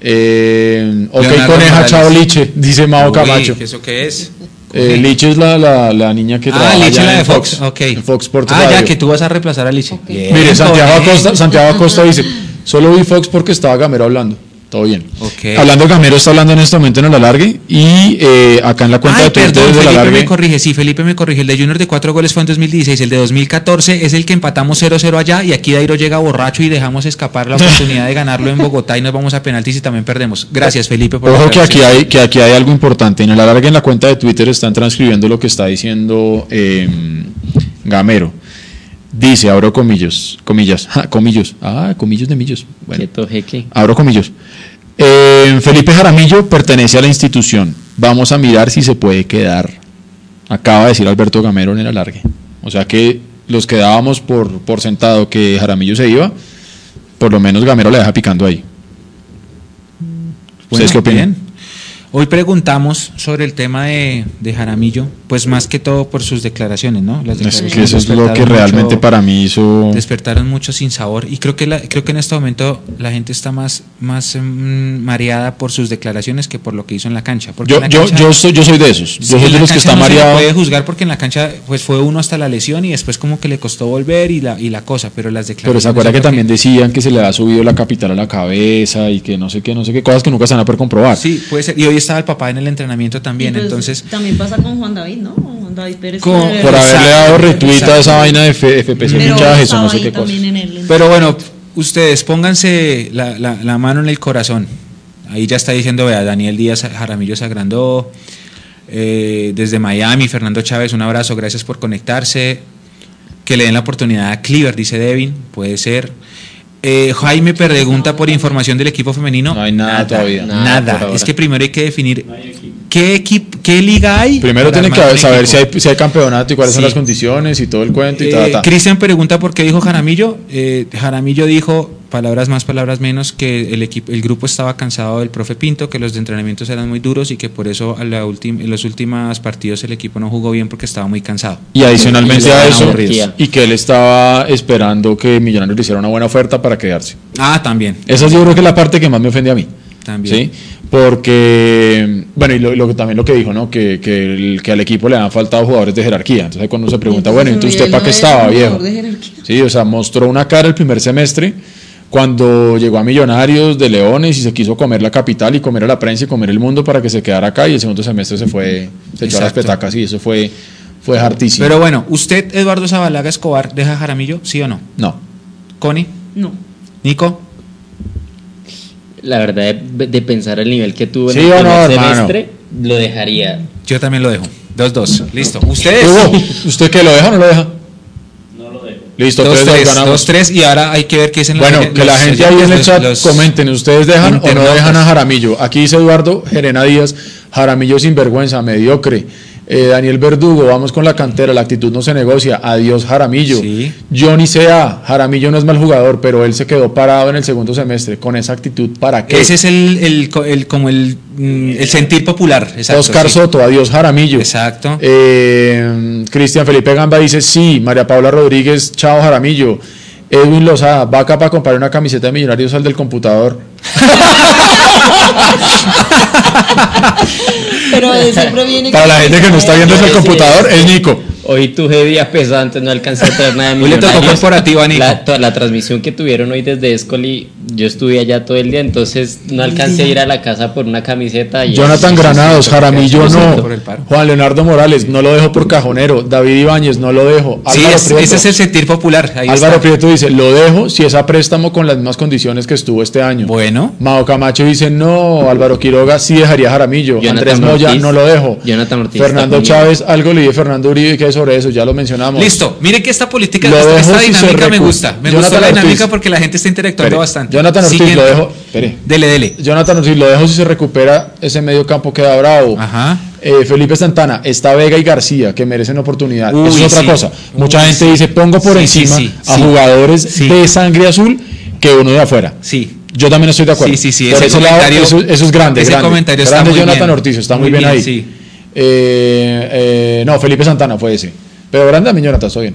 Eh, ok, Leonardo coneja, Morales. chao Liche, dice Mao Camacho. ¿Eso qué es? Eh, Liche es la, la, la niña que Ah, trabaja Liche allá la en de Fox. ok. en Fox Sports ah, ya que tú vas a reemplazar a Liche. Mire, Santiago. Acosta, Santiago Acosta dice, solo vi Fox porque estaba Gamero hablando. Todo bien. Ok. Hablando de Gamero, está hablando en este momento en el alargue y eh, acá en la cuenta Ay, de Twitter perdón, Felipe alargue. me corrige. Sí, Felipe me corrige. El de Junior de cuatro goles fue en 2016. El de 2014 es el que empatamos 0-0 allá y aquí Dairo llega borracho y dejamos escapar la oportunidad de ganarlo en Bogotá y nos vamos a penaltis y también perdemos. Gracias, Felipe, por Ojo que aquí, hay, que aquí hay algo importante. En el alargue, en la cuenta de Twitter, están transcribiendo lo que está diciendo eh, Gamero. Dice, abro comillos, comillas, ja, comillos, ah, comillos de millos. Bueno, Quieto, jeque. abro comillos. Eh, Felipe Jaramillo pertenece a la institución. Vamos a mirar si se puede quedar. Acaba de decir Alberto Gamero en el alargue. O sea que los que dábamos por, por sentado que Jaramillo se iba, por lo menos Gamero le deja picando ahí. ¿Ustedes qué opinan? bien. Hoy preguntamos sobre el tema de, de Jaramillo, pues más que todo por sus declaraciones, ¿no? Las Es declaraciones que eso es lo que realmente mucho- para mí hizo. despertaron mucho sin sabor y creo que la- creo que en este momento la gente está más más mm, mareada por sus declaraciones que por lo que hizo en la cancha. Porque Yo, la yo, cancha- yo, soy, yo soy de esos. Yo soy de los que está no se mareado. puede juzgar porque en la cancha pues fue uno hasta la lesión y después como que le costó volver y la y la cosa, pero las declaraciones Pero se acuerda que también decían que se le ha subido la capital a la cabeza y que no sé qué, no sé qué cosas que nunca se van a poder comprobar. Sí, puede ser. Y hoy estaba el papá en el entrenamiento también, pues, entonces También pasa con Juan David, ¿no? Juan David Pérez. Con- Por haberle dado retweet a esa vaina de F- FPC pero fichajes o no sé qué el- Pero bueno, ustedes pónganse la, la- la mano en el corazón. Ahí ya está diciendo, vea, Daniel Díaz Jaramillo se agrandó. Eh, desde Miami, Fernando Chávez, un abrazo, gracias por conectarse. Que le den la oportunidad a Cleaver, dice Devin, puede ser. Eh, Jaime pregunta por información del equipo femenino. No hay nada todavía. Nada. Nada. Es que primero hay que definir ¿qué, equipo, qué liga hay? Primero para tienen que saber si hay, si hay campeonato y cuáles son las condiciones y todo el cuento y Eh, tal, tal. Cristian pregunta por qué dijo Jaramillo. Eh, Jaramillo dijo, palabras más, palabras menos, que el, equipo, el grupo estaba cansado del profe Pinto, que los entrenamientos eran muy duros y que por eso a la ultim- en los últimos partidos el equipo no jugó bien porque estaba muy cansado. Y adicionalmente Y a eso, aburridos. y que él estaba esperando que Millonarios le hiciera una buena oferta para quedarse. Ah, también. Esa yo creo que es la parte que más me ofende a mí. También. ¿sí? Porque, bueno, y lo, lo que- también lo que dijo, ¿no? Que, que, el- que al equipo le han faltado jugadores de jerarquía. Entonces, cuando uno se pregunta, bueno, entonces usted para qué es estaba, viejo. de. Sí, o sea, mostró una cara el primer semestre cuando llegó a Millonarios de Leones y se quiso comer la capital y comer a la prensa y comer el mundo para que se quedara acá. Y el segundo semestre se fue, se echó a las Exacto. petacas y eso fue, fue hartísimo. Pero bueno, ¿usted, Eduardo Zabalaga Escobar, deja Jaramillo, sí o no? no. Connie, No. Nico, La verdad, de, de pensar el nivel que tuvo en Sí el o primer no, hermano. semestre, lo dejaría. yo también lo dejo. 2-2. Listo. ¿Ustedes? ¿usted qué lo deja o no lo deja? Listo, 3-2 ganamos. 2-3 y ahora hay que ver qué dicen Bueno, que la gente ahí en el chat comenten, ¿ustedes dejan o no dejan a Jaramillo? Aquí dice Eduardo Gerena Díaz, Jaramillo sinvergüenza, mediocre. Eh, Daniel Verdugo, vamos con la cantera, la actitud no se negocia. Adiós Jaramillo. Sí. Johnny Sea, Jaramillo no es mal jugador, pero él se quedó parado en el segundo semestre. Con esa actitud, ¿para qué? Ese es el, el, el- como el, mm, el sentir popular. Exacto, Oscar sí. Soto, adiós Jaramillo. Exacto. Eh, Cristian Felipe Gamba dice sí. María Paula Rodríguez, chao Jaramillo. Edwin Lozada, vaca para comprar una camiseta de Millonarios al del computador. Pero de siempre viene. Para la gente que no está viendo el computador, es Nico. Hoy tuve días pesantes, no alcancé a traer nada de Hoy le tocó Millonarios. corporativo a Nico. La, toda la transmisión que tuvieron hoy desde Escoli, yo estuve allá todo el día, entonces no alcancé a ir a la casa por una camiseta. y Jonathan eso, Granados, Jaramillo no. por el paro. Juan Leonardo Morales, no lo dejo por cajonero. David Ibáñez, no lo dejo. Sí, es- Prieto, ese es el sentir popular. Ahí Álvaro está. Prieto dice, lo dejo si es a préstamo con las mismas condiciones que estuvo este año. Bueno. Mao Camacho dice, no, Álvaro Quiroga sí dejaría Jaramillo. Jonathan Andrés Moya, Ortiz. no lo dejo. Jonathan Ortiz Fernando Chávez, algo le dije Fernando Uribe, que hay sobre eso, ya lo mencionamos. Listo. Mire que esta política, esta, dinámica me gusta. Me Jonathan gusta la dinámica Ortiz. porque la gente está interactuando bastante. Jonathan Ortiz, Siguiente. lo dejo. Espere. Dele, dele. Jonathan Ortiz, lo dejo si se recupera ese medio campo queda bravo. Ajá. Eh, Felipe Santana, está Vega y García, que merecen oportunidad. Uy, es otra sí. cosa. Mucha Uy, gente sí. dice, pongo por Sí, encima a jugadores de sangre azul que uno de afuera. Sí. Yo también estoy de acuerdo. Sí, sí, sí, Por ese ese lado, comentario- eso, eso es grande. ese grande. comentario está Grande muy Jonathan bien. Ortiz, está muy, Muy bien, bien, ahí. sí. Eh, eh, no, Felipe Santana fue ese. Pero grande también Jonathan, está bien.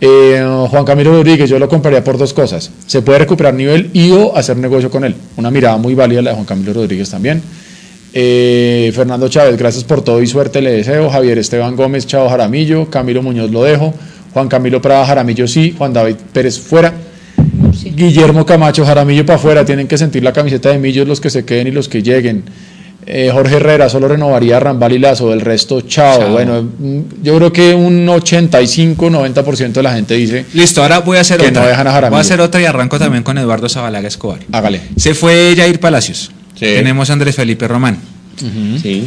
Eh, Juan Camilo Rodríguez, yo lo compraría por dos cosas. Se puede recuperar nivel y o hacer negocio con él. Una mirada muy válida la de Juan Camilo Rodríguez también. Eh, Fernando Chávez, gracias por todo y suerte le deseo. Javier Esteban Gómez, chao Jaramillo. Camilo Muñoz lo dejo. Juan Camilo Prada, Jaramillo sí. Juan David Pérez fuera. Guillermo Camacho, Jaramillo para afuera. Tienen que sentir la camiseta de Millos los que se queden y los que lleguen. Eh, Jorge Herrera, solo renovaría a Rambal y Lazo. El resto, chao. Chao. Bueno, mm, yo creo que un 85-90% de la gente dice, Listo, ahora voy a hacer Que otra. no dejan a Jaramillo. voy a hacer otra y arranco también con Eduardo Zabalaga Escobar. hágale. Se fue Jair Palacios. Sí. Tenemos a Andrés Felipe Román. Sí.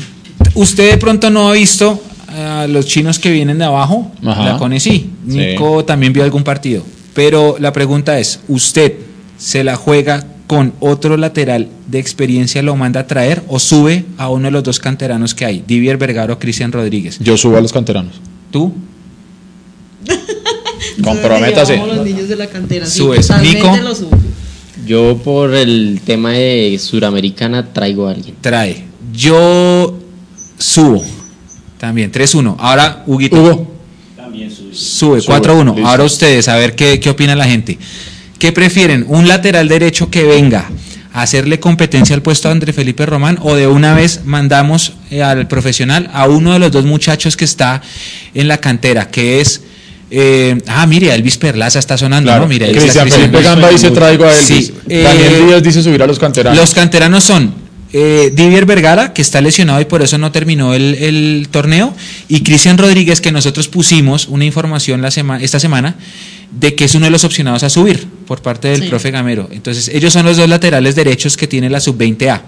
Usted de pronto no ha visto a los chinos que vienen de abajo. Ajá. La Cone sí. Nico también vio algún partido. Pero la pregunta es, ¿usted se la juega con otro lateral de experiencia, lo manda a traer o sube a uno de los dos canteranos que hay, Divier Vergara o Cristian Rodríguez? Yo subo a los canteranos. ¿Tú? Comprométase. Llevamos los niños de la cantera. Sí, Subes. Nico. lo subo. Yo por el tema de Suramericana traigo a alguien. Trae. Yo subo. También, 3-1. Ahora, Huguito. Hugo. También. Sube, Sube, 4-1. listo. Ahora ustedes, a ver qué, qué opina la gente. ¿Qué prefieren? ¿Un lateral derecho que venga a hacerle competencia al puesto a André Felipe Román o de una vez mandamos eh, al profesional a uno de los dos muchachos que está en la cantera, que es... eh, ah, mire, Elvis Perlaza está sonando, Claro. ¿no? Está Cristian Felipe. Gamba dice traigo a Elvis. Sí, eh, Daniel Díaz dice subir a los canteranos. Los canteranos son eh, Divier Vergara, que está lesionado y por eso no terminó el, el torneo, y Cristian Rodríguez, que nosotros pusimos una información la sema- esta semana de que es uno de los opcionados a subir por parte del Sí. profe Gamero. Entonces, ellos son los dos laterales derechos que tiene la sub-20A.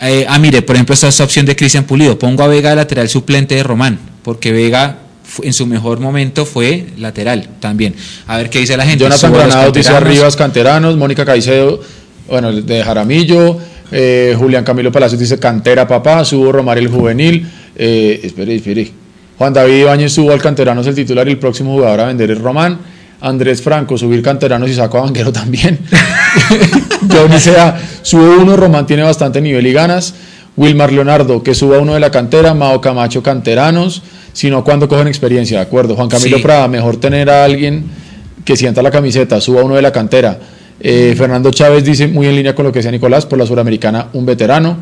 Eh, ah, mire, por ejemplo, esta, esta opción de Cristian Pulido. Pongo a Vega de lateral suplente de Román, porque Vega en su mejor momento fue lateral también. A ver qué dice la gente. Jonathan Granados dice canteranos. Arribas Canteranos, Mónica Caicedo, bueno, de Jaramillo, Eh, Julián Camilo Palacios dice cantera papá, subo Romario el juvenil. Eh, espere, espere. Juan David Ibáñez subo al canterano es el titular y el próximo jugador a vender es Román. Andrés Franco, subir canteranos y saco a Banquero también. Johnny Sea, subo uno, Román tiene bastante nivel y ganas. Wilmar Leonardo, que suba uno de la cantera, Mao Camacho, canteranos, sino cuando cogen experiencia, ¿de acuerdo? Juan Camilo Sí. Prada, mejor tener a alguien que sienta la camiseta, suba uno de la cantera. Eh, Fernando Chávez dice, muy en línea con lo que decía Nicolás, por la Suramericana, un veterano.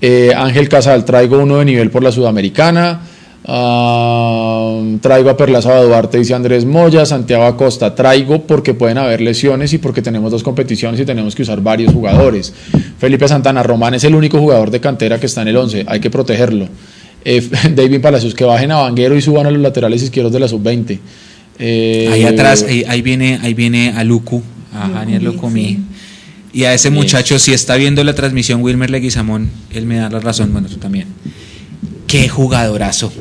Eh, Ángel Casal, traigo uno de nivel por la Sudamericana. Traigo a Perlaza Duarte, dice Andrés Moya. Santiago Acosta, traigo porque pueden haber lesiones y porque tenemos dos competiciones y tenemos que usar varios jugadores. Felipe Santana, Román es el único jugador de cantera que está en el 11, hay que protegerlo. Eh, David Palacios, que bajen a Vanguero y suban a los laterales izquierdos de la sub-20. Eh, Ahí atrás, ahí, ahí viene, ahí viene a Lucu, a Daniel Lucumí. Y a ese muchacho, si está viendo la transmisión, Wilmer Leguizamón, él me da la razón, bueno, tú también. Qué jugadorazo.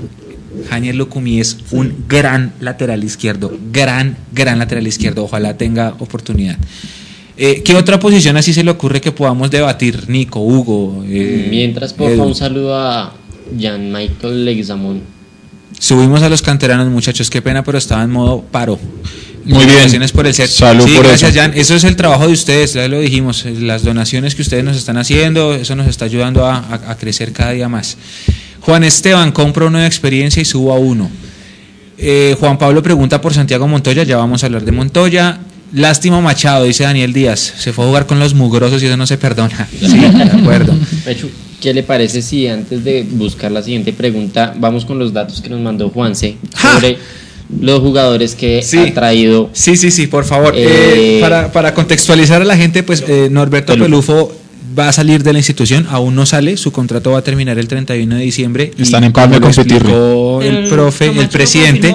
Daniel Lucumí es un gran lateral izquierdo, gran, gran lateral izquierdo. Ojalá tenga oportunidad. Eh, ¿Qué otra posición así se le ocurre que podamos debatir, Nico, Hugo? eh, Mientras, porfa, Edu? un saludo a Jan Michael Leguizamón. Subimos a los canteranos, muchachos, qué pena, pero estaba en modo paro. Muy bien. Por el set. Salud Sí, por gracias, eso. Jan. Eso es el trabajo de ustedes, ya lo dijimos. Las donaciones que ustedes nos están haciendo, eso nos está ayudando a, a- a crecer cada día más. Juan Esteban, compra uno de experiencia y subo a uno. Eh, Juan Pablo pregunta por Santiago Montoya, ya vamos a hablar de Montoya. Lástima Machado, dice Daniel Díaz. Se fue a jugar con los mugrosos y eso no se perdona. Sí, de acuerdo. ¿qué le parece si antes de buscar la siguiente pregunta vamos con los datos que nos mandó Juanse ¡Ja! sobre los jugadores que Sí. ha traído? Sí, sí, sí, por favor. Eh, Eh, para, para contextualizar a la gente, pues eh, Norberto Pelufo. Va a salir de la institución, aún no sale, su contrato va a terminar el 31 de diciembre. y Están en como Palme con Pitirri. El, profe, el presidente.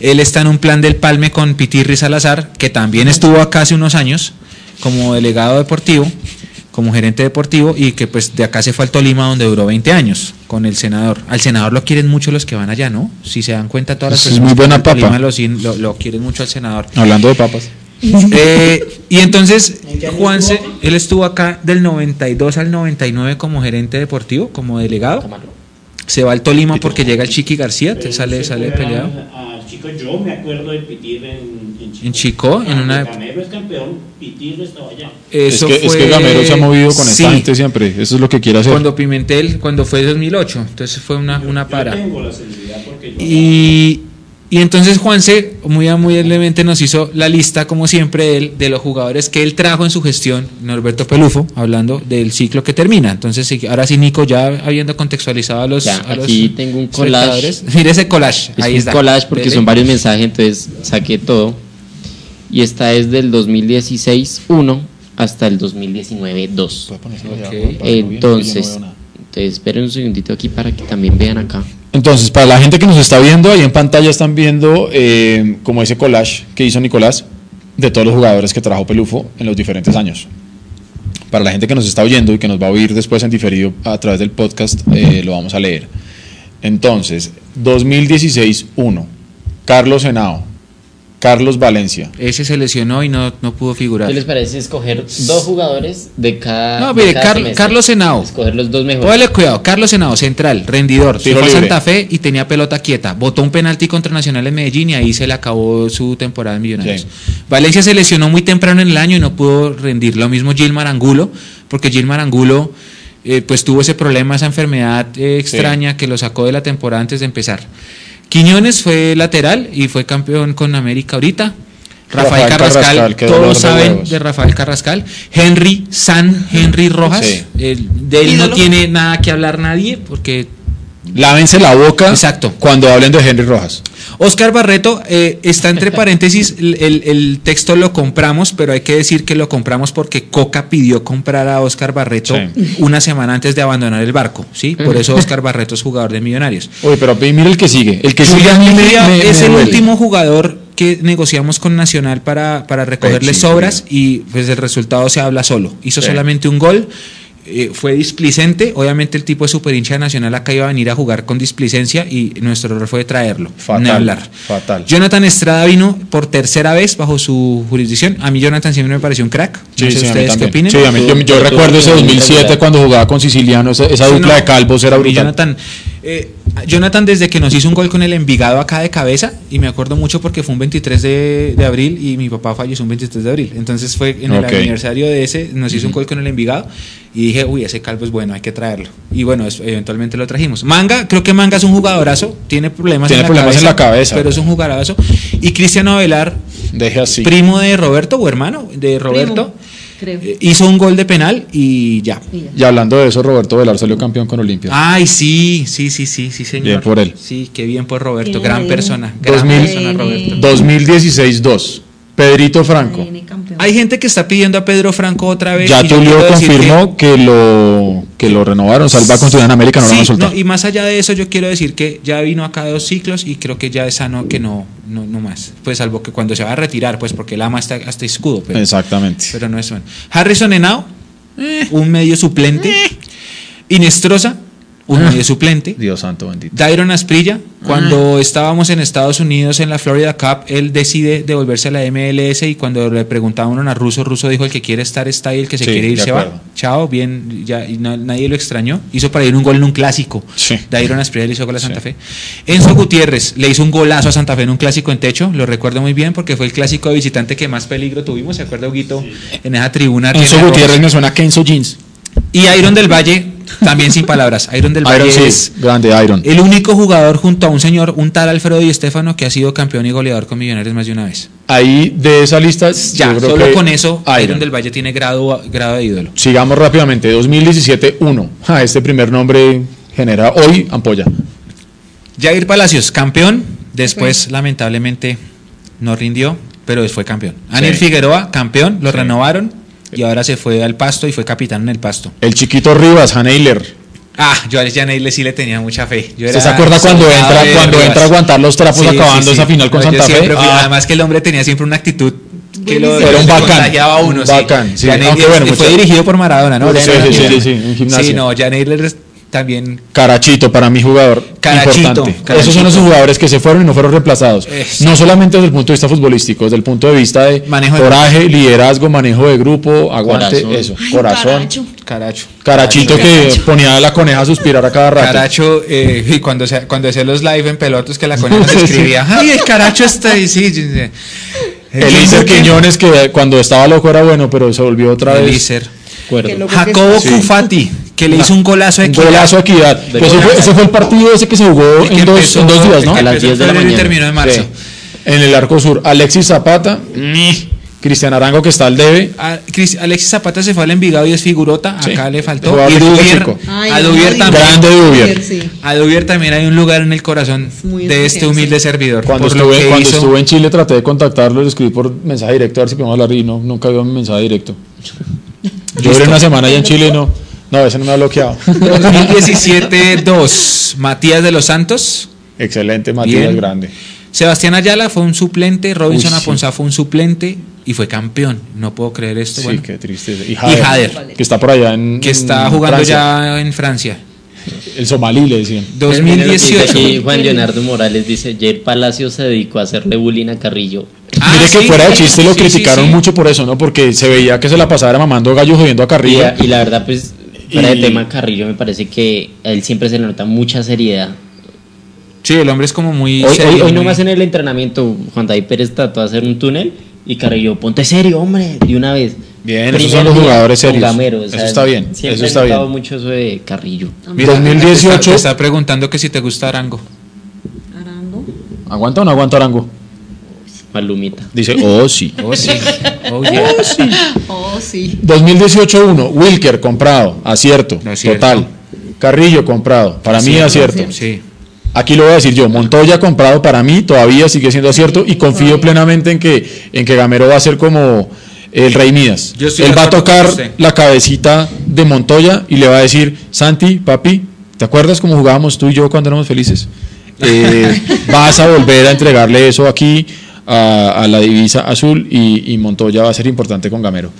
Él está en un plan del Palme con Pitirri Salazar, que también estuvo acá hace unos años como delegado deportivo, como gerente deportivo, y que pues de acá se fue al Tolima donde duró 20 años con el senador. Al senador lo quieren mucho los que van allá, ¿no? Si se dan cuenta todas las Es personas muy buena papa. Tolima lo, lo- lo quieren mucho al senador. Hablando de papas. Eh, y entonces, Juanse, él estuvo acá del 92 al 99 como gerente deportivo, como delegado. Se va al Tolima porque llega el Chiqui García, te sale, sale peleado. A Chico, yo me acuerdo de Pitir en, en Chico. En Chico, en Cuando una- Gamero es campeón, Pitir estaba allá. Eso es, que, es fue- que Gamero se ha movido con sí, esta gente siempre. Eso es lo que quiere hacer. Cuando Pimentel, cuando fue 2008, entonces fue una, una Yo para. tengo la seguridad porque yo Y, y entonces Juanse muy amablemente nos hizo la lista, como siempre, él, de los jugadores que él trajo en su gestión, Norberto Pelufo, hablando del ciclo que termina. Entonces, sí, ahora sí, Nico, ya habiendo contextualizado a los. Ya, a los aquí tengo un collage. Mire ese collage. Es ahí un está. collage porque Dele. son varios mensajes, entonces saqué todo. Y esta es del 2016-1 hasta el 2019-2. Entonces, entonces esperen un segundito aquí para que también vean acá. Entonces, para la gente que nos está viendo, ahí en pantalla están viendo eh, como ese collage que hizo Nicolás de todos los jugadores que trajo Pelufo en los diferentes años. Para la gente que nos está oyendo y que nos va a oír después en diferido a través del podcast, eh, lo vamos a leer. Entonces, 2016-1, Carlos Henao, Carlos Valencia, Ese se lesionó y no, no pudo figurar. ¿Qué les parece escoger dos jugadores de cada. No, mire, cada Car- semestre? Carlos Henao. Escoger los dos mejores. Póngale cuidado, Carlos Senado, central, rendidor, se Tiro fue a. Santa Fe y tenía pelota quieta. Botó un penalti contra Nacional en Medellín y ahí se le acabó su temporada en Millonarios. Sí. Valencia se lesionó muy temprano en el año y no pudo rendir. Lo mismo Gilmar Angulo, porque Gilmar Angulo eh, pues tuvo ese problema, esa enfermedad eh, extraña que lo sacó de la temporada antes de empezar. Quiñones fue lateral y fue campeón con América ahorita. Rafael, Rafael Carrascal, todos saben huevos. de Rafael Carrascal. Henry, San Henry Rojas, Sí. de él no tiene nada que hablar nadie porque lávense la boca Exacto. cuando hablen de Henry Rojas. Oscar Barreto eh, está entre paréntesis, el, el- el texto lo compramos, pero hay que decir que lo compramos porque Coca pidió comprar a Oscar Barreto Sí. una semana antes de abandonar el barco, ¿sí? Por eso Oscar Barreto es jugador de Millonarios. Oye, pero mire el que sigue. El que sigue me- es me el duele. último jugador que negociamos con Nacional para, para recogerle Sí, sobras y pues el resultado se habla solo. Hizo solamente un gol. Eh, fue displicente. Obviamente el tipo de super hincha de nacional acá iba a venir a jugar con displicencia y nuestro error fue traerlo. Fatal, hablar. fatal. Jonathan Estrada vino por tercera vez bajo su jurisdicción. A mí Jonathan siempre me pareció un crack. No sé sí, a mí ustedes qué opinen. Sí, a mí- yo, yo Yo recuerdo ese tuve un 2007 regular. cuando jugaba con Siciliano, esa, dupla no. de calvos era brutal. Jonathan, eh, Jonathan desde que nos hizo un gol con el Envigado acá de cabeza, y me acuerdo mucho porque fue un 23 de, de abril y mi papá falleció un 23 de abril. Entonces fue en el aniversario de ese, nos hizo un gol con el Envigado y dije, uy, ese calvo es bueno, hay que traerlo. Y bueno, es- eventualmente lo trajimos. Manga, creo que Manga es un jugadorazo, tiene problemas, Tiene en, la problemas en cabeza, la cabeza. pero es un jugadorazo. Y Cristiano Avelar, Deje así. primo de Roberto o hermano de Roberto, creo. eh, hizo un gol de penal y ya. Y ya. Y hablando de eso, Roberto Velar salió campeón con Olimpia. Ay, sí, sí, sí, sí, sí, señor. Bien por él. Sí, qué bien por Roberto, gran persona, gran 2000. persona Roberto. 2016-2. Pedrito Franco. Hay gente que está pidiendo a Pedro Franco otra vez. Ya Tulio confirmó que, lo, que lo renovaron. O sea, él va a continuar en América, no lo Sí, van a soltar. no, y más allá de eso, yo quiero decir que ya vino acá dos ciclos y creo que ya es sano que no, no, no más. Pues salvo que cuando se va a retirar, pues porque él ama hasta, hasta escudo. Pero, Exactamente. pero no es bueno. Harrison Henao, un medio suplente. Inestrosa, un Ah. medio suplente. Dios santo bendito. Dairon Asprilla, cuando estábamos en Estados Unidos en la Florida Cup, él decide devolverse a la MLS y cuando le preguntaban a Russo, Russo dijo el que quiere estar está y el que se Sí, quiere ir se va. Chao, bien, ya y na- nadie lo extrañó. Hizo para ir un gol en un clásico. Sí. Dairon Asprilla le hizo gol a Santa Sí. Fe. Enzo Gutiérrez le hizo un golazo a Santa Fe en un clásico en techo, lo recuerdo muy bien porque fue el clásico de visitante que más peligro tuvimos, ¿se acuerda Huguito? En esa tribuna. Enzo Gutiérrez me suena a Kenzo Jeans. Y Iron del Valle, también sin palabras. Iron del Valle Iron es sí, grande Iron. el único jugador junto a un señor, un tal Alfredo Di Stéfano, que ha sido campeón y goleador con Millonarios más de una vez. Ahí de esa lista, Ya, yo creo solo que con eso, Iron. Iron del Valle tiene grado, grado de ídolo. Sigamos rápidamente. 2017-1. Ja, este primer nombre genera hoy Ampolla. Jair Palacios, campeón, después lamentablemente no rindió, pero fue campeón. Anel Figueroa, campeón, lo Sí. renovaron y ahora se fue al pasto y fue capitán en el pasto. El chiquito Rivas, Haneiler. Ah, yo a Janeile sí le tenía mucha fe. Yo ¿Usted era se acuerda cuando entra, cuando entra a aguantar los trapos Sí, acabando sí, sí. esa final con No, Santa Fe? fui- Ah, Además que el hombre tenía siempre una actitud que lo. Era un bacán, contagiaba a uno. un sí. bacán, sí. Aunque bueno, fue mucha- dirigido por Maradona, ¿no? Sí, sí, sí, sí, sí, en gimnasia. Sí, no, Jan Eiler es también Carachito, para mí jugador Carachito, importante. Carachito. Esos son esos jugadores que se fueron y no fueron reemplazados. No solamente desde el punto de vista futbolístico, desde el punto de vista de Manejo de coraje, liderazgo, manejo de grupo, aguante, Corazón. eso, Ay, corazón. caracho. Caracho. Carachito que ponía a la coneja a suspirar a cada rato. Caracho, eh, y cuando, se, cuando hacía los live en pelotos que la coneja se Sí, sí. escribía, ay, el caracho está ahí, sí. sí, sí. Elícer Quiñones que cuando estaba loco era bueno, pero se volvió otra vez. Elícer. Jacobo está. Cufati, que le hizo un golazo de equidad. golazo a equidad. De Que ese, fue, ese fue el partido ese que se jugó en dos, empezó- en dos días, ¿no? A las empezó 10 de en la y mañana. terminó en marzo. Sí. En el arco sur. Alexis Zapata, Cristian Arango que está al debe. A- Alexis Zapata se fue al Envigado y es figurota, Sí. acá le faltó. Y de chico. Ay, a Dubier. también. Grande Dubier. Sí. A Dubier también hay un lugar en el corazón muy de este humilde sí. servidor. Cuando, por lo estuve, cuando hizo- estuve en Chile traté de contactarlo, le escribí por mensaje directo a ver si podemos hablar y no, nunca vio mi mensaje directo. Yo duré una semana allá en Chile y no, no, ese no me ha bloqueado. 2017-2, Matías de los Santos. Excelente, Matías Bien. Grande. Sebastián Ayala fue un suplente, Robinson Uy, sí. Aponzá fue un suplente y fue campeón. No puedo creer esto. Sí, bueno, qué triste. Y Y Jader, que está por allá en que está jugando Francia. ya en Francia. El somalí le decían. 2018. Aquí Juan Leonardo Morales dice, Jair Palacio se dedicó a hacerle bullying a Carrillo. Ah, Mire que fuera de chiste lo sí, criticaron sí, sí. mucho por eso, ¿no? Porque se veía que se la pasaba mamando gallo jodiendo a Y, Carrillo. y la verdad, pues, fuera Y- de tema Carrillo, me parece que a él siempre se le nota mucha seriedad. Sí, el hombre es como muy. Hoy, serio, hoy, hoy muy- nomás en el entrenamiento, Juan David Pérez trató de hacer un túnel y Carrillo, ponte serio, hombre, de una vez. Bien, Primer esos son los jugadores serios. Gamero, o Eso está bien, Siempre eso he está notado bien. mucho eso de Carrillo. Mira, 2018. Te está, te está preguntando que si te gusta Arango. Arango. ¿Aguanta o no aguanta Arango? Malumita. Dice, oh sí. Oh, sí. Oh, yeah. Oh, sí. 2018-1, Wilker comprado, acierto, total. Carrillo comprado, para mí Acierto, acierto. Sí. Aquí lo voy a decir yo, Montoya comprado para mí todavía sigue siendo acierto y confío plenamente en que, en que Gamero va a ser como el Rey Midas. Él va a tocar la cabecita de Montoya y le va a decir, Santi, papi, ¿te acuerdas cómo jugábamos tú y yo cuando éramos felices? Eh, vas a volver a entregarle eso aquí a, a la divisa azul y, y Montoya va a ser importante con Gamero.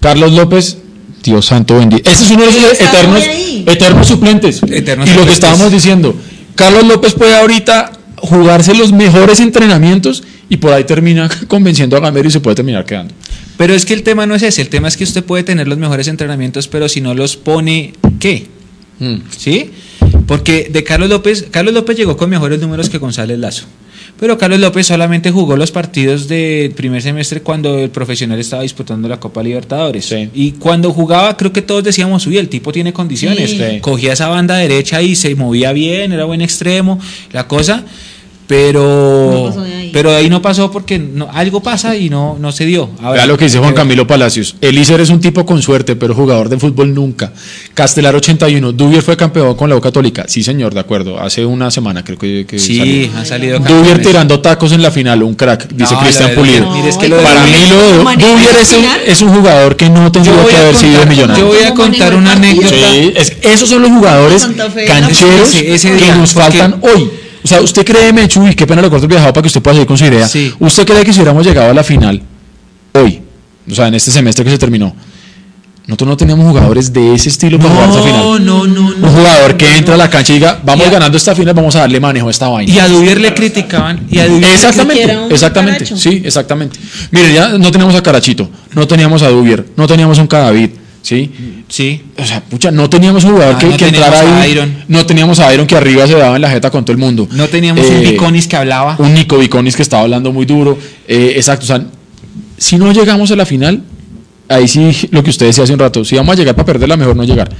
Carlos López, Dios santo bendito. Ese es uno de esos Está eternos, eternos suplentes. Eternos y lo que estábamos diciendo, Carlos López puede ahorita jugarse los mejores entrenamientos y por ahí termina convenciendo a Gamero y se puede terminar quedando. Pero es que el tema no es ese, el tema es que usted puede tener los mejores entrenamientos, pero si no los pone, ¿qué? ¿Sí? Porque de Carlos López, Carlos López llegó con mejores números que González Lazo. Pero Carlos López solamente jugó los partidos del primer semestre cuando el profesional estaba disputando la Copa Libertadores. Sí. Y cuando jugaba, creo que todos decíamos, uy, el tipo tiene condiciones. Sí. Cogía esa banda derecha y se movía bien, era buen extremo, la cosa. Pero, No de ahí. pero de ahí no pasó porque no, algo pasa y no, no se dio. Vea lo que dice Juan Camilo Palacios. Elícer es un tipo con suerte, pero jugador de fútbol nunca. Castelar 81. Dubier fue campeón con la U Católica. Sí, señor, de acuerdo. Hace una semana creo que, que Sí, salió. han salido Dubier tirando tacos en la final, un crack, dice No, Cristian Pulido. Dubier, mire, es que Ay, lo de Para ¿cómo mí lo de Dubier es un, es un jugador que no tendría que haber sido contar- millonario. yo voy a ¿Cómo contar una anécdota. Sí, es- esos son los jugadores cancheros Ese- ese que nos faltan hoy. O sea, usted cree, Mechu, y qué pena lo corto el viajado para que usted pueda seguir con su idea. Sí. ¿Usted cree que si hubiéramos llegado a la final hoy, o sea, en este semestre que se terminó, nosotros no teníamos jugadores de ese estilo para jugar esa final? No, no, no, no. Un jugador que entra a la cancha y diga, vamos Y a- ganando esta final, vamos a darle manejo a esta vaina. Y a Dubier le criticaban. Y a Dubier le Exactamente, exactamente, caracho. sí, exactamente. Mire, ya no teníamos a Carachito, no teníamos a Dubier, no teníamos a un Cadavid, ¿sí? Sí. O sea, pucha, no teníamos un jugador Ah, que, no que entrara ahí. Iron. No teníamos a Iron que arriba se daba en la jeta con todo el mundo. No teníamos un Eh, Viconis que hablaba. Un Nico Viconis que estaba hablando muy duro. Eh, exacto, o sea, si no llegamos a la final, ahí sí lo que usted decía hace un rato, si vamos a llegar para perderla, mejor no llegar.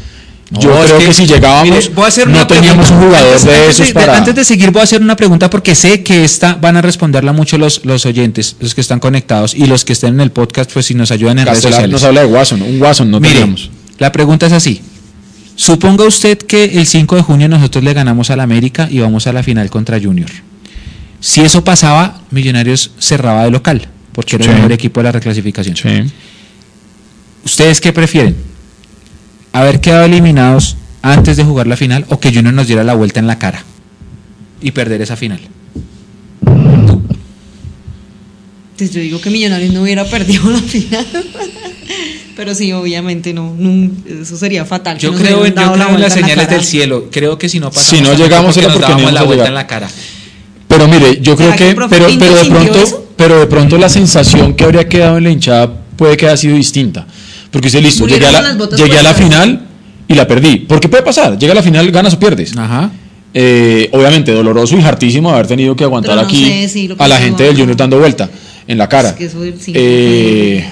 Yo No, es creo que, si llegábamos, mire, voy a hacer no teníamos pregunta. un jugador Antes- de antes esos para. Antes de seguir, voy a hacer una pregunta porque sé que esta van a responderla mucho los, los oyentes, los que están conectados y los que estén en el podcast, pues si nos ayudan en redes Castelar sociales. nos habla de Watson, un Watson no Mire, teníamos. la pregunta es así. Suponga usted que el 5 de junio nosotros le ganamos al América y vamos a la final contra Junior. Si eso pasaba, Millonarios cerraba de local, porque era el mejor equipo de la reclasificación. Sí. ¿Ustedes qué prefieren? ¿Haber quedado eliminados antes de jugar la final o que Junior nos diera la vuelta en la cara y perder esa final? Pues yo digo que Millonarios no hubiera perdido la final. Pero sí, obviamente no, eso sería fatal. Yo nos creo, en, yo la creo en las la señales del cielo. Creo que si no pasamos Si no llegamos porque era nos porque no dábamos la a vuelta en la cara. Pero mire, yo creo ¿Será que pero, de pronto, eso? pero de pronto la sensación que habría quedado en la hinchada puede que haya sido distinta. Porque usted listo, llegué a la, llegué a final y la perdí. Porque puede pasar, llega a la final, ganas o pierdes. Ajá. Eh, obviamente doloroso y hartísimo haber tenido que aguantar no aquí sé, sí, lo que a la gente del. Junior dando vuelta en la cara. Es que eso sí, Eh,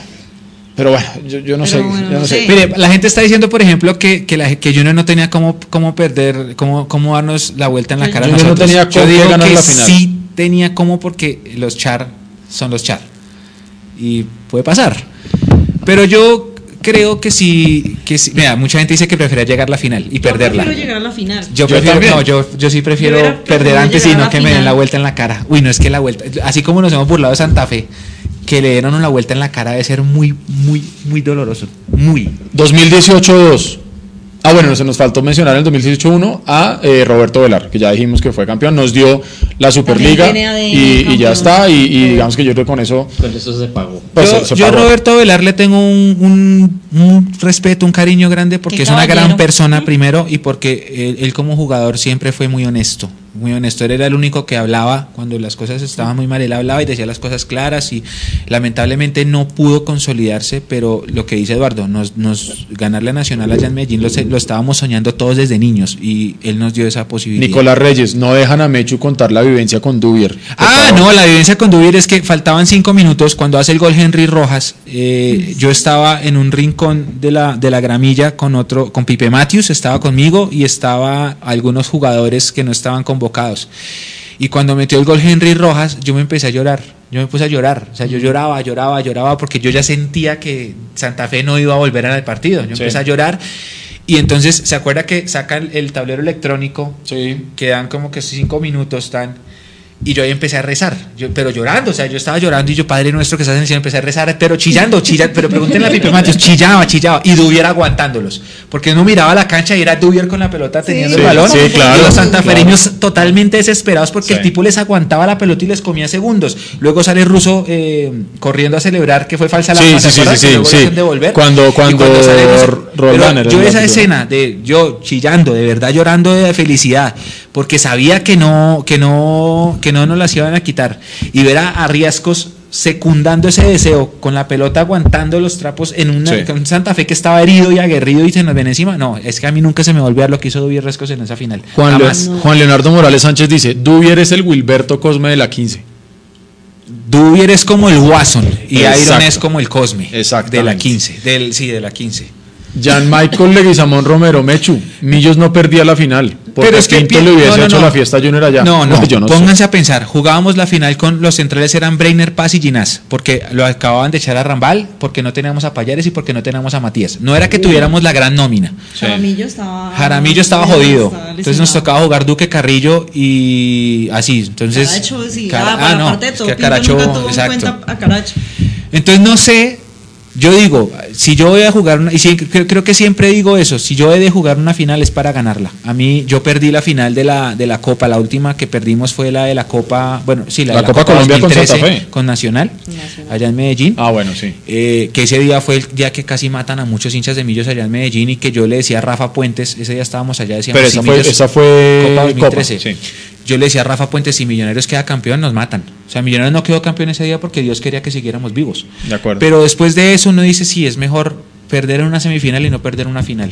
pero bueno, yo, yo no sé. bueno, yo no no sé. sé. Mire, la gente está diciendo, por ejemplo, que, que, la, que Junior no tenía cómo, cómo perder, cómo, cómo darnos la vuelta en la cara a Junior no tenía Yo qué digo ganar que la final. sí tenía cómo porque los char son los char. Y puede pasar. Pero yo creo que sí, que sí. Mira, mucha gente dice que prefiere llegar a la final y Yo perderla. prefiero llegar a la final. Yo, Yo prefiero, también. no, yo, yo sí prefiero Yo perder antes y no que me den final. la vuelta en la cara. Uy, no es que la vuelta, así como nos hemos burlado de Santa Fe, que le dieron una vuelta en la cara debe ser muy, muy, muy doloroso. Muy. 2018-2. Ah, bueno, se nos faltó mencionar en el 2018-1 a eh, Roberto Velar, que ya dijimos que fue campeón, nos dio la Superliga y, y ya está. Y, y digamos que yo creo que con eso. Con eso se pagó. pues, yo, se- se yo a. Roberto Velar le tengo un, un- un respeto, un cariño grande porque es una gran persona primero y porque él, él como jugador siempre fue muy honesto, muy honesto. Él era el único que hablaba cuando las cosas estaban muy mal, él hablaba y decía las cosas claras y lamentablemente no pudo consolidarse, pero lo que dice Eduardo, nos, nos ganar la Nacional allá en Medellín lo, estábamos soñando todos desde niños y él nos dio esa posibilidad. Nicolás Reyes, no dejan a Mechu contar la vivencia con Dubier. Ah, favor. no, la vivencia con Dubier es que faltaban cinco minutos cuando hace el gol Henry Rojas. eh, yo estaba en un rincón de la, de la gramilla con otro, con Pipe Matthews, estaba conmigo y estaba algunos jugadores que no estaban convocados. Y cuando metió el gol Henry Rojas, yo me empecé a llorar. Yo me puse a llorar. O sea, yo lloraba, lloraba, lloraba porque yo ya sentía que Santa Fe no iba a volver al partido. Yo Sí. empecé a llorar. Y entonces, ¿se acuerda que sacan el tablero electrónico Sí. quedan como que cinco minutos tan Y yo ahí empecé a rezar, yo- pero llorando, o sea, yo estaba llorando y yo, Padre nuestro que estás en el cielo, empecé a rezar, pero chillando, chillando, pero pregúntenle a Pipe Matios, chillaba, chillaba, y Dubier aguantándolos, porque uno miraba la cancha y era Dubier con la pelota teniendo Sí, el balón, sí, claro, y los santafereños claro. totalmente desesperados porque Sí. el tipo les aguantaba la pelota y les comía segundos. Luego sale Russo eh, corriendo a celebrar que fue falsa la Sí, ¿te sí, sí, sí, luego devolver. Cuando- Y cuando sale Roldán yo el esa escena de yo chillando, de verdad llorando de felicidad, porque sabía que no, que no, que no nos las iban a quitar. Y ver a, Riascos secundando ese deseo, con la pelota aguantando los trapos en una, Sí. Santa Fe que estaba herido y aguerrido y se nos ven encima. No, es que a mí nunca se me va a lo que hizo Dubier Riascos en esa final. Juan, Le- Jamás. Juan Leonardo Morales Sánchez dice, Dubier es el Wilberto Cosme de la 15. Dubier es como el Watson y Iron Exacto. es como el Cosme de la Exactamente. 15, del, sí, de la 15. Jan Michael Leguizamón Romero Mechu, Millos no perdía la final. Porque Pero es que Pinto le hubiese no, no, hecho no. la fiesta Junior allá. No, no, yo no sé. pónganse a pensar. Jugábamos la final con los centrales eran Breiner, Paz y Ginás, porque lo acababan de echar a Rambal, porque no teníamos a Payares y porque no teníamos a Matías. No era que tuviéramos la gran nómina. Jaramillo estaba. Jaramillo estaba jodido. estaba Entonces nos tocaba jugar Duque Carrillo y así. Entonces, Caracho, sí. Cara- ah, para ah, no, aparte de es todo, que a Pinto Caracho, exacto. cuenta a Caracho. Entonces no sé, yo digo, si yo voy a jugar una, y sí, creo, creo que siempre digo eso, si yo he de jugar una final es para ganarla. A mí, yo perdí la final de la, de la Copa, la última que perdimos fue la de la Copa, bueno, sí, la, La de Copa Colombia con 2013, Santa Fe. con Nacional, Nacional. allá en Medellín. Ah, bueno, sí. Eh, que ese día fue el día que casi matan a muchos hinchas de Millos allá en Medellín y que yo le decía a Rafa Puentes, ese día estábamos allá, decíamos Pero "Si esa fue, Millos- esa fue Copa Copa, 2013. sí. Yo le decía a Rafa Puentes, si Millonarios queda campeón, nos matan. O sea, Millonarios no quedó campeón ese día porque Dios quería que siguiéramos vivos. De acuerdo. Pero después de eso uno dice, sí, es mejor perder en una semifinal y no perder una final.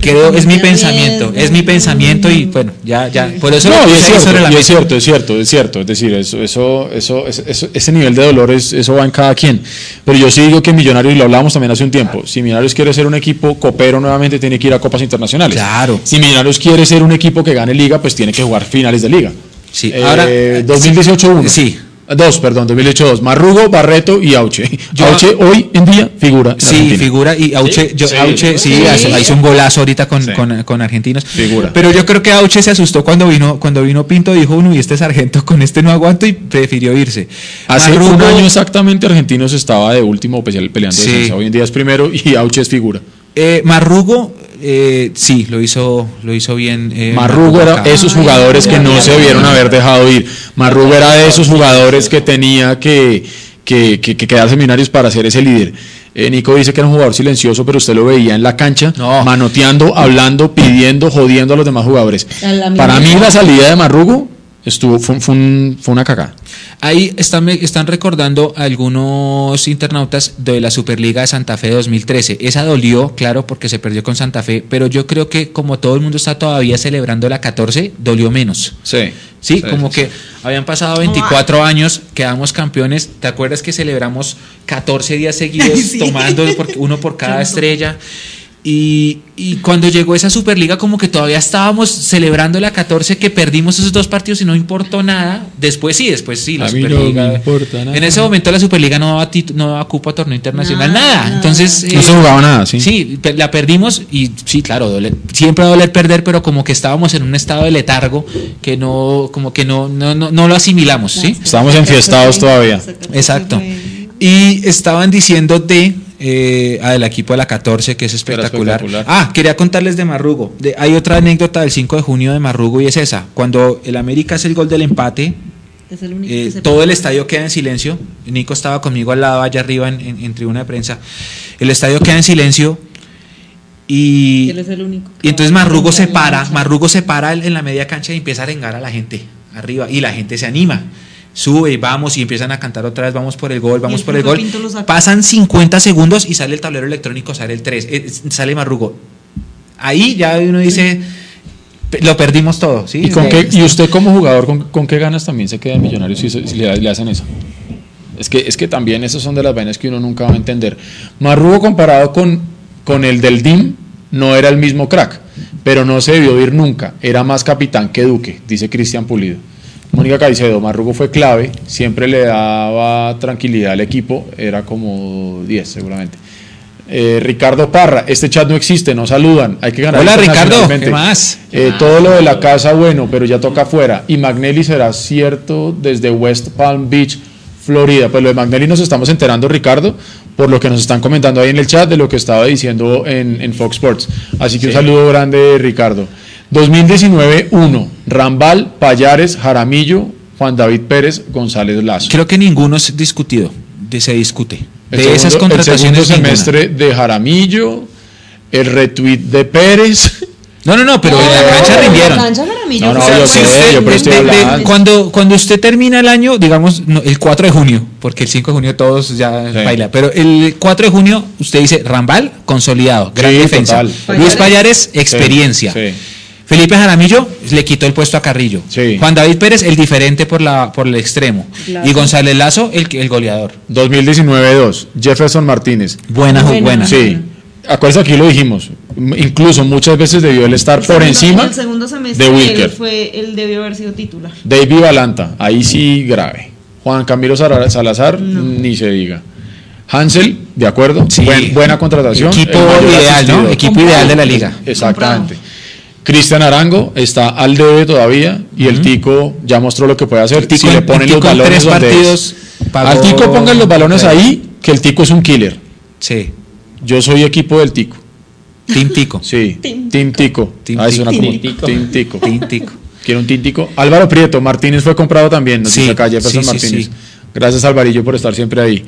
Creo, es mi pensamiento, es mi pensamiento y bueno, ya, ya, por eso No, lo y es cierto, sobre la y es cierto, es cierto, es cierto. Es decir, eso, eso, eso, eso- eso- ese nivel de dolor, es, eso va en cada quien. Pero yo sí digo que Millonarios, y lo hablábamos también hace un tiempo, si Millonarios quiere ser un equipo copero nuevamente, tiene que ir a Copas Internacionales. Claro. Si Millonarios quiere ser un equipo que gane Liga, pues tiene que jugar finales de Liga. Sí, Eh, ahora- 2018-1. Sí. Dos, perdón, 2008-2. Marrugo, Barreto y Auche. Yo- Auche hoy en día figura. en Sí, Argentina. figura y Auche, yo, Sí. Auche, sí, Sí. hace- hizo un golazo ahorita con, Sí. con, con argentinos. Figura. Pero yo creo que Auche se asustó cuando vino, cuando vino Pinto, dijo, uno, y este sargento con este no aguanto y prefirió irse. Hace Marrugo- un año exactamente Argentinos estaba de último pues, peleando defensa. Hoy en día es primero y Auche es figura. Eh, Marrugo, eh, sí, lo hizo, lo hizo bien. eh, Marrugo era esos jugadores que no se debieron haber dejado ir. Marrugo era de esos jugadores que tenía que, que, que, que quedar seminarios para ser ese líder. Eh, Nico dice que era un jugador silencioso, pero usted lo veía en la cancha, No. manoteando, hablando, pidiendo, jodiendo a los demás jugadores. Para mí la salida de Marrugo estuvo, fue, fue un- fue una cagada. Ahí están, están recordando algunos internautas de la Superliga de Santa Fe 2013. Esa dolió, claro, porque se perdió con Santa Fe, pero yo creo que como todo el mundo está todavía celebrando la 14, dolió menos. Sí. Sí, como que habían pasado 24 años, quedamos campeones. ¿Te acuerdas que celebramos 14 días seguidos Sí. tomando por- uno por cada estrella? Y, y cuando llegó esa Superliga, como que todavía estábamos celebrando la 14, que perdimos esos dos partidos y no importó nada. Después sí, después sí, la A mí no Superliga. me importa nada. En ese momento la Superliga no daba, no daba cupo a torneo internacional, Nada, nada. nada. Entonces. No se jugaba nada, sí. Sí, la perdimos y sí, claro, siempre va a doler perder, pero como que estábamos en un estado de letargo que no, como que no, no, no, no lo asimilamos, ¿sí? Estamos enfiestados todavía. Exacto. Y estaban diciendo de eh, ah, del equipo de la 14, que es espectacular. espectacular. Ah, quería contarles de Marrugo. De- hay otra anécdota del 5 de junio de Marrugo y es esa. Cuando el América hace el gol del empate, Es el único eh, todo el estadio queda en silencio. Nico estaba conmigo al lado, allá arriba en, en- en tribuna de prensa. El estadio queda en silencio y, Él es el único que y entonces Marrugo se para. Marrugo se para en en la media cancha y empieza a arengar a la gente arriba y la gente se anima. Sube, vamos y empiezan a cantar otra vez, vamos por el gol, vamos el por el gol. Pasan 50 segundos y sale el tablero electrónico, sale el 3, sale Marrugo. Ahí ya uno dice, "Pe- lo perdimos todo, ¿sí? ¿Y, con Eh, qué, y usted como jugador, ¿con, con qué ganas también se queda en Millonarios si, se- si le, le hacen eso? Es que, es que también esas son de las vainas que uno nunca va a entender. Marrugo comparado con, con el del DIM no era el mismo crack, pero no se debió ir nunca. Era más capitán que Duque, dice Cristian Pulido. Mónica Caicedo, Marrugo fue clave, siempre le daba tranquilidad al equipo, era como 10 seguramente. Eh, Ricardo Parra, este chat no existe, no saludan, hay que ganar. Hola, Ricardo, internacionalmente. ¿qué más? Eh, todo lo de la casa, bueno, pero ya toca afuera. Y Magnelli será cierto desde West Palm Beach, Florida. Pues lo de Magnelli nos estamos enterando, Ricardo, por lo que nos están comentando ahí en el chat de lo que estaba diciendo en, en Fox Sports. Así que un saludo grande, Ricardo. 2019-1, Rambal, Payares, Jaramillo, Juan David Pérez, González Lazo. Creo que ninguno es discutido, de- se discute. El De segundo- esas El contrataciones segundo ninguna. semestre de Jaramillo, el retweet de Pérez. No, no, no, pero en la No, cancha en rindieron. La cancha Jaramillo No, no, yo sé, yo por estoy de- de- hablando. cuando, cuando usted termina el año, digamos, no, el 4 de junio, porque el 5 de junio todos ya Sí. baila, pero el 4 de junio usted dice Rambal, consolidado, gran Sí, defensa. total. Luis Payares, experiencia. Sí, sí. Felipe Jaramillo le quitó el puesto a Carrillo. Sí. Juan David Pérez, el diferente por, la, por el extremo. Lazo. Y González Lazo, el, el goleador. 2019-2, Jefferson Martínez. Buena, Buena. buena. Sí, acuérdense aquí lo dijimos. Incluso muchas veces debió él estar El por segundo- encima El segundo semestre de él Wilker. fue, él debió haber sido titular. David Balanta, ahí sí grave. Juan Camilo Salazar, ni se diga. Hansel, de acuerdo. Sí. Buen- buena contratación. Equipo ideal, ¿no? Equipo Comprado. ideal de la liga. Exactamente. Cristian Arango está al debe todavía y el Tico ya mostró lo que puede hacer. Tico si le en- ponen los Tico balones donde partidos pagó- Al Tico pongan los balones Pero- ahí, que el Tico es un killer. Sí. Yo soy equipo del Tico. Team Tico. Sí. Team Team Tico. Team Ah, Tico. Team Tico. Team Tico. Team Tico. Quiero un tintico. Álvaro Prieto, Martínez fue comprado también, nos Sí, dice acá Jefferson sí, sí, Martínez. sí. Gracias Alvarillo por estar siempre ahí.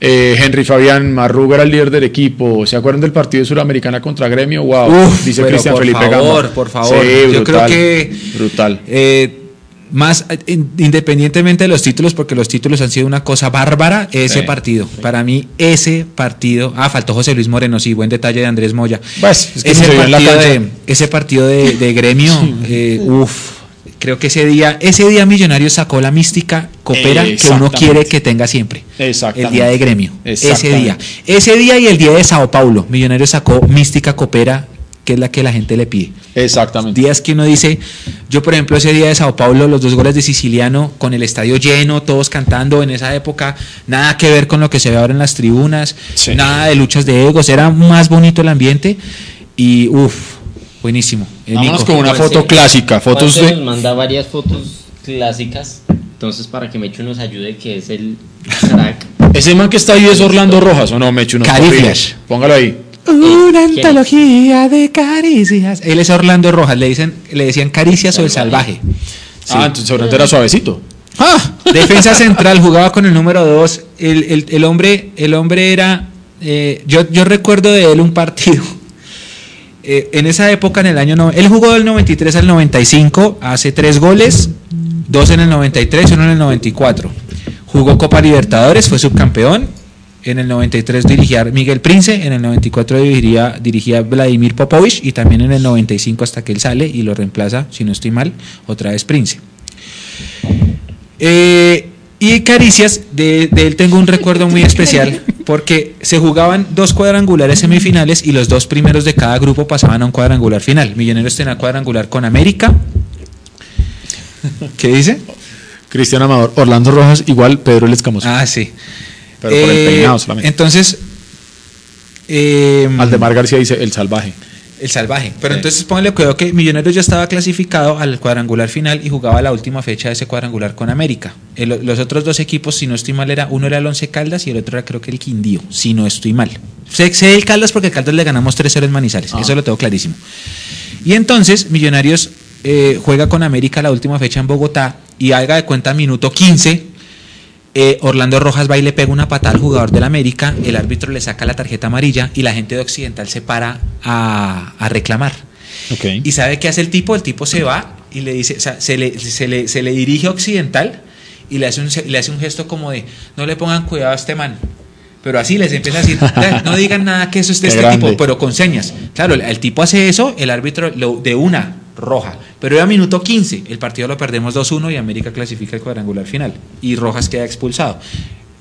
Eh, Henry Fabián Marruga era el líder del equipo. ¿Se acuerdan del partido de Suramericana contra Gremio? Wow, Uf, dice Cristian por Felipe favor, Gama. por favor. Sí, Yo creo que brutal. eh, más eh, in- independientemente de los títulos, porque los títulos han sido una cosa bárbara, ese Sí, partido. Para mí, ese partido. Ah, faltó José Luis Moreno, sí, buen detalle de Andrés Moya. Pues, es que ese, partido de, ese partido de, gremio, eh, uf, creo que ese día, ese día Millonario sacó la mística copera que uno quiere que tenga siempre. El día de gremio. Ese día. Ese día y el día de Sao Paulo. Millonario sacó mística copera, que es la que la gente le pide. Exactamente. Días que uno dice, yo por ejemplo ese día de Sao Paulo, los dos goles de Siciliano, con el estadio lleno, todos cantando en esa época, nada que ver con lo que se ve ahora en las tribunas, Sí. nada de luchas de egos, era más bonito el ambiente y uff, buenísimo. Eh, Vámonos Nico. con una Juanse- foto clásica, fotos Juanse de... nos manda varias fotos clásicas. Entonces, para que Mechu nos ayude, que es el crack. Ese man que está ahí es Orlando Rojas, ¿o no, Mechu? Caricias. Póngalo ahí. Una ¿Quién es? antología de caricias. Él es Orlando Rojas, le dicen, le decían caricias o el salvaje. Sí. Ah, entonces seguramente era suavecito. Ah, defensa central, jugaba con el número 2. El, el- el hombre, el hombre era. eh, yo, yo recuerdo de él un partido. Eh, en esa época, en el año. no- él jugó del 93 al 95, hace tres goles, dos en el 93 y uno en el 94. Jugó Copa Libertadores, fue subcampeón. En el 93 dirigía Miguel Prince, en el 94 dirigiría, dirigía Vladimir Popovich y también en el 95 hasta que él sale y lo reemplaza, si no estoy mal, otra vez Prince. Eh, y Caricias, de, de él tengo un recuerdo muy especial, porque se jugaban dos cuadrangulares semifinales y los dos primeros de cada grupo pasaban a un cuadrangular final. Millonarios tenía cuadrangular con América. ¿Qué dice? Cristian Amador, Orlando Rojas, igual Pedro El Escamoso. Ah, sí. pero por el Eh, peinado solamente. Entonces, eh, Aldemar García dice El Salvaje. El salvaje. Pero Sí. entonces póngale cuidado que Millonarios ya estaba clasificado al cuadrangular final y jugaba la última fecha de ese cuadrangular con América. El- los otros dos equipos, si no estoy mal, era uno era el Once Caldas y el otro era creo que el Quindío, si no estoy mal. Sé, sé el Caldas porque el Caldas le ganamos 3-0 en Manizales, Ah. eso lo tengo clarísimo. Y entonces Millonarios eh, juega con América la última fecha en Bogotá y haga de cuenta minuto 15. Eh, Orlando Rojas va y le pega una patada al jugador del América, el árbitro le saca la tarjeta amarilla y la gente de Occidental se para a, a reclamar. ¿Y sabe qué hace el tipo? El tipo se va y le dice, o sea, se le, se le, se le dirige a Occidental y le hace, un, le hace un gesto como de, no le pongan cuidado a este man. Pero así les empieza a decir, "Ya, no digan nada que eso es de Qué este grande. tipo, pero con señas. Claro, el, el tipo hace eso, el árbitro lo- de una roja. Pero era minuto 15, el partido lo perdemos 2-1 y América clasifica el cuadrangular final. Y Rojas queda expulsado.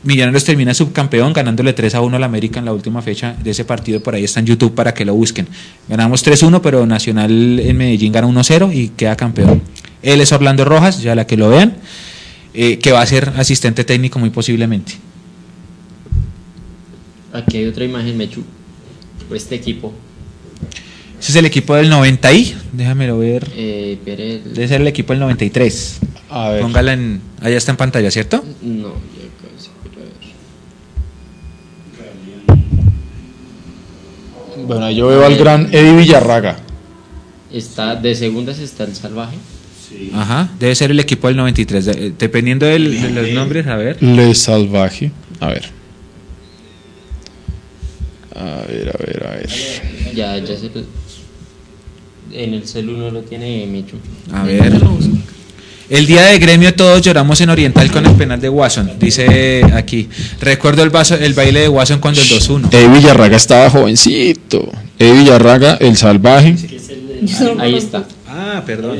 Millonarios termina subcampeón ganándole 3 a 1 al América en la última fecha de ese partido. Por ahí está en YouTube para que lo busquen. Ganamos 3-1, pero Nacional en Medellín gana 1-0 y queda campeón. Él es Orlando Rojas, ya la que lo vean, eh, que va a ser asistente técnico muy posiblemente. Aquí hay otra imagen, Mechu. Este equipo. Ese es el equipo del 90 y, déjamelo ver. Eh, Pérez- Debe ser el equipo del 93. A ver. Póngala en. Allá está en pantalla, ¿cierto? No, yo casi quiero ver. Bueno, ahí yo veo al gran Eddie Villarraga. Está, de segundas está el salvaje. Ajá. Debe ser el equipo del 93. de- dependiendo del- de los nombres, a ver. Le Salvaje. A ver. A ver, a ver, a ver. Ya, ya se lo- En el celu no lo tiene Micho. A ver. El día de gremio todos lloramos en Oriental con el penal de Watson, dice aquí. Recuerdo el, vaso, el baile de Watson cuando el 2-1. Eddie Villarraga estaba jovencito. Eddie Villarraga, el salvaje. Ahí está. Ah, perdón.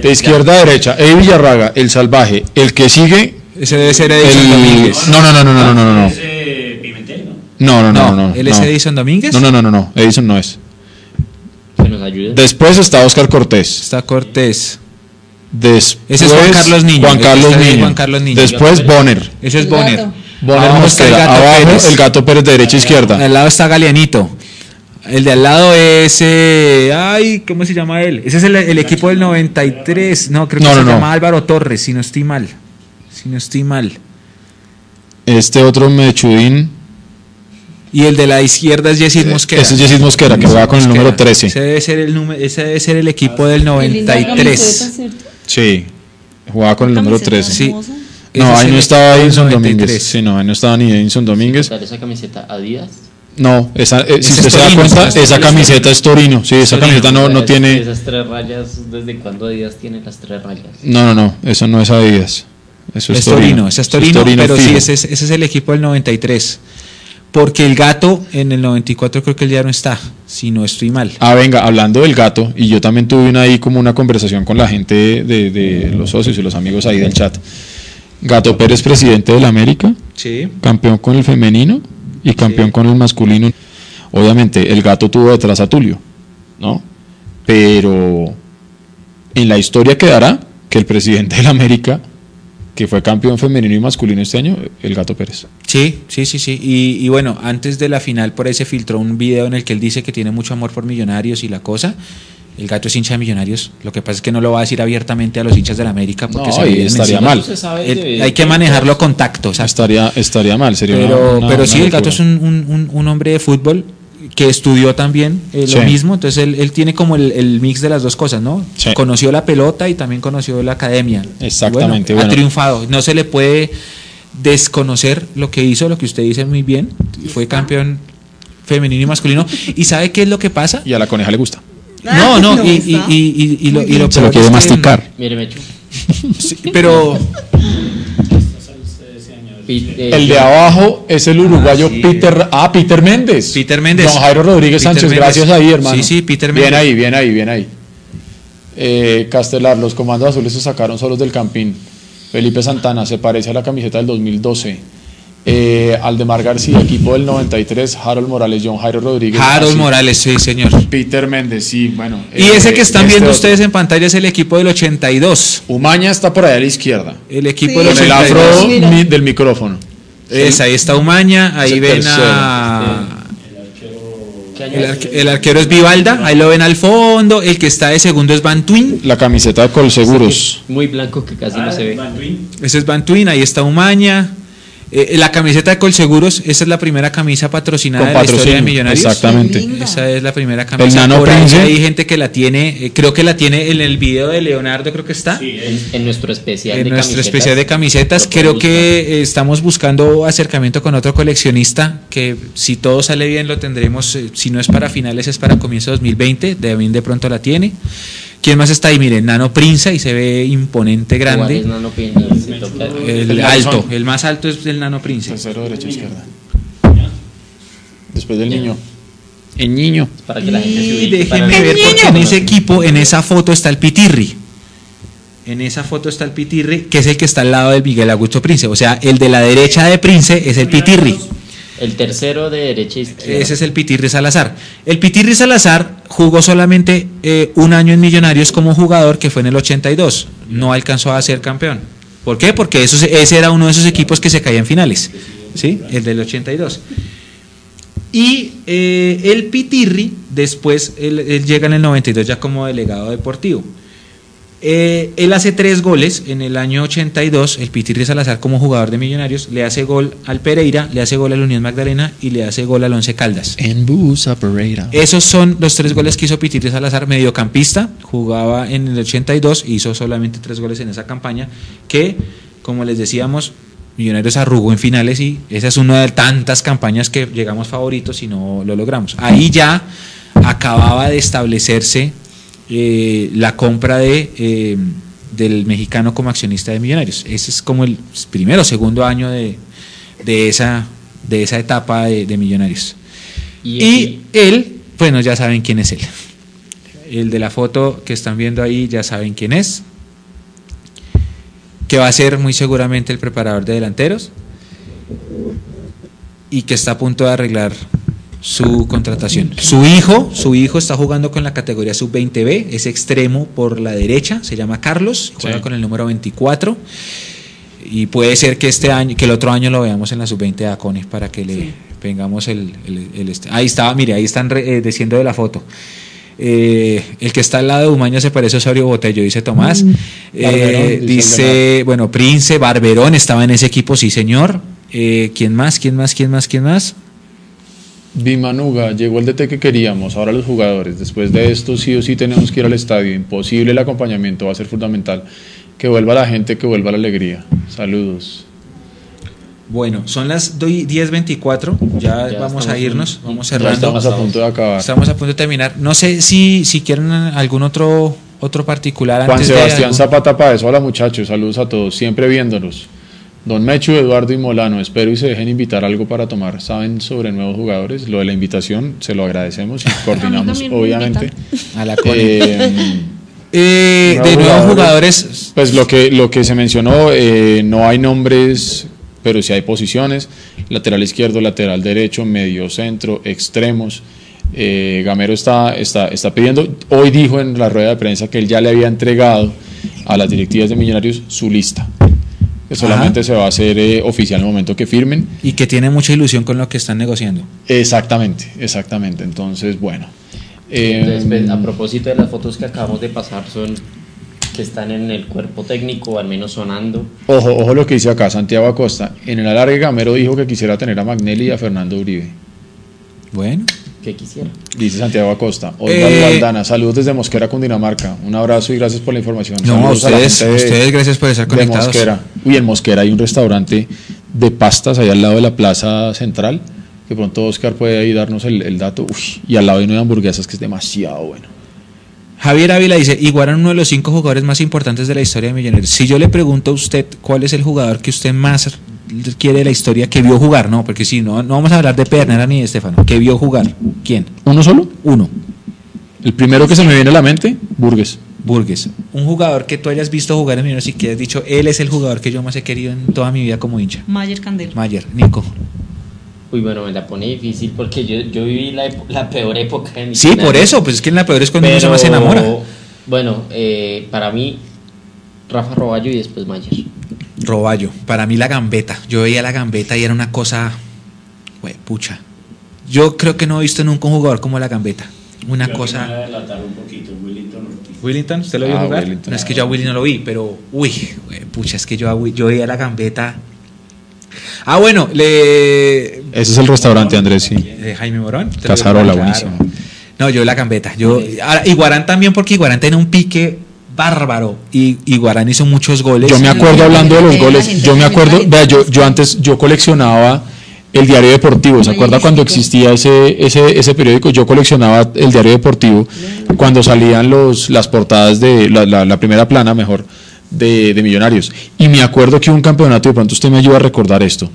De izquierda a derecha, Eddie Villarraga, el salvaje. El que sigue, Ese debe ser Edison el. Domínguez. No, no, no, no, no, no, no, no. Es eh, Pimentel, ¿no? No, no, no, no. no, ¿Él es. Edison Domínguez? No, no, no, no, no. Edison no es. Que nos ayude. Después está Oscar Cortés. Está Cortés. Después, Ese es Juan Carlos Niño. Juan Carlos Niño. Juan Carlos Niño. Después Bonner. Ese es Bonner. Bonner Abajo está el. Gato Abajo Pérez. el gato Pérez de derecha a izquierda. Al lado está Galeanito. El de al lado es. eh, ay, ¿cómo se llama él? Ese es el, el equipo del 93. No, creo que No, se no, no. llama Álvaro Torres, si no estoy mal. Si no estoy mal. Este otro Mechudín. Y el de la izquierda es Jesús Mosquera. Ese es Jesús Mosquera, que juega con el número 13. Ese debe ser el, número, ese debe ser el equipo del Qué linda camiseta, 93. ¿cierto? Sí, jugaba con el número Camiseta 13. Sí. No, es ahí no estaba 93. Domínguez. Sí, no, ahí no estaba ni Edison Domínguez. Dar esa camiseta Adidas. No, esa, eh, si usted es se da Torino, cuenta, es esa camiseta es Torino. Sí, esa Torino. camiseta no, no Es- tiene. Esas tres rayas, ¿desde cuándo Adidas tiene las tres rayas? No, no, no, eso no es Adidas. Eso es, Es Torino, ese es Torino, pero sí, ese es, ese es el equipo del 93. Porque el gato en el 94 creo que él ya no está, si no estoy mal. Ah, venga, hablando del gato, y yo también tuve una, ahí como una conversación con la gente de, de los socios y los amigos ahí del chat. Gato Pérez, presidente del América, Sí. campeón con el femenino y campeón Sí. con el masculino. Obviamente, el gato tuvo detrás a Tulio, ¿no? Pero en la historia quedará que el presidente del América, que fue campeón femenino y masculino este año, el gato Pérez. Sí, sí, sí, sí. Y, y bueno, antes de la final por ahí se filtró un video en el que él dice que tiene mucho amor por Millonarios y la cosa. El gato es hincha de Millonarios. Lo que pasa es que no lo va a decir abiertamente a los hinchas de la América porque No, se estaría encima. mal. Eso se sabe El- de- hay que manejarlo con tacto. o sea, Estaría, estaría mal, sería pero, una- pero una sí, el gato es un- un- un hombre de fútbol que estudió también eh, lo Sí. mismo, entonces él, él tiene como el, el mix de las dos cosas, ¿no? Sí. Conoció la pelota y también conoció la academia. Exactamente, Bueno, bueno. Ha triunfado, no se le puede desconocer lo que hizo, lo que usted dice muy bien, fue campeón femenino y masculino. ¿Y sabe qué es lo que pasa? Y a la coneja le gusta. No, no, No, y, y- y- y- y lo, y lo Se lo quiere es que- masticar. Mire, Mecho. Sí, pero El de abajo es el uruguayo Ah, sí. Peter. Ah, Peter Méndez. Peter Méndez. Don Jairo Rodríguez Peter Sánchez, gracias ahí, hermano. Sí, sí, Peter Bien Méndez. ahí, bien ahí, bien ahí. Eh, Castelar, los comandos azules se sacaron solos del campín. Felipe Santana, se parece a la camiseta del 2012. Eh, Aldemar García, equipo del 93. Harold Morales, John Jairo Rodríguez. Harold así. Morales, sí, señor. Peter Méndez, sí, bueno. Y eh, ese que están este viendo otro. ustedes en pantalla es el equipo del 82. Umaña está por allá a la izquierda. El equipo Sí. del Con el 82. afro del micrófono. Es, ahí está Umaña, ahí ven tercero. a... ¿qué año El, arque- el arquero es Vivalda, ahí lo ven al fondo. El que está de segundo es Bantuin. La camiseta de Colseguros. Muy blanco que casi no se ve. Ese es Bantuin, ahí está Umaña. Eh, la camiseta de Colseguros, esa es la primera camisa patrocinada Con de la historia de. Millonarios. Exactamente. Esa es la primera camisa. El Nano Por ahí Prince. hay gente que la tiene, eh, creo que la tiene en el video de Leonardo, creo que está. Sí, En, es- en nuestro especial en de nuestro camisetas. especial de camisetas. Creo que eh, estamos buscando acercamiento con otro coleccionista que si todo sale bien lo tendremos, eh, si no es para finales es para comienzo de 2020, Devin de pronto la tiene. ¿Quién más está ahí? Miren, Nano Prinza y se ve imponente, grande. es Nano. El El alto, el más alto es el Nano Prince. Tercero, derecha, izquierda. Después del niño. El niño. Para que la gente se Y ubique. déjenme ver porque en ese equipo, en esa foto está el Pitirri. En esa foto está el Pitirri, que es el que está al lado del Miguel Augusto Prince. O sea, el de la derecha de Prince es el Pitirri. El tercero de derecha izquierda. Ese es el Pitirri Salazar. El Pitirri Salazar jugó solamente eh, un año en Millonarios como jugador, que fue en el 82. No alcanzó a ser campeón. ¿Por qué? Porque eso, ese era uno de esos equipos que se caía en finales. ¿Sí? El del 82. Y eh, el Pitirri, después, él llega en el 92 ya como delegado deportivo. Eh, él hace tres goles en el año 82, el Pitirri Salazar como jugador de Millonarios, le hace gol al Pereira, le hace gol al Unión Magdalena y le hace gol al Once Caldas. En Busa Pereira. Esos son los tres goles que hizo Pitirri Salazar, mediocampista, jugaba en el 82, hizo solamente tres goles en esa campaña, que, como les decíamos, Millonarios arrugó en finales y esa es una de tantas campañas que llegamos favoritos y no lo logramos. Ahí ya acababa de establecerse eh, la compra de, eh, del mexicano como accionista de Millonarios. Ese es como el primero o segundo año de, de, esa, de esa etapa de, de Millonarios. Y, Y él, bueno, ya saben quién es él. El de la foto que están viendo ahí, ya saben quién es. Que va a ser muy seguramente el preparador de delanteros. Y que está a punto de arreglar su contratación. Su hijo, su hijo está jugando con la categoría sub-20B, es extremo por la derecha, se llama Carlos, juega Sí. con el número 24 y puede ser que este año, que el otro año lo veamos en la sub-20 a Cone para que le vengamos el, el- el este. Ahí estaba, mire, ahí están re- eh, diciendo de la foto. Eh, el que está al lado de Umaña se parece a Osorio Botello, dice Tomás. Eh, Barberón, dice bueno, Prince, Barberón estaba en ese equipo, sí señor. Eh, ¿Quién más? ¿Quién más? ¿Quién más? ¿Quién más? Bimanuga, llegó el DT que queríamos, ahora los jugadores. Después de esto sí o sí tenemos que ir al estadio. Imposible el acompañamiento, va a ser fundamental. Que vuelva la gente, que vuelva la alegría. Saludos. Bueno, son las do- 10.24, ya, Ya vamos a irnos, en- vamos Ya cerrando. estamos a punto de acabar. Estamos a punto de terminar. No sé si, si quieren algún otro otro particular Juan antes de Sebastián algún- Zapata Páez, hola muchachos, saludos a todos, siempre viéndonos. Don Mechu, Eduardo y Molano, espero y se dejen invitar algo para tomar. ¿Saben sobre nuevos jugadores? Lo de la invitación se lo agradecemos y coordinamos, obviamente. a la. Eh, Eh, nuevos de nuevos jugadores. jugadores, Pues lo que, lo que se mencionó, eh, no hay nombres, pero sí hay posiciones. Lateral izquierdo, lateral derecho, medio centro, extremos. Eh, Gamero está, está, está pidiendo, hoy dijo en la rueda de prensa que él ya le había entregado a las directivas de Millonarios su lista. Que solamente se va a hacer eh, oficial en el momento que firmen. y que tiene mucha ilusión con lo que están negociando. Exactamente, exactamente. Entonces, bueno. Eh, Entonces, pues, a propósito de las fotos que acabamos de pasar, son que están en el cuerpo técnico, o al menos sonando. Ojo, ojo lo que dice acá Santiago Acosta. En el alargue Gamero dijo que quisiera tener a Magnelli y a Fernando Uribe. Bueno, que quisiera. Dice Santiago Acosta. Osvaldo Eh, Aldana, saludos desde Mosquera, Cundinamarca. Un abrazo y gracias por la información. no, a Saludos la ustedes, gente de- ustedes gracias por estar de conectados. Mosquera. Uy, en Mosquera hay un restaurante de pastas ahí al lado de la plaza central. Que pronto Oscar puede ahí darnos el, el dato. Uy, y al lado hay una de hamburguesas que es demasiado bueno. Javier Ávila dice, Iguaran uno de los cinco jugadores más importantes de la historia de Millonarios. Si yo le pregunto a usted cuál es el jugador que usted más quiere de la historia que vio jugar, no, porque si no, no vamos a hablar de Pernera ni de Estefano, que vio jugar. ¿Quién? ¿Uno solo? Uno. El primero que se me viene a la mente, Burgues. Burgues. Un jugador que tú hayas visto jugar en Millonarios y que has dicho, él es el jugador que yo más he querido en toda mi vida como hincha. Mayer Candelo. Mayer, Nico. Uy, bueno, me la pone difícil porque yo, yo viví la, la peor época de mi Sí, vida. por eso, pues es que en la peor es cuando uno Pero, más se enamora. Bueno, eh, para mí, Rafa Roballo y después Mayer. Roballo, para mí la gambeta. Yo veía la gambeta y era una cosa, güey, pucha. Yo creo que no he visto nunca un jugador como la gambeta. Una Yo aquí me voy a cosa. adelantar un poquito, Willington Ortiz. Willington, ¿usted lo vio Ah, jugar? Willington. No es que yo a Willy no lo vi, pero uy, güey, pucha, es que yo, yo veía la gambeta. Ah, bueno, le Ese es el restaurante, Andrés, sí. de Jaime Morón. ¿Usted lo vio Casarola, buenísimo. No, yo la gambeta. Yo, ahora, Iguarán también, porque Iguarán tiene un pique bárbaro. Y Iguarán hizo muchos goles. Yo me acuerdo hablando de los goles, yo me acuerdo, vea, yo, yo antes, yo coleccionaba el diario deportivo, ¿se acuerda cuando existía ese, ese, ese periódico? Yo coleccionaba el diario deportivo cuando salían los, las portadas de, la, la- la primera plana, mejor, de, de Millonarios. Y me acuerdo que hubo un campeonato, de pronto usted me ayuda a recordar esto,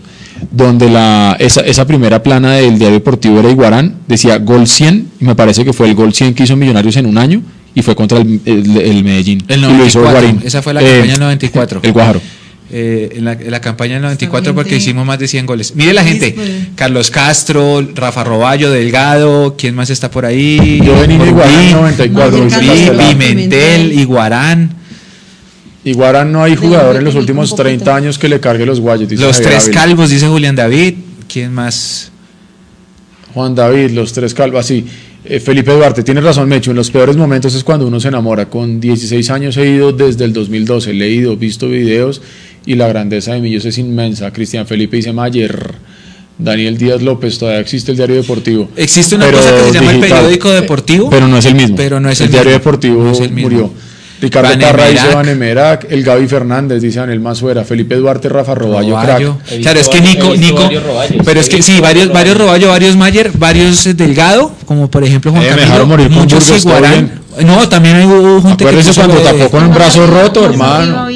donde la, esa, esa primera plana del diario deportivo era Iguarán, decía gol 100, y me parece que fue el gol 100 que hizo Millonarios en un año, y fue contra el, el- el Medellín. El Y lo hizo 94, Guarín. esa fue la Eh, campaña del 94. El Guájaro. Eh, en, la, en la campaña del 94 porque hicimos más de 100 goles. Mire la gente. Carlos Castro, Rafa Roballo, Delgado, ¿quién más está por ahí? Yo venía de Iguarán Urbí, 94, Mayer dice Urbí, Castelar. Castelar. Pimentel, Iguarán, Igual no hay jugador en los últimos un poquito. 30 años que le cargue los guayos. dice los Javier tres Ávila. calvos, dice Julián David, ¿quién más? Juan David, los tres calvas, sí. Eh, Felipe Duarte, tiene razón, Mecho. En los peores momentos es cuando uno se enamora. Con 16 años he ido desde el 2012, he leído, visto videos y la grandeza de Millos es inmensa. Cristian Felipe dice Mayer. Daniel Díaz López, todavía existe el diario deportivo. Existe una Pero cosa que se llama el digital. periódico deportivo. Pero no es el mismo. Pero no es el, el diario deportivo No es el mismo. murió. Ricardo. Parra dice Vanemerac, el Gaby Fernández dice Daniel Masuera, Felipe Duarte, Rafa Roballo, Roballo. crack. Claro, es que Nico, Nico, Roballos. pero es que sí, varios, varios Roballo, varios Mayer, varios eh, Delgado, como por ejemplo Juan Eh, me Camilo, dejaron morir con muchos Burgos, Iguarán. No, también hay hubo gente que Acuérdese puso cuando de- tapó con un brazo roto, hermano.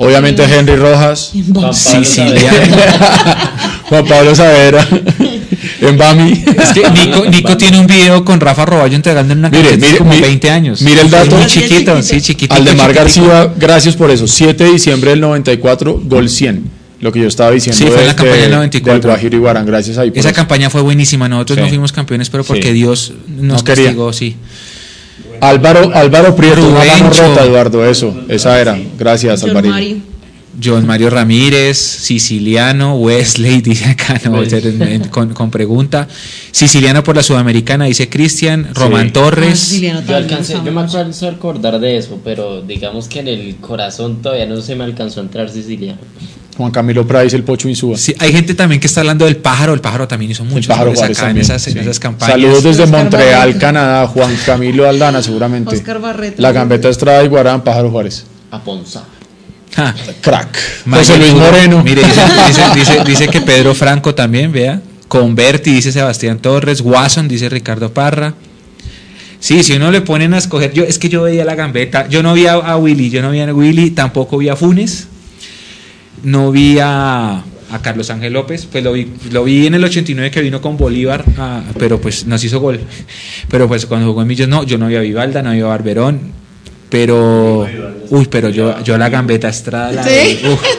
Obviamente Henry Rojas, Juan Pablo Siciliano. Juan Pablo Savera, en Bami. Es que Nico, Nico tiene un video con Rafa Roballo entregando en una Mire, camiseta mire, como mire, 20 años. mire el dato. Muy chiquito, chiquito. sí, chiquitito. Aldemar chiquitico. García, gracias por eso. 7 de diciembre del 94, gol 100. Lo que yo estaba diciendo Sí, fue en la de- campaña del de- 94. del Guajiro Iguarán, gracias ahí por Esa eso. campaña fue buenísima. Nosotros Sí. no fuimos campeones, pero porque Sí. Dios nos No quería. castigó, sí. Álvaro, Álvaro Prieto, una mano rota, Eduardo, eso, esa era. Gracias. Mario. John Mario Ramírez, Siciliano, Wesley, dice acá, no, con, con pregunta. Siciliano por la Sudamericana, dice Cristian. Román Ah, Torres. Siciliano Yo alcancé, me alcanzo a acordar de eso, pero digamos que en el corazón todavía no se me alcanzó a entrar siciliano. Juan Camilo Price, el Pocho Insúa. Sí, hay gente también que está hablando del pájaro. El pájaro también hizo El pájaro goles Juárez acá en esas, en sí. esas campañas. Saludos desde Oscar Montreal, Barreto. Canadá. Juan Camilo Aldana, seguramente. Oscar Barreto. La Gambeta Estrada, Iguarán, Pájaro Juárez. A Ponza. Ja. Crack. Mayer José Luis. Moreno. Mire, dice, dice, dice- dice que Pedro Franco también, vea. Converti, dice Sebastián Torres. Watson, dice Ricardo Parra. Sí, si uno le ponen a escoger, yo es que yo veía la gambeta, yo no vi a, a Willy, yo no vi a Willy, tampoco vi a Funes, no vi a, a Carlos Ángel López, pues lo vi, lo vi en el 89 que vino con Bolívar, ah, pero pues nos hizo gol. Pero pues cuando jugó en Millos, no, yo no vi a Vivalda, no vi a Barberón, pero, uy, pero yo, yo la gambeta Estrada, la- ¿Sí? uf,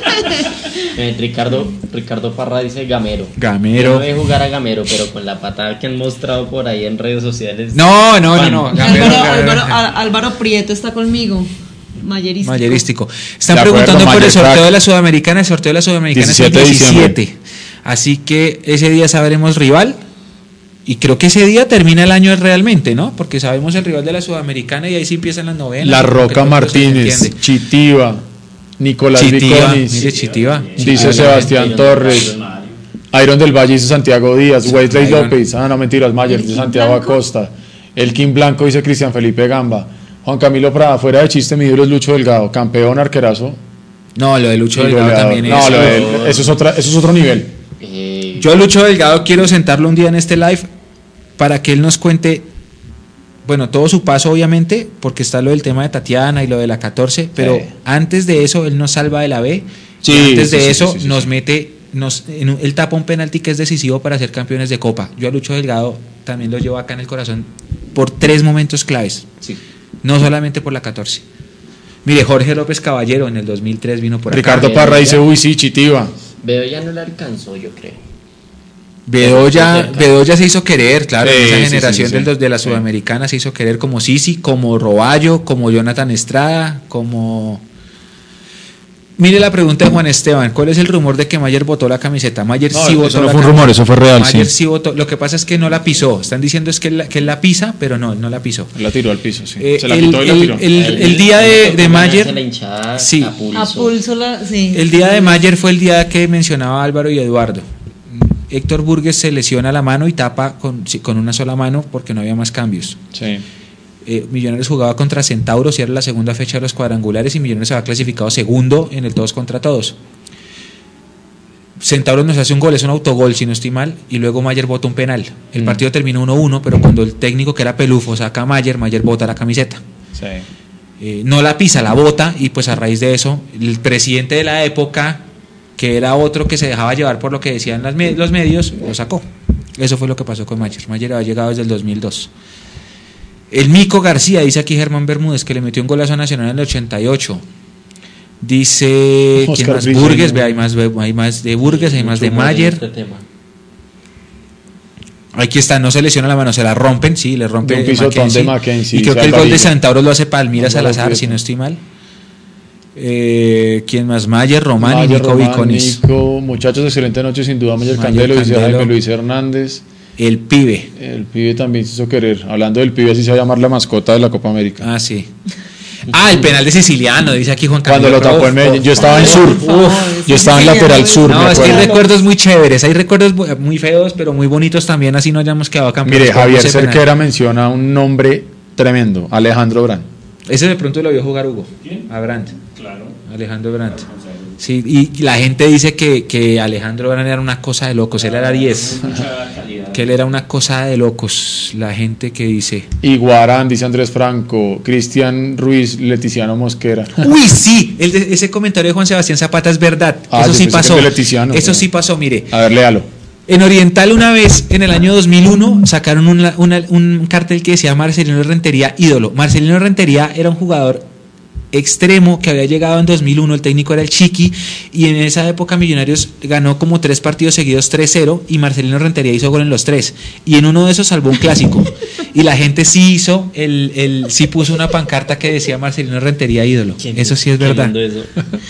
Eh, Ricardo, Ricardo Parra dice Gamero. Gamero. Yo no voy a jugar a Gamero, pero con la patada que han mostrado por ahí en redes sociales. No, no, no, no. Gamero, Álvaro, Gamero. Álvaro- Prieto está conmigo. Mayerístico. Mayerístico. Están De acuerdo, preguntando por el sorteo Crack. de la Sudamericana. El sorteo de la Sudamericana es el 17 de diciembre. 17. Así que ese día sabremos rival. Y creo que ese día termina el año realmente, ¿no? Porque sabemos el rival de la Sudamericana y ahí sí empiezan las novenas. La Roca Martínez. Chitiva, Nicolás Chitiva, Viconis, mire Chitiva. dice Chitiva. Sebastián Torres, Iron del Valle dice Santiago Díaz, Wesley Iron. López, ah no mentiras, Mayer dice Santiago Blanco. Acosta, Elkin Blanco dice Cristian Felipe Gamba, Juan Camilo Prada, fuera de chiste, mi ídolo es Lucho Delgado, campeón arquerazo. No, lo de Lucho Delgado también es. No, lo de- eso, es otra, eso es otro nivel. Yo a Lucho Delgado quiero sentarlo un día en este live para que él nos cuente, bueno, todo su paso obviamente, porque está lo del tema de Tatiana y lo de la 14, pero Sí. antes de eso él nos salva de la B Sí, y antes sí, de sí, eso sí, sí, nos sí. mete, nos, en un- él tapa un penalti que es decisivo para ser campeones de Copa. Yo a Lucho Delgado también lo llevo acá en el corazón por tres momentos claves, sí. no solamente por la 14. Mire, Jorge López Caballero en el 2003 vino por acá. Ricardo Parra dice, uy sí, Chitiva. Veo ya no le alcanzó, yo creo. Bedoya. Bedoya se hizo querer, claro, Sí, esa sí, generación sí, del de la sí. Sudamericana se hizo querer como Sisi, como Roballo, como Jonathan Estrada, como... Mire la pregunta de Juan Esteban, ¿cuál es el rumor de que Mayer votó la camiseta? Mayer No, sí eso votó no la fue un rumor, eso fue real, Mayer sí. sí votó, lo que pasa es que no la pisó, están diciendo es que él, la- que la pisa, pero no, él no la pisó. La tiró al piso, sí. Eh, Se la el, quitó y la el- tiró. el- el día de, de Mayer... La hinchada Sí. a pulso. A pulso la. Sí. El día de Mayer fue el día que mencionaba Álvaro y Eduardo. Héctor Burgues se lesiona la mano y tapa con, con una sola mano porque no había más cambios. Sí. Eh, Millonarios jugaba contra Centauros y era la segunda fecha de los cuadrangulares y Millonarios se había clasificado segundo en el todos contra todos. Centauros nos hace un gol, es un autogol si no estoy mal, y luego Mayer bota un penal. El Mm. partido terminó 1-1, pero cuando el técnico que era Pelufo saca a Mayer, Mayer bota la camiseta. Sí. Eh, no la pisa, la bota, y pues a raíz de eso, el presidente de la época, que era otro que se dejaba llevar por lo que decían las me- los medios, lo sacó. Eso fue lo que pasó con Mayer. Mayer había llegado desde el 2002. El Mico García, dice aquí Germán Bermúdez, que le metió un golazo a Nacional en el 88. Dice, ¿quién Oscar más? Briceño. Burgues, ve, hay más, hay más de Burgues, hay más de Mayer. este. Aquí está, no se lesiona la mano, se la rompen, sí, le rompe De un de Mackenzie, Y creo que el gol de. Centauros lo hace Palmira Salazar, si no estoy mal. Eh, ¿Quién más? Mayer, Román y Nico Román, Viconis. Nico, muchachos, excelente noche, sin duda, Mayer Mayer Candelo, Candelo. Jaime Luis Hernández. El pibe. El pibe también se hizo querer. Hablando del pibe, así se va a llamar la mascota de la Copa América. Ah, sí. Ah, el penal de Siciliano, dice aquí Juan Cuando Camilo lo tapó en Medellín, yo estaba en sur. Uf, yo estaba en lateral sur. No, es que hay recuerdos muy chéveres, hay recuerdos muy feos, pero muy bonitos también, así no hayamos quedado campeones. Mire, Javier. Cerquera menciona un nombre tremendo, Alejandro Brand. Ese de pronto lo vio jugar Hugo. ¿Quién? A Brandt. Alejandro Brandt. Sí, y la gente dice que, que Alejandro Brandt era una cosa de locos, él era 10. Mucha calidad. Que él era una cosa de locos, la gente que dice. Iguarán, dice Andrés Franco, Cristian Ruiz, Leticiano Mosquera. Uy, sí, el de- ese comentario de Juan Sebastián Zapata es verdad. Ah, Eso sí pasó. Eso sí pasó, mire. A ver, léalo. En Oriental una vez, en el año 2001, sacaron una- una- un cartel que decía Marcelino Rentería ídolo. Marcelino Rentería era un jugador extremo que había llegado en 2001, el técnico era el Chiqui, y en esa época Millonarios ganó como tres partidos seguidos 3-0 y Marcelino Rentería hizo gol en los tres. Y en uno de esos salvó un clásico. Y la gente sí hizo, el, el, sí puso una pancarta que decía Marcelino Rentería ídolo. Eso sí es verdad. eso.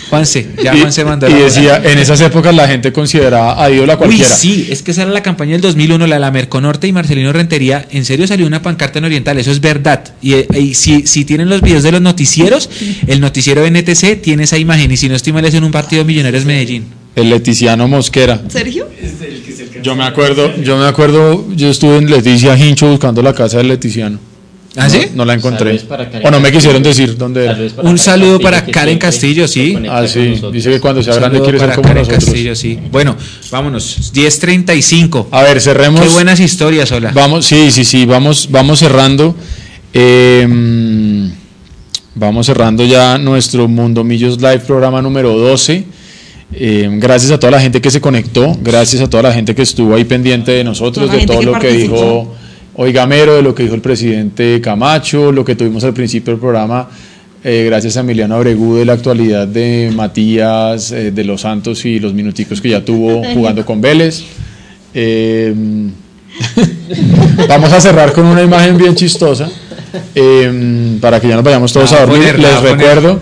Juanse, ya y, Juanse mandó y la decía, en esas épocas la gente consideraba a ídolo a cualquiera. Uy, sí, es que esa era la campaña del 2001, la de la Merconorte y Marcelino Rentería. En serio salió una pancarta en Oriental, eso es verdad. Y, eh, y si, si tienen los videos de los noticieros, el noticiero NTC tiene esa imagen. Y si no estoy mal, es en un partido de Millonarios Medellín. El Leticiano Mosquera. ¿Sergio? Yo me acuerdo, yo me acuerdo, yo estuve en Leticia Hincho buscando la casa del Leticiano. ¿Ah, sí? No, no la encontré. O no me quisieron decir dónde era. Un Karen saludo Castillo, para Karen Castillo, sí. Ah, sí. Dice que cuando sea Un grande quiere ser para como Karen nosotros. Castillo, sí. Bueno, vámonos. 10.35. A ver, cerremos. Qué buenas historias, hola. Vamos, sí, sí, sí, vamos, vamos cerrando. Eh, vamos cerrando ya nuestro Mundo Millos Live programa número 12. Eh, gracias a toda la gente que se conectó, gracias a toda la gente que estuvo ahí pendiente de nosotros, de todo que lo que dijo Oigamero, de lo que dijo el presidente Camacho, lo que tuvimos al principio del programa. eh, gracias a Emiliano Abregú de la actualidad de Matías, eh, de los Santos y los minuticos que ya tuvo jugando con Vélez. Eh, Vamos a cerrar con una imagen bien chistosa eh, para que ya nos vayamos todos La a dormir. Les a recuerdo,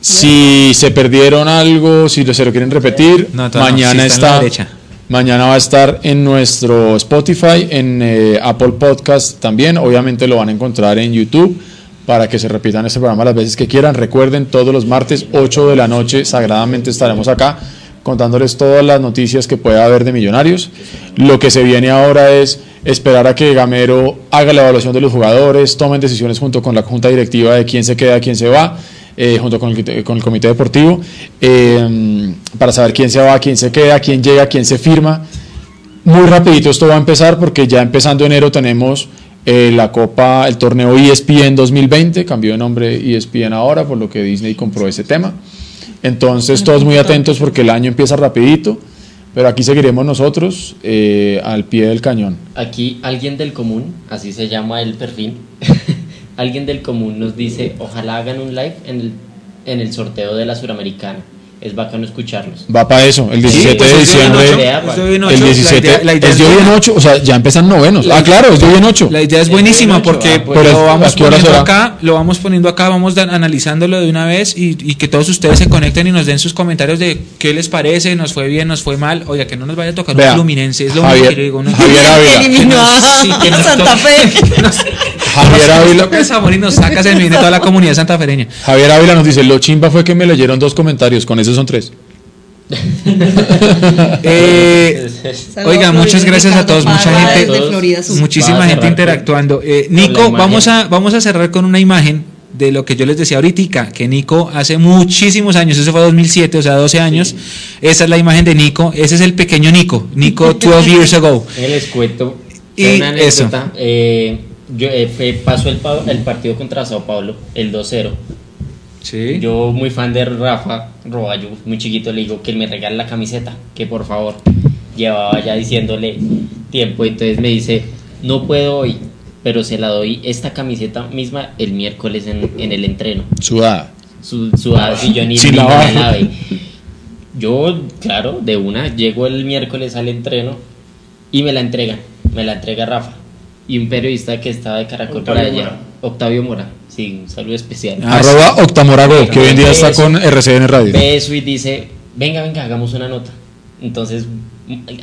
si se perdieron algo, si lo- se lo quieren repetir, No, todavía no, mañana está está, mañana va a estar en nuestro Spotify, en eh, Apple Podcast también. Obviamente lo van a encontrar en YouTube para que se repitan este programa las veces que quieran. Recuerden, todos los martes, 8 de la noche, sagradamente estaremos acá contándoles todas las noticias que pueda haber de Millonarios. Lo que se viene ahora es esperar a que Gamero haga la evaluación de los jugadores, tomen decisiones junto con la junta directiva de quién se queda, quién se va, eh, junto con el, comité deportivo, eh, para saber quién se va, quién se queda, quién llega, quién se firma. Muy rapidito esto va a empezar porque ya empezando enero tenemos eh, la Copa, el torneo ESPN 2020, cambió de nombre ESPN ahora, por lo que Disney compró ese tema. Entonces todos muy atentos porque el año empieza rapidito, pero aquí seguiremos nosotros eh, al pie del cañón. Aquí alguien del común, así se llama el perfil, alguien del común nos dice, ojalá hagan un live en el, en el sorteo de la Suramericana. Es bacano escucharlos. Va para eso, el 17 pues de es de diciembre. es de en El ocho. 17 La idea- la idea es de hoy en 8, o sea, ya empiezan novenos. La- ah, claro, es de hoy en 8. La idea es Es buenísima bien porque ah, pues, pero lo ¿a vamos poniendo acá, lo vamos poniendo acá, vamos analizándolo de una vez y, y que todos ustedes se conecten y nos den sus comentarios de qué les parece, nos fue bien, nos fue mal. Oiga, que no nos vaya a tocar Vea, un Fluminense, es lo Javier- único que yo digo. ¿no? Javier Ávila. Sí, Santa Fe. Javier Ávila, el y nos saca, se viene toda la comunidad santafereña. Javier Ávila nos dice, lo chimba fue que me leyeron dos comentarios, con esos son tres. Eh, Oiga, muchas gracias a todos, mucha gente-. Muchísima gente interactuando. Eh, Nico, vamos a, vamos a cerrar con una imagen de lo que yo les decía ahorita, que Nico hace muchísimos años, eso fue 2007, o sea, 12 años, esa es la imagen de Nico, ese es el pequeño Nico, Nico 12 years ago. Les cuento Y una eso. Eh, yo, eh, pasó el, el partido contra Sao Paulo, el 2-0. Sí. Yo, muy fan de Rafa Roballo, muy chiquito, le digo que él me regale la camiseta, que por favor. Llevaba ya diciéndole tiempo, entonces me dice, no puedo hoy, pero se la doy esta camiseta misma el miércoles en, en el entreno. Sudada. Su, su si yo ni, me la lavar. lave. Yo, claro, de una, llego el miércoles al entreno y me la entrega, me la entrega Rafa. Y un periodista que estaba de Caracol Octavio allá, Mora. Octavio Mora, sí, un saludo especial. Ah, Arroba Octamorago, que hoy en día está Eso. con RCN Radio. Ve eso y dice, venga, venga, hagamos una nota. Entonces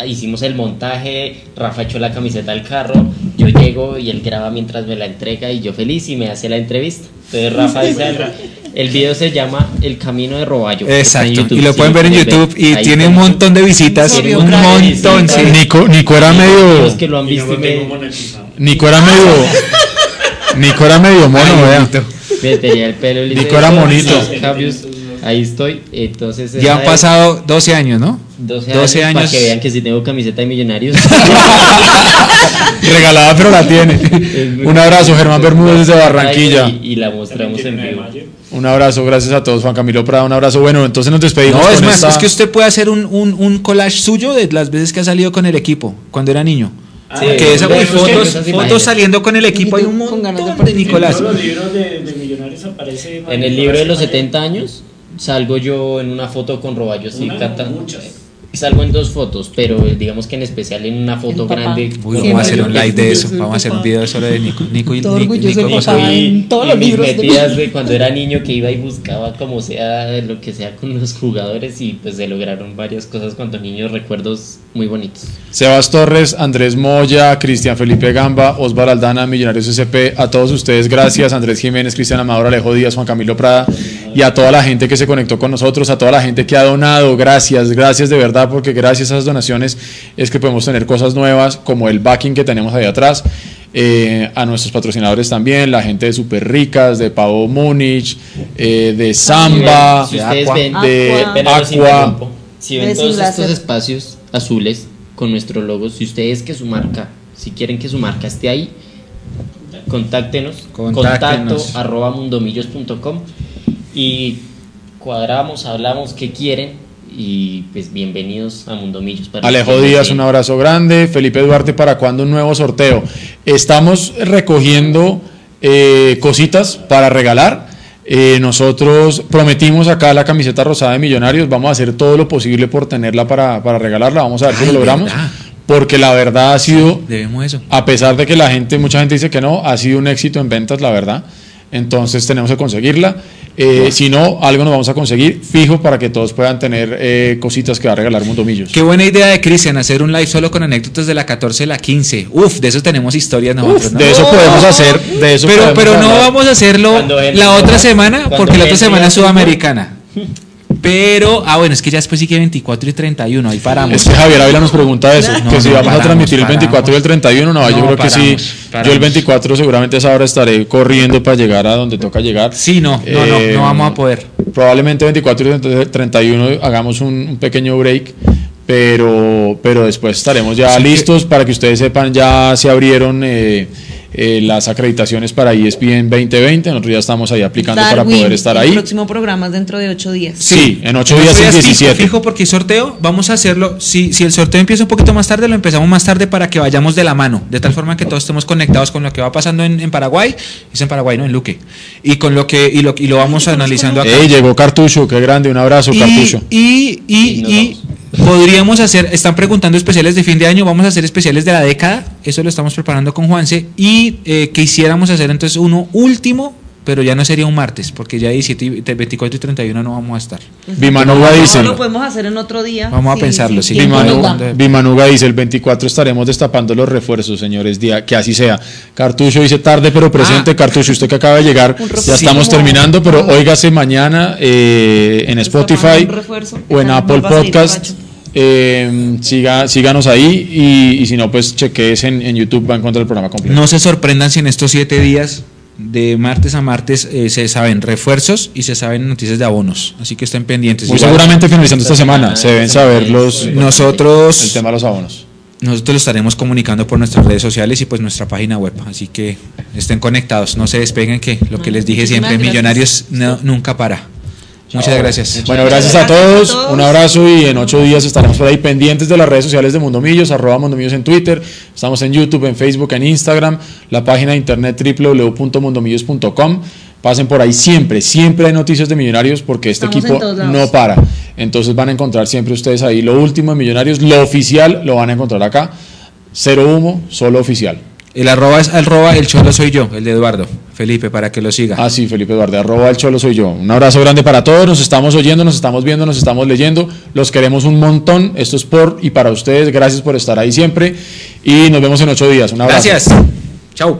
hicimos el montaje, Rafa echó la camiseta al carro, yo llego y él graba mientras me la entrega y yo feliz y me hace la entrevista. Entonces Rafa dice algo. El video se llama El Camino de Roballo. Exacto. YouTube, Y lo si pueden ver en YouTube y Ahí tiene un montón de visitas. Tiene Un montón, sí. Nico, Nico era medio. Los que lo han no visto lo me. Nico era medio. Nico era medio mono, Ay, vea. me tenía el pelo liso. Nico era monito. Cambios, ahí estoy. Entonces, Ya han pasado 12 años, ¿no? 12, 12 años, para que vean que si tengo camiseta de millonarios. Regalada, pero la tiene. Un abrazo, Germán Bermúdez desde Barranquilla. Y, y la mostramos en 29 de vivo. mayo. Un abrazo, gracias a todos. Juan Camilo Prada, un abrazo. Bueno, entonces nos despedimos. No, es con más, esta- es que usted puede hacer un, un, un collage suyo de las veces que ha salido con el equipo, cuando era niño. Ah, que esa, vemos uy, que fotos, fotos saliendo con el equipo, hay un montón de En Nicolás. todos los libros de, de millonarios aparece. En el libro de los 70 años salgo yo en una foto con Roballo sí, cantando. muchas. Salgo en dos fotos, pero eh, digamos que en especial en una foto grande. Uy, vamos a hacer un lo live de eso. Vamos a hacer un video solo de Nico. Nico y Todo Nico, Nico González. papá. en todos y los mis libros de- metidas de cuando era niño que iba y buscaba como sea lo que sea con los jugadores y pues se lograron varias cosas cuando niño recuerdos muy bonitos Sebas Torres, Andrés Moya, Cristian Felipe Gamba, Osvar Aldana, Millonarios SP, a todos ustedes gracias, Andrés Jiménez, Cristian Amador, Alejo Díaz, Juan Camilo Prada y a toda la gente que se conectó con nosotros, a toda la gente que ha donado, gracias, gracias de verdad, porque gracias a esas donaciones es que podemos tener cosas nuevas como el backing que tenemos ahí atrás. eh, a nuestros patrocinadores también, la gente de Super Ricas, de Pavo Múnich, eh, de Samba, si Aqua. ven, de Aqua. Interrumpo. Si ven todos estos espacios azules con nuestro logo, si ustedes que su marca, si quieren que su marca esté ahí, contáctenos, Contáctenos. contacto arroba mundomillos.com y cuadramos, hablamos qué quieren y pues bienvenidos a Mundomillos. para Alejo Díaz, un abrazo grande. Felipe Duarte, ¿para cuándo un nuevo sorteo? Estamos recogiendo eh, cositas para regalar. Eh, nosotros prometimos acá la camiseta rosada de Millonarios. Vamos a hacer todo lo posible por tenerla para, para regalarla. Vamos a ver si lo logramos. verdad. Porque la verdad ha sido, Debemos eso. a pesar de que la gente, mucha gente dice que no, ha sido un éxito en ventas, la verdad. Entonces tenemos que conseguirla. Eh, si no, algo nos vamos a conseguir fijo para que todos puedan tener eh, cositas que va a regalar Mundo Millos. Qué buena idea de Cristian hacer un live solo con anécdotas de la 14 y la 15. Uf, de eso tenemos historias nosotros, ¿no? De eso podemos hacer, de eso pero podemos pero no vamos a hacerlo la otra semana, porque la otra semana es sudamericana. Pero, ah, bueno, es que ya después sigue 24 y 31, ahí paramos. Es que Javier Ávila nos pregunta eso, No, que si no, vamos a paramos, transmitir el 24 y el 31, no, yo creo que sí. Yo el paramos. 24 seguramente a esa hora estaré corriendo para llegar a donde toca llegar. Sí, no, no, no, Eh, no vamos a poder. Probablemente 24 y 31 hagamos un, un pequeño break, pero, pero después estaremos ya Sí, que- listos para que ustedes sepan, ya se abrieron eh, eh, las acreditaciones para ESPN 2020, nosotros ya estamos ahí aplicando para Darwin, poder estar El ahí. próximo programa es dentro de ocho días. Sí, en 8 En días ocho es fijo, 17. Fijo, porque hay sorteo, vamos a hacerlo. Si, si el sorteo empieza un poquito más tarde, lo empezamos más tarde para que vayamos de la mano, de tal forma que todos estemos conectados con lo que va pasando en, en Paraguay. Es en Paraguay, no en Luque. Y con lo que y lo, y lo vamos analizando acá. Ey, llegó Cartucho, qué grande, un abrazo, y, Cartucho. y, y, Y y podríamos hacer, están preguntando especiales de fin de año, vamos a hacer especiales de la década, eso lo estamos preparando con Juanse, y eh, quisiéramos hacer entonces uno último, pero ya no sería un martes, porque ya 17, y- 24 y 31 no vamos a estar. Bimanuga dice, lo podemos hacer en otro día. Vamos a pensarlo, sí. Bimanuga dice, el 24 estaremos destapando los refuerzos, señores, día, que así sea. Cartucho dice, tarde pero presente, Ah. Cartucho, usted que acaba de llegar, ya estamos terminando, pero óigase mañana eh, en Destapando Spotify o en Apple Podcast. Eh, siga, síganos ahí y, y si no, pues chequees en, en YouTube, va a encontrar el programa completo. No se sorprendan si en estos siete días, de martes a martes, eh, se saben refuerzos y se saben noticias de abonos, así que estén pendientes. Muy Igual, seguramente finalizando esta semana, se deben saber los, el Nosotros... tema de los abonos. Nosotros lo estaremos comunicando por nuestras redes sociales y pues nuestra página web. Así que estén conectados, no se despeguen que lo que les dije siempre. Millonarios no- nunca para. Muchas gracias. Bueno, gracias a todos, un abrazo y en ocho días estaremos por ahí pendientes de las redes sociales de Mundo Millos, arroba Mundo Millos en Twitter, estamos en YouTube, en Facebook, en Instagram, la página de internet www.mundomillos.com. Pasen por ahí siempre, siempre hay noticias de Millonarios porque este Estamos equipo no para. Entonces van a encontrar siempre ustedes ahí lo último de Millonarios, lo oficial lo van a encontrar acá. Cero humo, solo oficial. El arroba es arroba el cholo soy yo, el de Eduardo. Felipe, para que lo siga. Ah, sí, Felipe Eduardo, arroba el cholo soy yo. Un abrazo grande para todos, nos estamos oyendo, nos estamos viendo, nos estamos leyendo, los queremos un montón, esto es por y para ustedes, gracias por estar ahí siempre y nos vemos en ocho días. Un abrazo. Gracias. Chao.